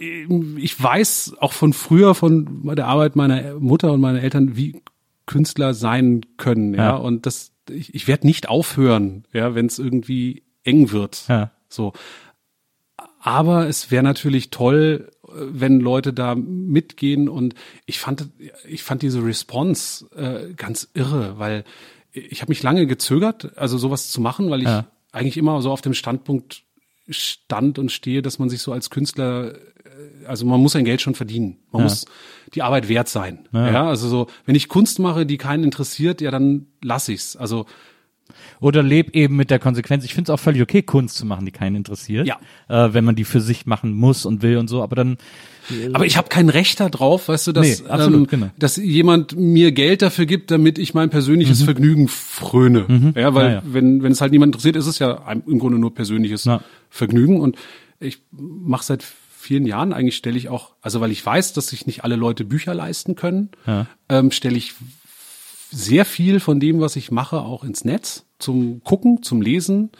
äh, ich weiß auch von früher von der Arbeit meiner Mutter und meiner Eltern, wie Künstler sein können, ja, Ja. und das ich, ich werde nicht aufhören, ja, wenn es irgendwie eng wird. Ja. So. Aber es wäre natürlich toll, wenn Leute da mitgehen und ich fand, ich fand diese Response äh, ganz irre, weil ich habe mich lange gezögert, also sowas zu machen, weil ich Ja. eigentlich immer so auf dem Standpunkt stand und stehe, dass man sich so als Künstler, also man muss sein Geld schon verdienen. Man Ja. muss die Arbeit wert sein. Ja. also so, wenn ich Kunst mache, die keinen interessiert, ja, dann lass ich's. Also Oder leb eben mit der Konsequenz. Ich finde es auch völlig okay, Kunst zu machen, die keinen interessiert. Ja. Äh, wenn man die für sich machen muss und will und so. Aber dann, Aber ich habe kein Recht darauf, weißt du, dass, Nee, absolut, ähm, genau. dass jemand mir Geld dafür gibt, damit ich mein persönliches Vergnügen fröne. Ja, weil Mhm. Ja, ja. wenn wenn es halt niemand interessiert, ist es ja im Grunde nur persönliches Ja. Vergnügen. Und ich mache seit vielen Jahren eigentlich stelle ich auch, also weil ich weiß, dass sich nicht alle Leute Bücher leisten können, Ja. ähm, stelle ich sehr viel von dem, was ich mache, auch ins Netz zum Gucken, zum Lesen.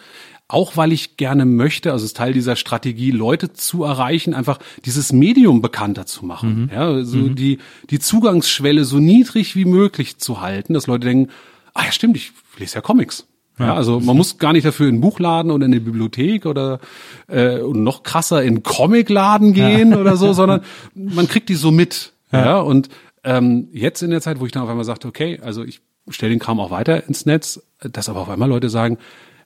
Auch weil ich gerne möchte, also es ist Teil dieser Strategie, Leute zu erreichen, einfach dieses Medium bekannter zu machen. Ja, so die, die Zugangsschwelle so niedrig wie möglich zu halten, dass Leute denken, ah ja, stimmt, ich lese ja Comics. Ja, also man muss gar nicht dafür in Buchladen oder in eine Bibliothek oder äh, und noch krasser in Comicladen gehen oder so, sondern man kriegt die so mit. Ja, und ähm, jetzt in der Zeit, wo ich dann auf einmal sagte, okay, also ich stelle den Kram auch weiter ins Netz, dass aber auf einmal Leute sagen,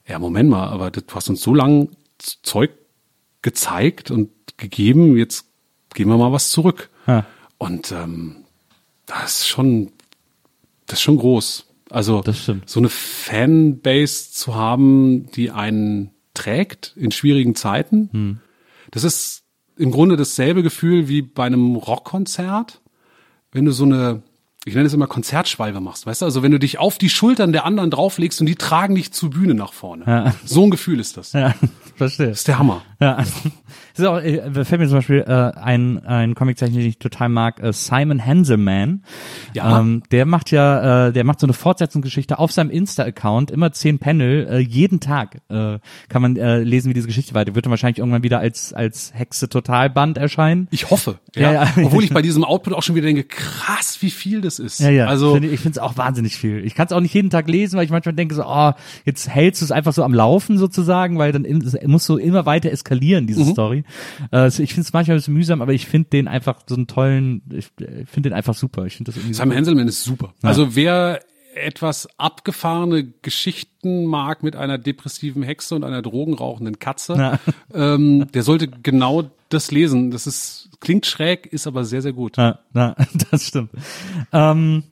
ja, Moment mal, aber du hast uns so lang Zeug gezeigt und gegeben, jetzt geben wir mal was zurück. Ja. Und ähm, das ist schon, das ist schon groß. Also so eine Fanbase zu haben, die einen trägt in schwierigen Zeiten, Hm. das ist im Grunde dasselbe Gefühl wie bei einem Rockkonzert, wenn du so eine, ich nenne es immer Konzertschwalbe machst, weißt du? Also wenn du dich auf die Schultern der anderen drauflegst und die tragen dich zur Bühne nach vorne. Ja. So ein Gefühl ist das. ja, verstehe. Das ist der Hammer. Ja. So, äh, fällt mir zum Beispiel äh, ein, ein Comiczeichner, den ich total mag, äh, Simon Hanselman. Ja. Ähm, der macht ja, äh, der macht so eine Fortsetzungsgeschichte auf seinem Insta-Account, immer zehn Panel, äh, jeden Tag äh, kann man äh, lesen, wie diese Geschichte weiter. Wird dann wahrscheinlich irgendwann wieder als, als Hexe Totalband erscheinen. Ich hoffe. Ja, Ja, ja. Obwohl ich bei diesem Output auch schon wieder denke, krass, wie viel das ist. Ja, ja. Also, ich finde es auch wahnsinnig viel. Ich kann es auch nicht jeden Tag lesen, weil ich manchmal denke so, oh, jetzt hältst du es einfach so am Laufen sozusagen, weil dann muss so immer weiter eskalieren, diese Story. Also ich finde es manchmal ein bisschen mühsam, aber ich finde den einfach so einen tollen, ich äh, finde den einfach super. Ich finde das irgendwie Sam Hanselman ist super. Also wer etwas abgefahrene Geschichten mag mit einer depressiven Hexe und einer drogenrauchenden Katze, Ja. ähm, der sollte genau das lesen. Das ist klingt schräg, ist aber sehr sehr gut. Ja, ja, das stimmt. Ähm,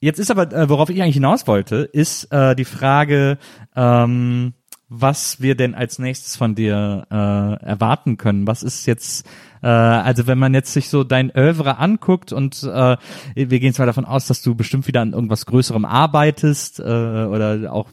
jetzt ist aber, äh, worauf ich eigentlich hinaus wollte, ist äh, die Frage, ähm, was wir denn als nächstes von dir äh, erwarten können. Was ist jetzt, äh, also wenn man jetzt sich so dein Övre anguckt und äh, wir gehen zwar davon aus, dass du bestimmt wieder an irgendwas Größerem arbeitest äh, oder auch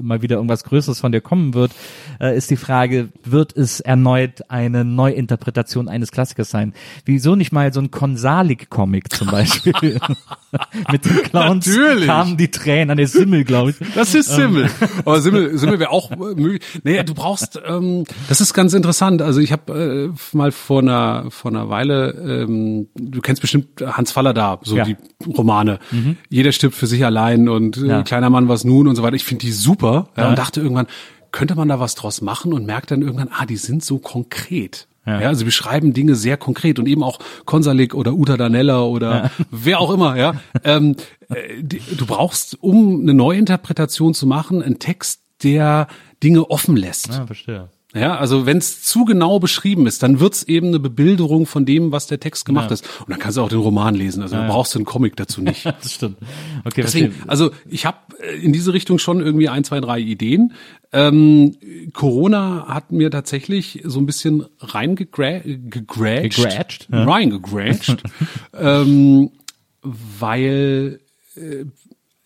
mal wieder irgendwas Größeres von dir kommen wird, äh, ist die Frage, wird es erneut eine Neuinterpretation eines Klassikers sein? Wieso nicht mal so ein Konsalik-Comic zum Beispiel? Mit den Clowns Natürlich. kamen die Tränen an der Simmel, glaube ich. Das ist Simmel. Aber Simmel, Simmel wäre auch äh, möglich. Nee, du brauchst, ähm, das ist ganz interessant. Also ich habe äh, mal vor einer, vor einer Weile, ähm, du kennst bestimmt Hans Faller da, so Ja. die Romane. Jeder stirbt für sich allein und äh, Ja. kleiner Mann was nun und so weiter. Ich finde die super. Ja, und dachte irgendwann, könnte man da was draus machen und merkt dann irgendwann, ah, die sind so konkret. Ja. also sie beschreiben Dinge sehr konkret und eben auch Konsalik oder Uta Danella oder wer auch immer, ja. Ähm, äh, die, du brauchst, um eine Neuinterpretation zu machen, einen Text, der Dinge offen lässt. Ja, verstehe. Ja, also wenn es zu genau beschrieben ist, dann wird's eben eine Bebilderung von dem, was der Text gemacht ist. Und dann kannst du auch den Roman lesen. Also du brauchst den Comic dazu nicht. Das stimmt. Okay, Deswegen, verstehe. also ich habe in diese Richtung schon irgendwie ein, zwei, drei Ideen. Ähm, Corona hat mir tatsächlich so ein bisschen reingegrätscht, Gegrätscht, ja. reingegrätscht, ähm, weil äh,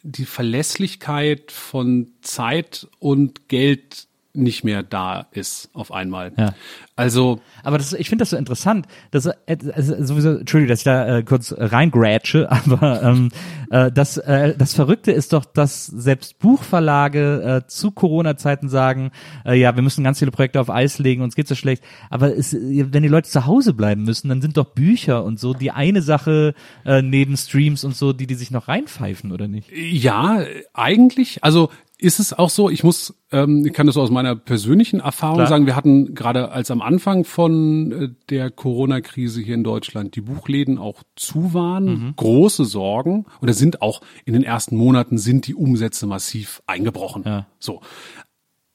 die Verlässlichkeit von Zeit und Geld nicht mehr da ist auf einmal. Ja. Also Aber das, ich finde das so interessant. Das äh, also sowieso, Entschuldigung, dass ich da äh, kurz reingrätsche, aber ähm, äh, das, äh, das Verrückte ist doch, dass selbst Buchverlage äh, zu Corona-Zeiten sagen, äh, ja, wir müssen ganz viele Projekte auf Eis legen, uns geht's so schlecht. Aber es, wenn die Leute zu Hause bleiben müssen, dann sind doch Bücher und so die eine Sache äh, neben Streams und so, die die sich noch reinpfeifen, oder nicht? Ja, eigentlich. Also ist es auch so, ich muss, ähm, ich kann das aus meiner persönlichen Erfahrung Klar. sagen, wir hatten gerade als am Anfang von äh, der Corona-Krise hier in Deutschland die Buchläden auch zu waren, Mhm. große Sorgen oder sind auch in den ersten Monaten sind die Umsätze massiv eingebrochen. Ja. So.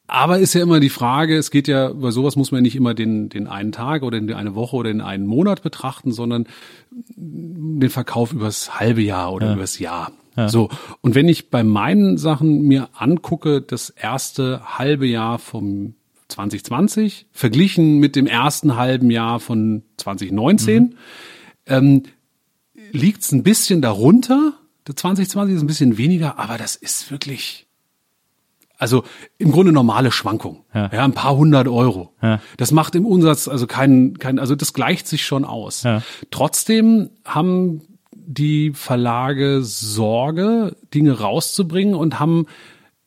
Aber ist ja immer die Frage, es geht ja, bei sowas muss man nicht immer den, den einen Tag oder den eine Woche oder den einen Monat betrachten, sondern den Verkauf übers halbe Jahr oder übers Jahr. So. Und wenn ich bei meinen Sachen mir angucke, das erste halbe Jahr vom 2020 verglichen mit dem ersten halben Jahr von 2019, ähm, liegt es ein bisschen darunter. Der 2020 ist ein bisschen weniger, aber das ist wirklich, also im Grunde normale Schwankung. Ja. Ja, ein paar hundert Euro. Ja. Das macht im Umsatz also keinen, kein, also das gleicht sich schon aus. Ja. Trotzdem haben die Verlage Sorge, Dinge rauszubringen und haben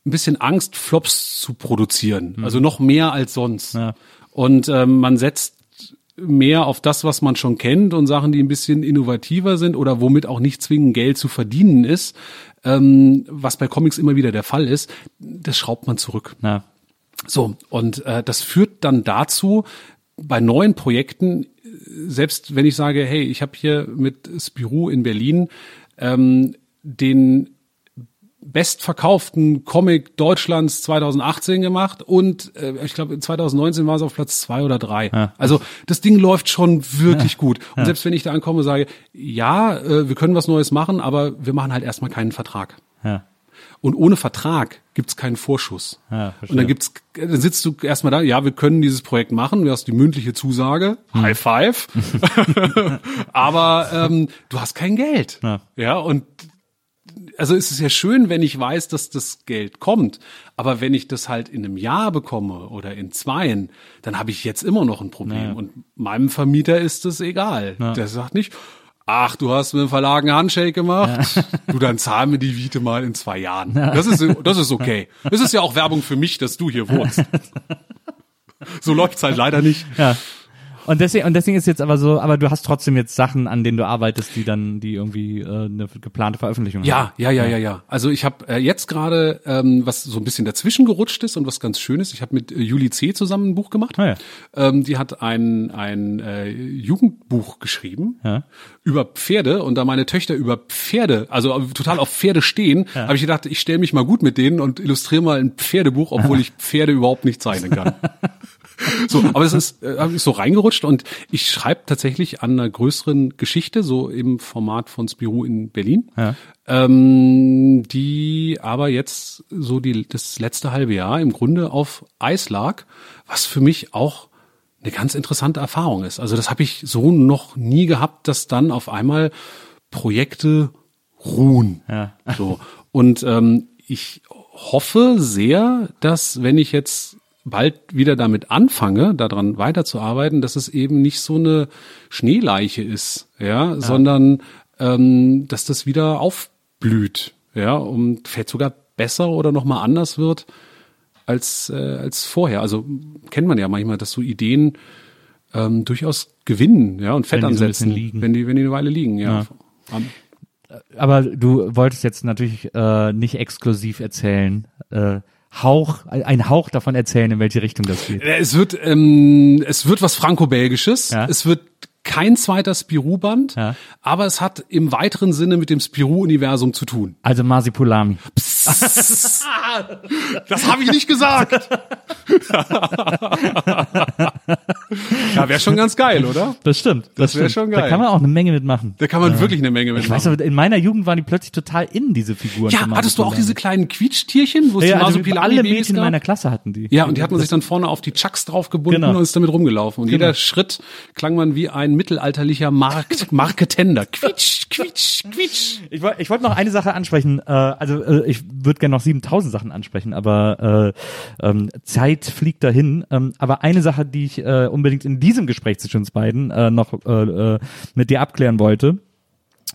ein bisschen Angst, Flops zu produzieren. Also noch mehr als sonst. Mhm. Ja. Und ähm, man setzt mehr auf das, was man schon kennt und Sachen, die ein bisschen innovativer sind oder womit auch nicht zwingend Geld zu verdienen ist, ähm, was bei Comics immer wieder der Fall ist, das schraubt man zurück. Na, So, und äh, das führt dann dazu, bei neuen Projekten, selbst wenn ich sage, hey, ich habe hier mit Spirou in Berlin ähm, den bestverkauften Comic Deutschlands 2018 gemacht und äh, ich glaube 2019 war es auf Platz zwei oder drei. Also das Ding läuft schon wirklich gut. Und selbst wenn ich da ankomme und sage, ja, äh, wir können was Neues machen, aber wir machen halt erstmal keinen Vertrag. ja. Und ohne Vertrag gibt's keinen Vorschuss. Ja, verstehe. und dann gibt's, dann sitzt du erstmal da, ja, wir können dieses Projekt machen, du hast die mündliche Zusage, Hm. High Five, aber ähm, du hast kein Geld. Ja. ja, und also es ist ja schön, wenn ich weiß, dass das Geld kommt. Aber wenn ich das halt in einem Jahr bekomme oder in zweien, dann habe ich jetzt immer noch ein Problem. Ja. Und meinem Vermieter ist das egal. Der sagt nicht, ach, du hast mit dem Verlag einen Handshake gemacht. Du, dann zahl mir die Miete mal in zwei Jahren. Das ist, das ist okay. Das ist ja auch Werbung für mich, dass du hier wohnst. So läuft's halt leider nicht. Ja. Und deswegen, und deswegen ist jetzt aber so, aber du hast trotzdem jetzt Sachen, an denen du arbeitest, die dann, die irgendwie äh, eine geplante Veröffentlichung haben. Ja, ja, ja, ja, ja. Also ich habe äh, jetzt gerade, ähm, was so ein bisschen dazwischen gerutscht ist und was ganz schön ist, ich habe mit äh, Julie C. zusammen ein Buch gemacht. Ah, ja. ähm, die hat ein, ein äh, Jugendbuch geschrieben Ja. über Pferde und da meine Töchter über Pferde, also total auf Pferde stehen, habe ich gedacht, ich stelle mich mal gut mit denen und illustriere mal ein Pferdebuch, obwohl ich Pferde überhaupt nicht zeichnen kann. So, aber das ist, äh, hab ich so reingerutscht und ich schreibe tatsächlich an einer größeren Geschichte, so im Format von Spirou in Berlin, Ja. ähm, die aber jetzt so die, das letzte halbe Jahr im Grunde auf Eis lag, was für mich auch eine ganz interessante Erfahrung ist. Also das habe ich so noch nie gehabt, dass dann auf einmal Projekte ruhen. Ja. So. Und ähm, ich hoffe sehr, dass wenn ich jetzt bald wieder damit anfange, daran weiterzuarbeiten, dass es eben nicht so eine Schneeleiche ist, ja, sondern ähm, dass das wieder aufblüht, ja, und vielleicht sogar besser oder nochmal anders wird als, äh, als vorher. Also kennt man ja manchmal, dass so Ideen ähm, durchaus gewinnen, ja, und Fett Wenn die so ansetzen, bisschen liegen. wenn die, wenn die eine Weile liegen, ja. Am- Aber du wolltest jetzt natürlich äh, nicht exklusiv erzählen, äh, Hauch, ein Hauch davon erzählen, in welche Richtung das geht. Äh, Es wird, ähm, es wird was Franco-Belgisches. Ja. Es wird kein zweiter Spirou-Band, Ja. aber es hat im weiteren Sinne mit dem Spirou-Universum zu tun. Also Masipulami. Das habe ich nicht gesagt. ja, wäre schon ganz geil, oder? Das stimmt. Das, wär stimmt. schon Da geil. kann man auch eine Menge mitmachen. Da kann man wirklich eine Menge Ich weiß, mitmachen. aber in meiner Jugend waren die plötzlich total in, diese Figuren. Ja, hattest du auch diese kleinen Quietschtierchen, wo es Ja, die also alle Babys Mädchen in meiner Klasse hatten die. Ja, und die hat man sich dann vorne auf die Chucks draufgebunden Genau. und ist damit rumgelaufen. Und jeder Schritt klang man wie ein mittelalterlicher Markt, Marketender. Quietsch, quietsch, quietsch. Ich wollte ich wollt noch eine Sache ansprechen. Äh, also äh, ich würde gerne noch 7000 Sachen ansprechen, aber äh, ähm, Zeit fliegt dahin. Ähm, aber eine Sache, die ich äh, unbedingt in diesem Gespräch zwischen uns beiden äh, noch äh, äh, mit dir abklären wollte,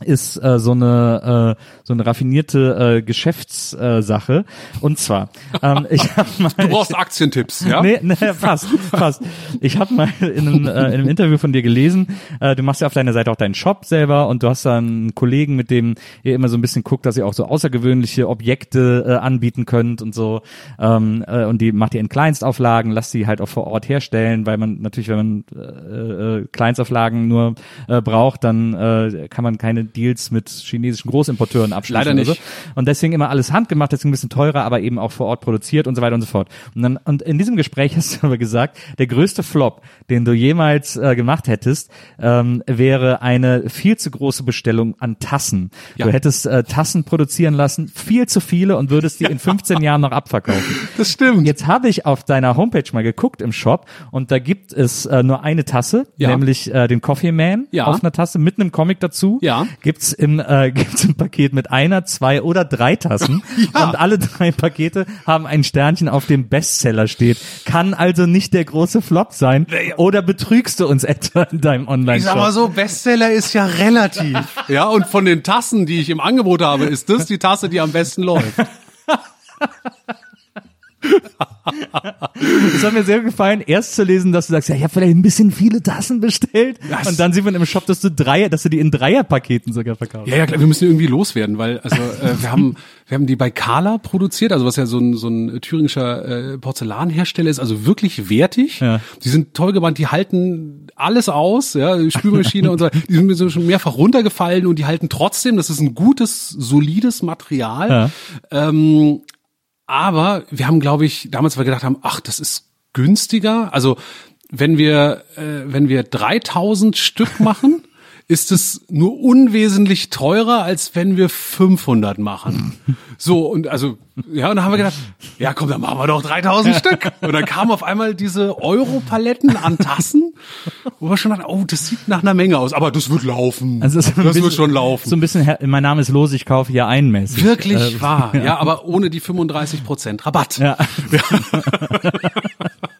ist äh, so eine äh, so eine raffinierte äh, Geschäftssache. Äh. Und zwar, ähm, ich habe mal Du brauchst Aktientipps, ja? Nee, nee, fast, fast. Ich habe mal in einem, äh, in einem Interview von dir gelesen, äh, du machst ja auf deiner Seite auch deinen Shop selber und du hast da einen Kollegen, mit dem ihr immer so ein bisschen guckt, dass ihr auch so außergewöhnliche Objekte äh, anbieten könnt und so. Ähm, äh, und die macht ihr in Kleinstauflagen, lasst die halt auch vor Ort herstellen, weil man natürlich, wenn man äh, äh, Kleinstauflagen nur äh, braucht, dann äh, kann man keine Deals mit chinesischen Großimporteuren abschließen. Leider nicht. Und deswegen immer alles handgemacht, deswegen ein bisschen teurer, aber eben auch vor Ort produziert und so weiter und so fort. Und dann, und in diesem Gespräch hast du aber gesagt, der größte Flop, den du jemals äh, gemacht hättest, ähm, wäre eine viel zu große Bestellung an Tassen. Ja. Du hättest äh, Tassen produzieren lassen, viel zu viele und würdest die in 15 Jahren noch abverkaufen. Das stimmt. Jetzt habe ich auf deiner Homepage mal geguckt im Shop und da gibt es äh, nur eine Tasse, Ja. nämlich äh, den Coffee Man Ja. auf einer Tasse mit einem Comic dazu. Ja. Gibt's im äh, gibt's im Paket mit einer, zwei oder drei Tassen Ja. und alle drei Pakete haben ein Sternchen auf dem Bestseller steht. Kann also nicht der große Flop sein oder betrügst du uns etwa in deinem Online Ich sag mal so, Bestseller ist ja relativ. Ja, und von den Tassen, die ich im Angebot habe, ist das die Tasse, die am besten läuft. Es hat mir sehr gefallen, erst zu lesen, dass du sagst, ja, ich habe vielleicht ein bisschen viele Tassen bestellt Das- und dann sieht man im Shop, dass du drei, dass du die in Dreierpaketen sogar verkaufst. Ja, ja, klar, wir müssen irgendwie loswerden, weil also äh, wir haben wir haben die bei Kala produziert, also was ja so ein so ein thüringischer äh, Porzellanhersteller ist, also wirklich wertig. Ja. Die sind toll gebannt, die halten alles aus, ja, Spülmaschine und so. Die sind mir so schon mehrfach runtergefallen und die halten trotzdem. Das ist ein gutes, solides Material. Ja. Ähm, aber wir haben, glaube ich, damals, wir gedacht haben, ach, das ist günstiger. Also wenn wir, äh, wenn wir 3000 Stück machen, ist es nur unwesentlich teurer, als wenn wir 500 machen. So, und also, ja, und dann haben wir gedacht, ja komm, dann machen wir doch 3000 Stück. Und dann kamen auf einmal diese Europaletten an Tassen, wo wir schon dachten, oh, das sieht nach einer Menge aus, aber das wird laufen. Also das bisschen- wird schon laufen. So ein bisschen, mein Name ist los, ich kaufe hier einmäßig. Wirklich Äh, wahr, ja, aber ohne die 35 Prozent Rabatt. Ja. Ja,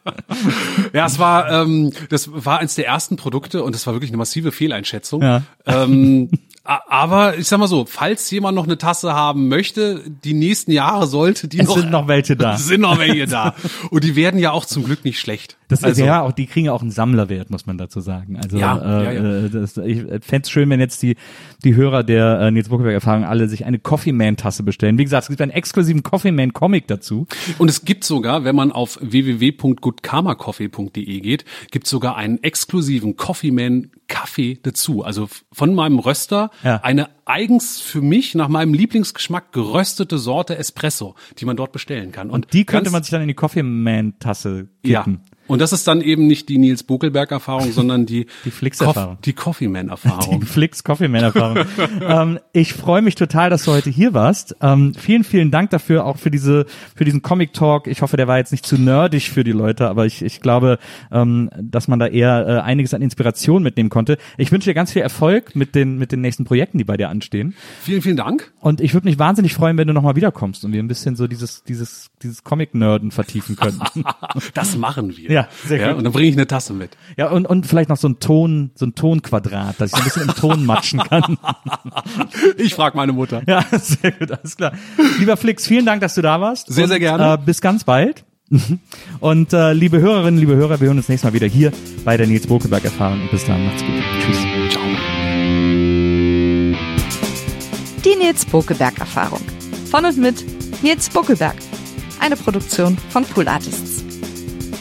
es war, ähm, das war eins der ersten Produkte und das war wirklich eine massive Fehleinschätzung. Ja. Ähm, aber ich sag mal so, falls jemand noch eine Tasse haben möchte, die nächsten Jahre sollte die Es noch, sind noch welche da. Sind noch welche da. Und die werden ja auch zum Glück nicht schlecht. Das ist also, ja auch, die kriegen ja auch einen Sammlerwert, muss man dazu sagen. Also Ja, äh, ja, ja. Äh, das, ich fände es schön, wenn jetzt die die Hörer der äh, Nils Buckelberg Erfahrung alle sich eine Coffee Man Tasse bestellen. Wie gesagt, es gibt einen exklusiven Coffee Man Comic dazu. Und es gibt sogar, wenn man auf www.goodkarmacoffee.de geht, gibt sogar einen exklusiven Coffee Man Kaffee dazu. Also von meinem Röster Ja. eine eigens für mich nach meinem Lieblingsgeschmack geröstete Sorte Espresso, die man dort bestellen kann. Und Die könnte man sich dann in die Coffee Man Tasse ja. Und das ist dann eben nicht die Nils Buckelberg Erfahrung, sondern die Die Flix-Erfahrung. Die Coffee Man Erfahrung. Die Flix Coffee Man Erfahrung. ähm, ich freue mich total, dass du heute hier warst. Ähm, vielen, vielen Dank dafür, auch für diese, für diesen Comic Talk. Ich hoffe, der war jetzt nicht zu nerdig für die Leute, aber ich, ich glaube, ähm, dass man da eher äh, einiges an Inspiration mitnehmen konnte. Ich wünsche dir ganz viel Erfolg mit den, mit den nächsten Projekten, die bei dir anstehen. vielen, vielen Dank. Und ich würde mich wahnsinnig freuen, wenn du nochmal wiederkommst und wir ein bisschen so dieses, dieses, dieses Comic-Nerden vertiefen können. Das machen wir. Ja, sehr gut. Und dann bringe ich eine Tasse mit. ja, und, und vielleicht noch so ein Ton, so ein Tonquadrat, dass ich so ein bisschen im Ton matschen kann. Ich frage meine Mutter. Ja, sehr gut, alles klar. Lieber Flix, vielen Dank, dass du da warst. Sehr, sehr Und, gerne. Äh, bis ganz bald. Und äh, liebe Hörerinnen, liebe Hörer, wir hören uns nächstes Mal wieder hier bei der Nils Bokeberg erfahren. Und bis dann, macht's gut. Tschüss. Ciao. Die Nils Bokeberg Erfahrung. Von und mit Nils Bokeberg. Eine Produktion von Pool Artists.